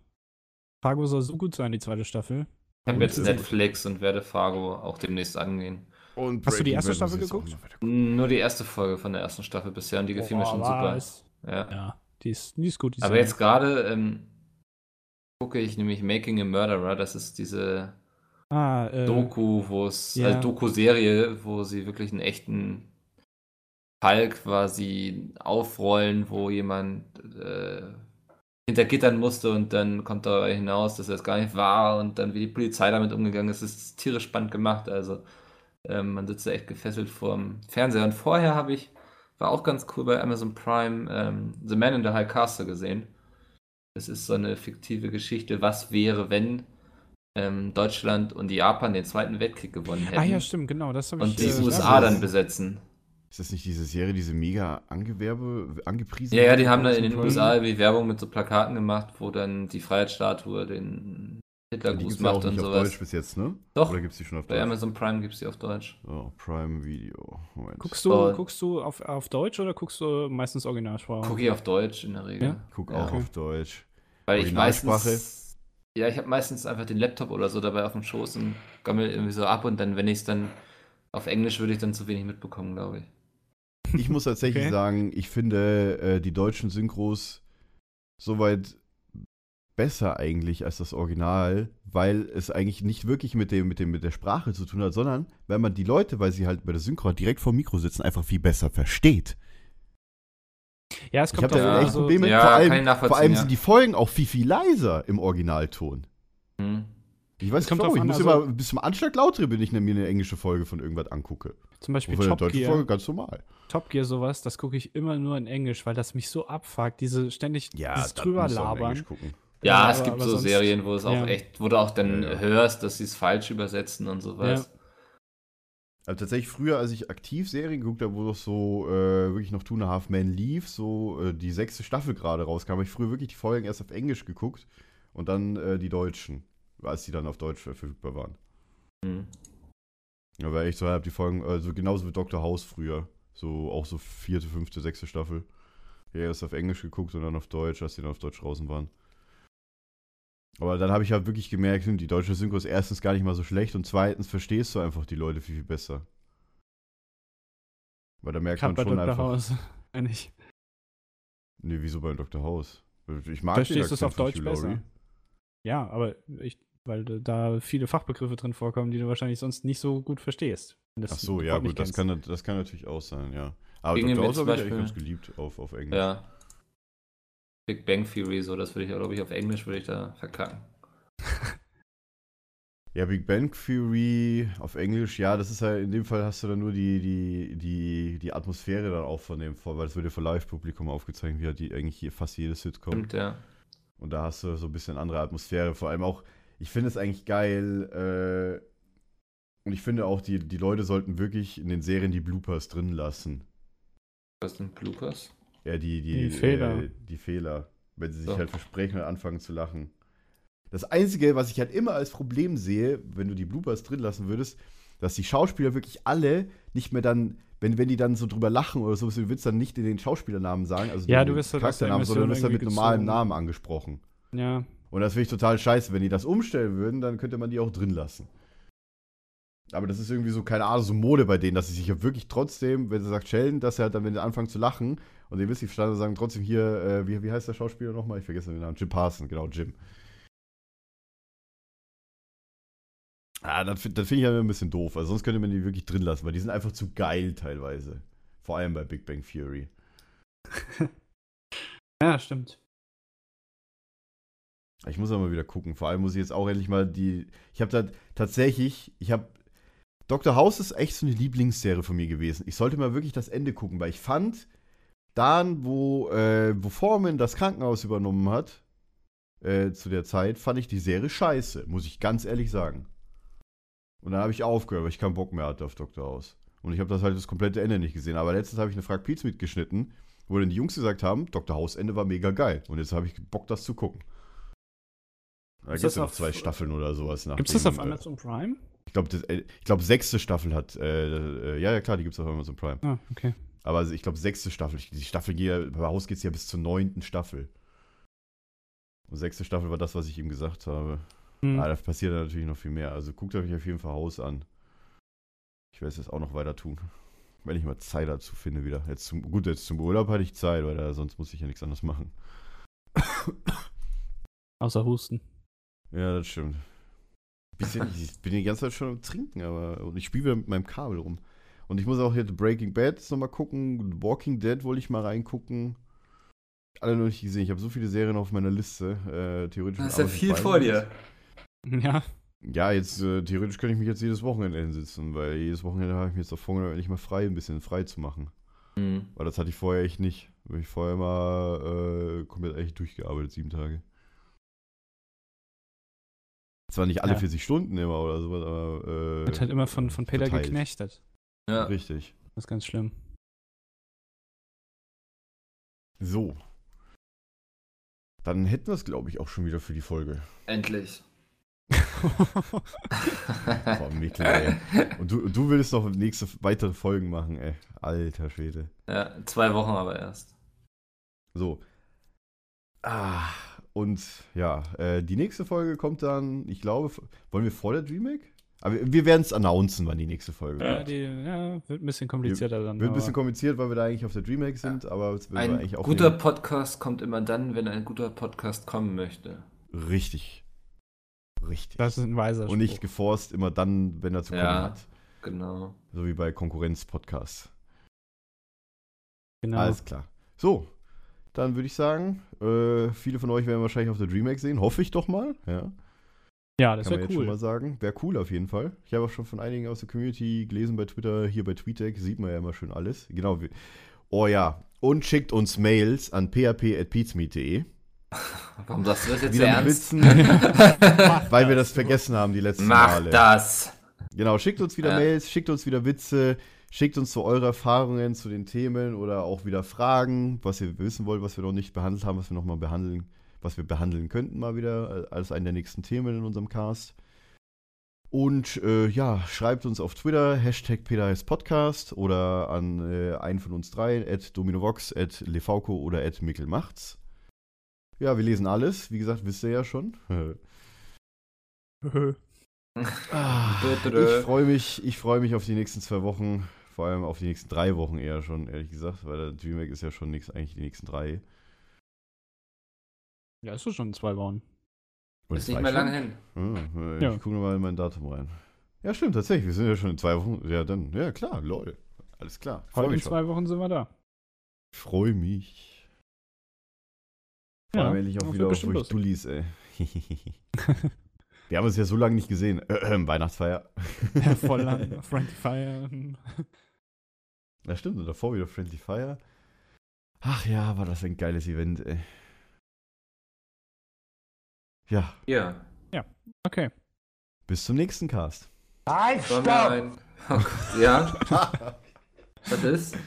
Fargo soll so gut sein, die zweite Staffel. Ich habe jetzt Netflix und werde Fargo auch demnächst angehen. Und Hast du die erste Bad Staffel geguckt? Nur die erste Folge von der ersten Staffel bisher und die gefiel mir Boah, schon super. was? Ja. Ja, die ist, die ist gut. Die Aber jetzt gerade ähm, gucke ich nämlich Making a Murderer. Das ist diese Ah, äh, Doku, wo es, ja. also Doku-Serie, wo sie wirklich einen echten Fall quasi aufrollen, wo jemand äh, hinter Gittern musste und dann kommt da hinaus, dass er es gar nicht war und dann wie die Polizei damit umgegangen ist, ist tierisch spannend gemacht. Also ähm, man sitzt da echt gefesselt vorm Fernseher. Und vorher habe ich, war auch ganz cool bei Amazon Prime, ähm, The Man in the High Castle gesehen. Das ist so eine fiktive Geschichte, was wäre, wenn ähm, Deutschland und Japan den Zweiten Weltkrieg gewonnen hätten Ah ja, stimmt, genau. Das habe ich und die äh, USA dann besetzen. Ist das nicht diese Serie, diese mega Angewerbe, angepriesen? Ja, ja, die haben da in den Prime? USA irgendwie Werbung mit so Plakaten gemacht, wo dann die Freiheitsstatue den Hitlergruß gibt's ja macht und nicht auf sowas. Deutsch bis jetzt, ne? Doch. Oder gibt's die schon auf Bei Deutsch? Amazon Prime gibt es die auf Deutsch. Oh, Prime Video. Moment. Guckst du, Oh. guckst du auf, auf Deutsch oder guckst du meistens Originalsprache? Gucke ich auf Deutsch in der Regel. Ja? Guck Ja. auch auf Deutsch. Weil ich meistens. Ja, ich habe meistens einfach den Laptop oder so dabei auf dem Schoß und gammel irgendwie so ab und dann, wenn ich es dann auf Englisch würde ich dann zu wenig mitbekommen, glaube ich. Ich muss tatsächlich Okay. sagen, ich finde äh, die deutschen Synchros soweit besser eigentlich als das Original, weil es eigentlich nicht wirklich mit dem, mit dem, mit der Sprache zu tun hat, sondern weil man die Leute, weil sie halt bei der Synchro direkt vor dem Mikro sitzen, einfach viel besser versteht. Ja, es Ich kommt habe drauf da an, echt also- Probleme. Ja, vor ich allem, nachvollziehen, vor allem ja. sind die Folgen auch viel, viel leiser im Originalton. Hm. Ich weiß Es kommt nicht warum. Ich muss also- immer bis zum Anschlag lauter, wenn ich mir eine englische Folge von irgendwas angucke. Zum Beispiel Wobei eine Top deutsche Gear, Folge ganz normal. Top Gear sowas, das gucke ich immer nur in Englisch, weil das mich so abfuckt, diese ständig dieses drüber labern. gucken. Ja, Ja, es aber- gibt aber so sonst- Serien, wo es auch ja. echt, wo du auch dann Ja, ja. hörst, dass sie es falsch übersetzen und sowas. Also tatsächlich früher, als ich aktiv Serien geguckt habe, wo das so äh, wirklich noch Two and a Half Men lief, so äh, die sechste Staffel gerade rauskam, habe ich früher wirklich die Folgen erst auf Englisch geguckt und dann äh, die deutschen, als die dann auf Deutsch verfügbar waren. Hm. Ja, weil ich so habe die Folgen, also genauso wie Dr. House früher, so auch so vierte, fünfte, sechste Staffel. Ja, erst auf Englisch geguckt und dann auf Deutsch, als die dann auf Deutsch draußen waren. Aber dann habe ich halt wirklich gemerkt, die deutsche Synchro ist erstens gar nicht mal so schlecht und zweitens verstehst du einfach die Leute viel, viel besser. Weil da merkt Gerade man bei schon Dr. einfach. House. Eigentlich. Nee, wieso bei Dr. House? Ich mag Verstehst du's Akzent auf Deutsch Hugh Laurie. besser? Ja, aber ich, weil da viele Fachbegriffe drin vorkommen, die du wahrscheinlich sonst nicht so gut verstehst. du Ach so, ja, gut, das kann, das kann natürlich auch sein, ja. Aber Dr. House habe ich eigentlich ganz geliebt auf, auf Englisch. Ja. Big Bang Theory, so, das würde ich, glaube ich, auf Englisch würde ich da verkacken. Ja, Big Bang Theory auf Englisch, ja, das ist halt, in dem Fall hast du dann nur die, die, die, die Atmosphäre dann auch von dem vor, weil es wird ja für Live-Publikum aufgezeigt, wie halt die eigentlich hier fast jede Sitcom. Stimmt, ja. Und da hast du so ein bisschen andere Atmosphäre. Vor allem auch, ich finde es eigentlich geil, äh, und ich finde auch, die, die Leute sollten wirklich in den Serien die Bloopers drin lassen. Was sind Bloopers? Ja, die, die, Die Fehler. Äh, die Fehler. Wenn sie sich So. halt versprechen und anfangen zu lachen. Das Einzige, was ich halt immer als Problem sehe, wenn du die Bloopers drin lassen würdest, dass die Schauspieler wirklich alle nicht mehr dann, wenn, wenn die dann so drüber lachen oder so, du willst dann nicht in den Schauspielernamen sagen, also Ja, den du wirst halt Charakternamen, sondern du wirst dann mit irgendwie normalem. Namen angesprochen. Ja, Und das finde ich total scheiße. Wenn die das umstellen würden, dann könnte man die auch drin lassen. Aber das ist irgendwie so, keine Ahnung, so Mode bei denen, dass sie sich ja wirklich trotzdem, wenn sie sagt Sheldon, dass er halt dann, wenn sie anfangen zu lachen und die wissen, verstanden sagen trotzdem hier, äh, wie, wie heißt der Schauspieler nochmal? Ich vergesse den Namen. Jim Parson, genau, Jim. Ah, das, find- das finde ich ja ein bisschen doof. Also sonst könnte man die wirklich drin lassen, weil die sind einfach zu geil teilweise. Vor allem bei Big Bang Theory. ja, stimmt. Ich muss aber mal wieder gucken. Vor allem muss ich jetzt auch endlich mal die. Ich habe da tatsächlich, ich habe. Dr. House ist echt so eine Lieblingsserie von mir gewesen. Ich sollte mal wirklich das Ende gucken, weil ich fand, dann, wo, äh, wo Foreman das Krankenhaus übernommen hat, äh, zu der Zeit, fand ich die Serie scheiße, muss ich ganz ehrlich sagen. Und dann habe ich aufgehört, weil ich keinen Bock mehr hatte auf Dr. House. Und ich habe das halt das komplette Ende nicht gesehen. Aber letztens habe ich eine Frag Pizza mitgeschnitten, wo dann die Jungs gesagt haben, Dr. House Ende war mega geil. Und jetzt habe ich Bock, das zu gucken. Da gibt es noch zwei Staffeln oder sowas. Gibt es das auf äh, Amazon Prime? Ich glaube, äh, glaub, sechste Staffel hat, äh, äh, ja, ja, klar, die gibt es auf Amazon Prime. Ah, okay. Aber ich glaube, sechste Staffel, die Staffel geht ja, bei Haus geht es ja bis zur neunten Staffel. Und sechste Staffel war das, was ich ihm gesagt habe. Hm. Ah, da passiert natürlich noch viel mehr. Also guckt euch auf jeden Fall Haus an. Ich werde es jetzt auch noch weiter tun. Wenn ich mal Zeit dazu finde wieder. Jetzt zum, gut, jetzt zum Urlaub hatte ich Zeit, weil da, sonst muss ich ja nichts anderes machen. Außer Husten. Ja, das stimmt. Bisschen, ich bin die ganze Zeit schon am Trinken, aber und ich spiele wieder mit meinem Kabel rum. Und ich muss auch hier The Breaking Bad jetzt nochmal gucken. Walking Dead wollte ich mal reingucken. Alle noch nicht gesehen. Ich habe so viele Serien auf meiner Liste. Äh, theoretisch Da ist ja viel vor dir. Ja, Ja, jetzt äh, theoretisch könnte ich mich jetzt jedes Wochenende hinsetzen, weil jedes Wochenende habe ich mir jetzt auch vorgenommen, endlich mal frei, ein bisschen frei zu machen. Hm. Weil das hatte ich vorher echt nicht. Weil ich vorher mal äh, komplett echt durchgearbeitet, sieben Tage. Zwar nicht alle Ja. 40 Stunden immer oder sowas, aber. Äh, wird halt immer von, von Peter verteilt. geknechtet. Ja. Richtig. Das ist ganz schlimm. So. Dann hätten wir es, glaube ich, auch schon wieder für die Folge. Endlich. Boah, Mikkel, ey. Und du, du willst noch nächste weitere Folgen machen, ey. Alter Schwede. ja, zwei Wochen aber erst. So. Ah, und ja, äh, die nächste Folge kommt dann, ich glaube, wollen wir vor der Dreamhack? Aber wir, werden es announcen, wann die nächste Folge ja, kommt. die, ja, wird ein bisschen komplizierter dann. Wird ein bisschen kompliziert, weil wir da eigentlich auf der Dreamhack sind, aber es wird Ein eigentlich auch guter Podcast kommt immer dann, wenn ein guter Podcast kommen möchte. richtig. Richtig. Das ist ein weiser Und nicht Spruch. geforst immer dann, wenn er zu kommen Ja. hat. Genau. So wie bei Konkurrenz-Podcasts. Genau. Alles klar. So, dann würde ich sagen, äh, viele von euch werden wahrscheinlich auf der DreamHack sehen. Hoffe ich doch mal. Ja, Ja, das kann man wäre jetzt schon mal cool. sagen. Wäre cool auf jeden Fall. Ich habe auch schon von einigen aus der Community gelesen bei Twitter. Hier bei TweetDeck sieht man ja immer schön alles. Genau. wie- Oh ja. Und schickt uns Mails an php.peatsmeet.de. Warum sagst du das jetzt Wieder ernst? Witzen, weil wir das vergessen haben die letzten Mach Male. das! Genau, schickt uns wieder Ja. Mails, schickt uns wieder Witze, schickt uns so eure Erfahrungen zu den Themen oder auch wieder Fragen, was ihr wissen wollt, was wir noch nicht behandelt haben, was wir nochmal behandeln, was wir behandeln könnten mal wieder, äh, als einen der nächsten Themen in unserem Cast. Und äh, ja, schreibt uns auf Twitter, Hashtag Podcast oder an äh, einen von uns dreien, at Dominovox, at Lefauco oder at Mickelmachts. Ja, wir lesen alles, wie gesagt, wisst ihr ja schon. Ah, ich freue mich, ich freue mich auf die nächsten zwei Wochen, vor allem auf die nächsten drei Wochen eher schon, ehrlich gesagt, weil der DreamHack ist ja schon nix, eigentlich die nächsten drei. Ja, ist doch schon in zwei Wochen. Oder Ist nicht mehr lange hin. Ah, ich Ja. gucke mal in mein Datum rein. Ja, stimmt, tatsächlich, wir sind ja schon in zwei Wochen. Ja, dann, ja klar, lol. Alles klar. Freue Heute in zwei Wochen sind wir da. Ich freue mich. Vor Ja, allem endlich das auch wieder auf euch Dullis, ey. wir haben uns ja so lange nicht gesehen. Äh, äh, Weihnachtsfeier. Ja, voll lang. Friendly Fire. Ja, stimmt, und davor wieder Friendly Fire. Ach ja, war das ein geiles Event, ey. Ja, Ja. Okay. bis zum nächsten Cast. Halt, wir stopp! ein... Oh Gott, ja? Was ist?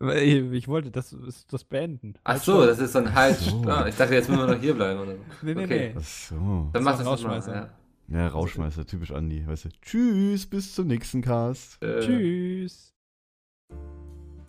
Ich wollte das, das beenden. Ach so, das ist so ein Halt. So. Ah, ich dachte, jetzt müssen wir noch hier bleiben. Oder? Nee, nee, Okay. nee. Ach so. Dann mach Das noch mal. Rausschmeißer. Ja. Ja, Rauschmeister, typisch Andi, weißt du. Tschüss, bis zum nächsten Cast. Äh, Tschüss.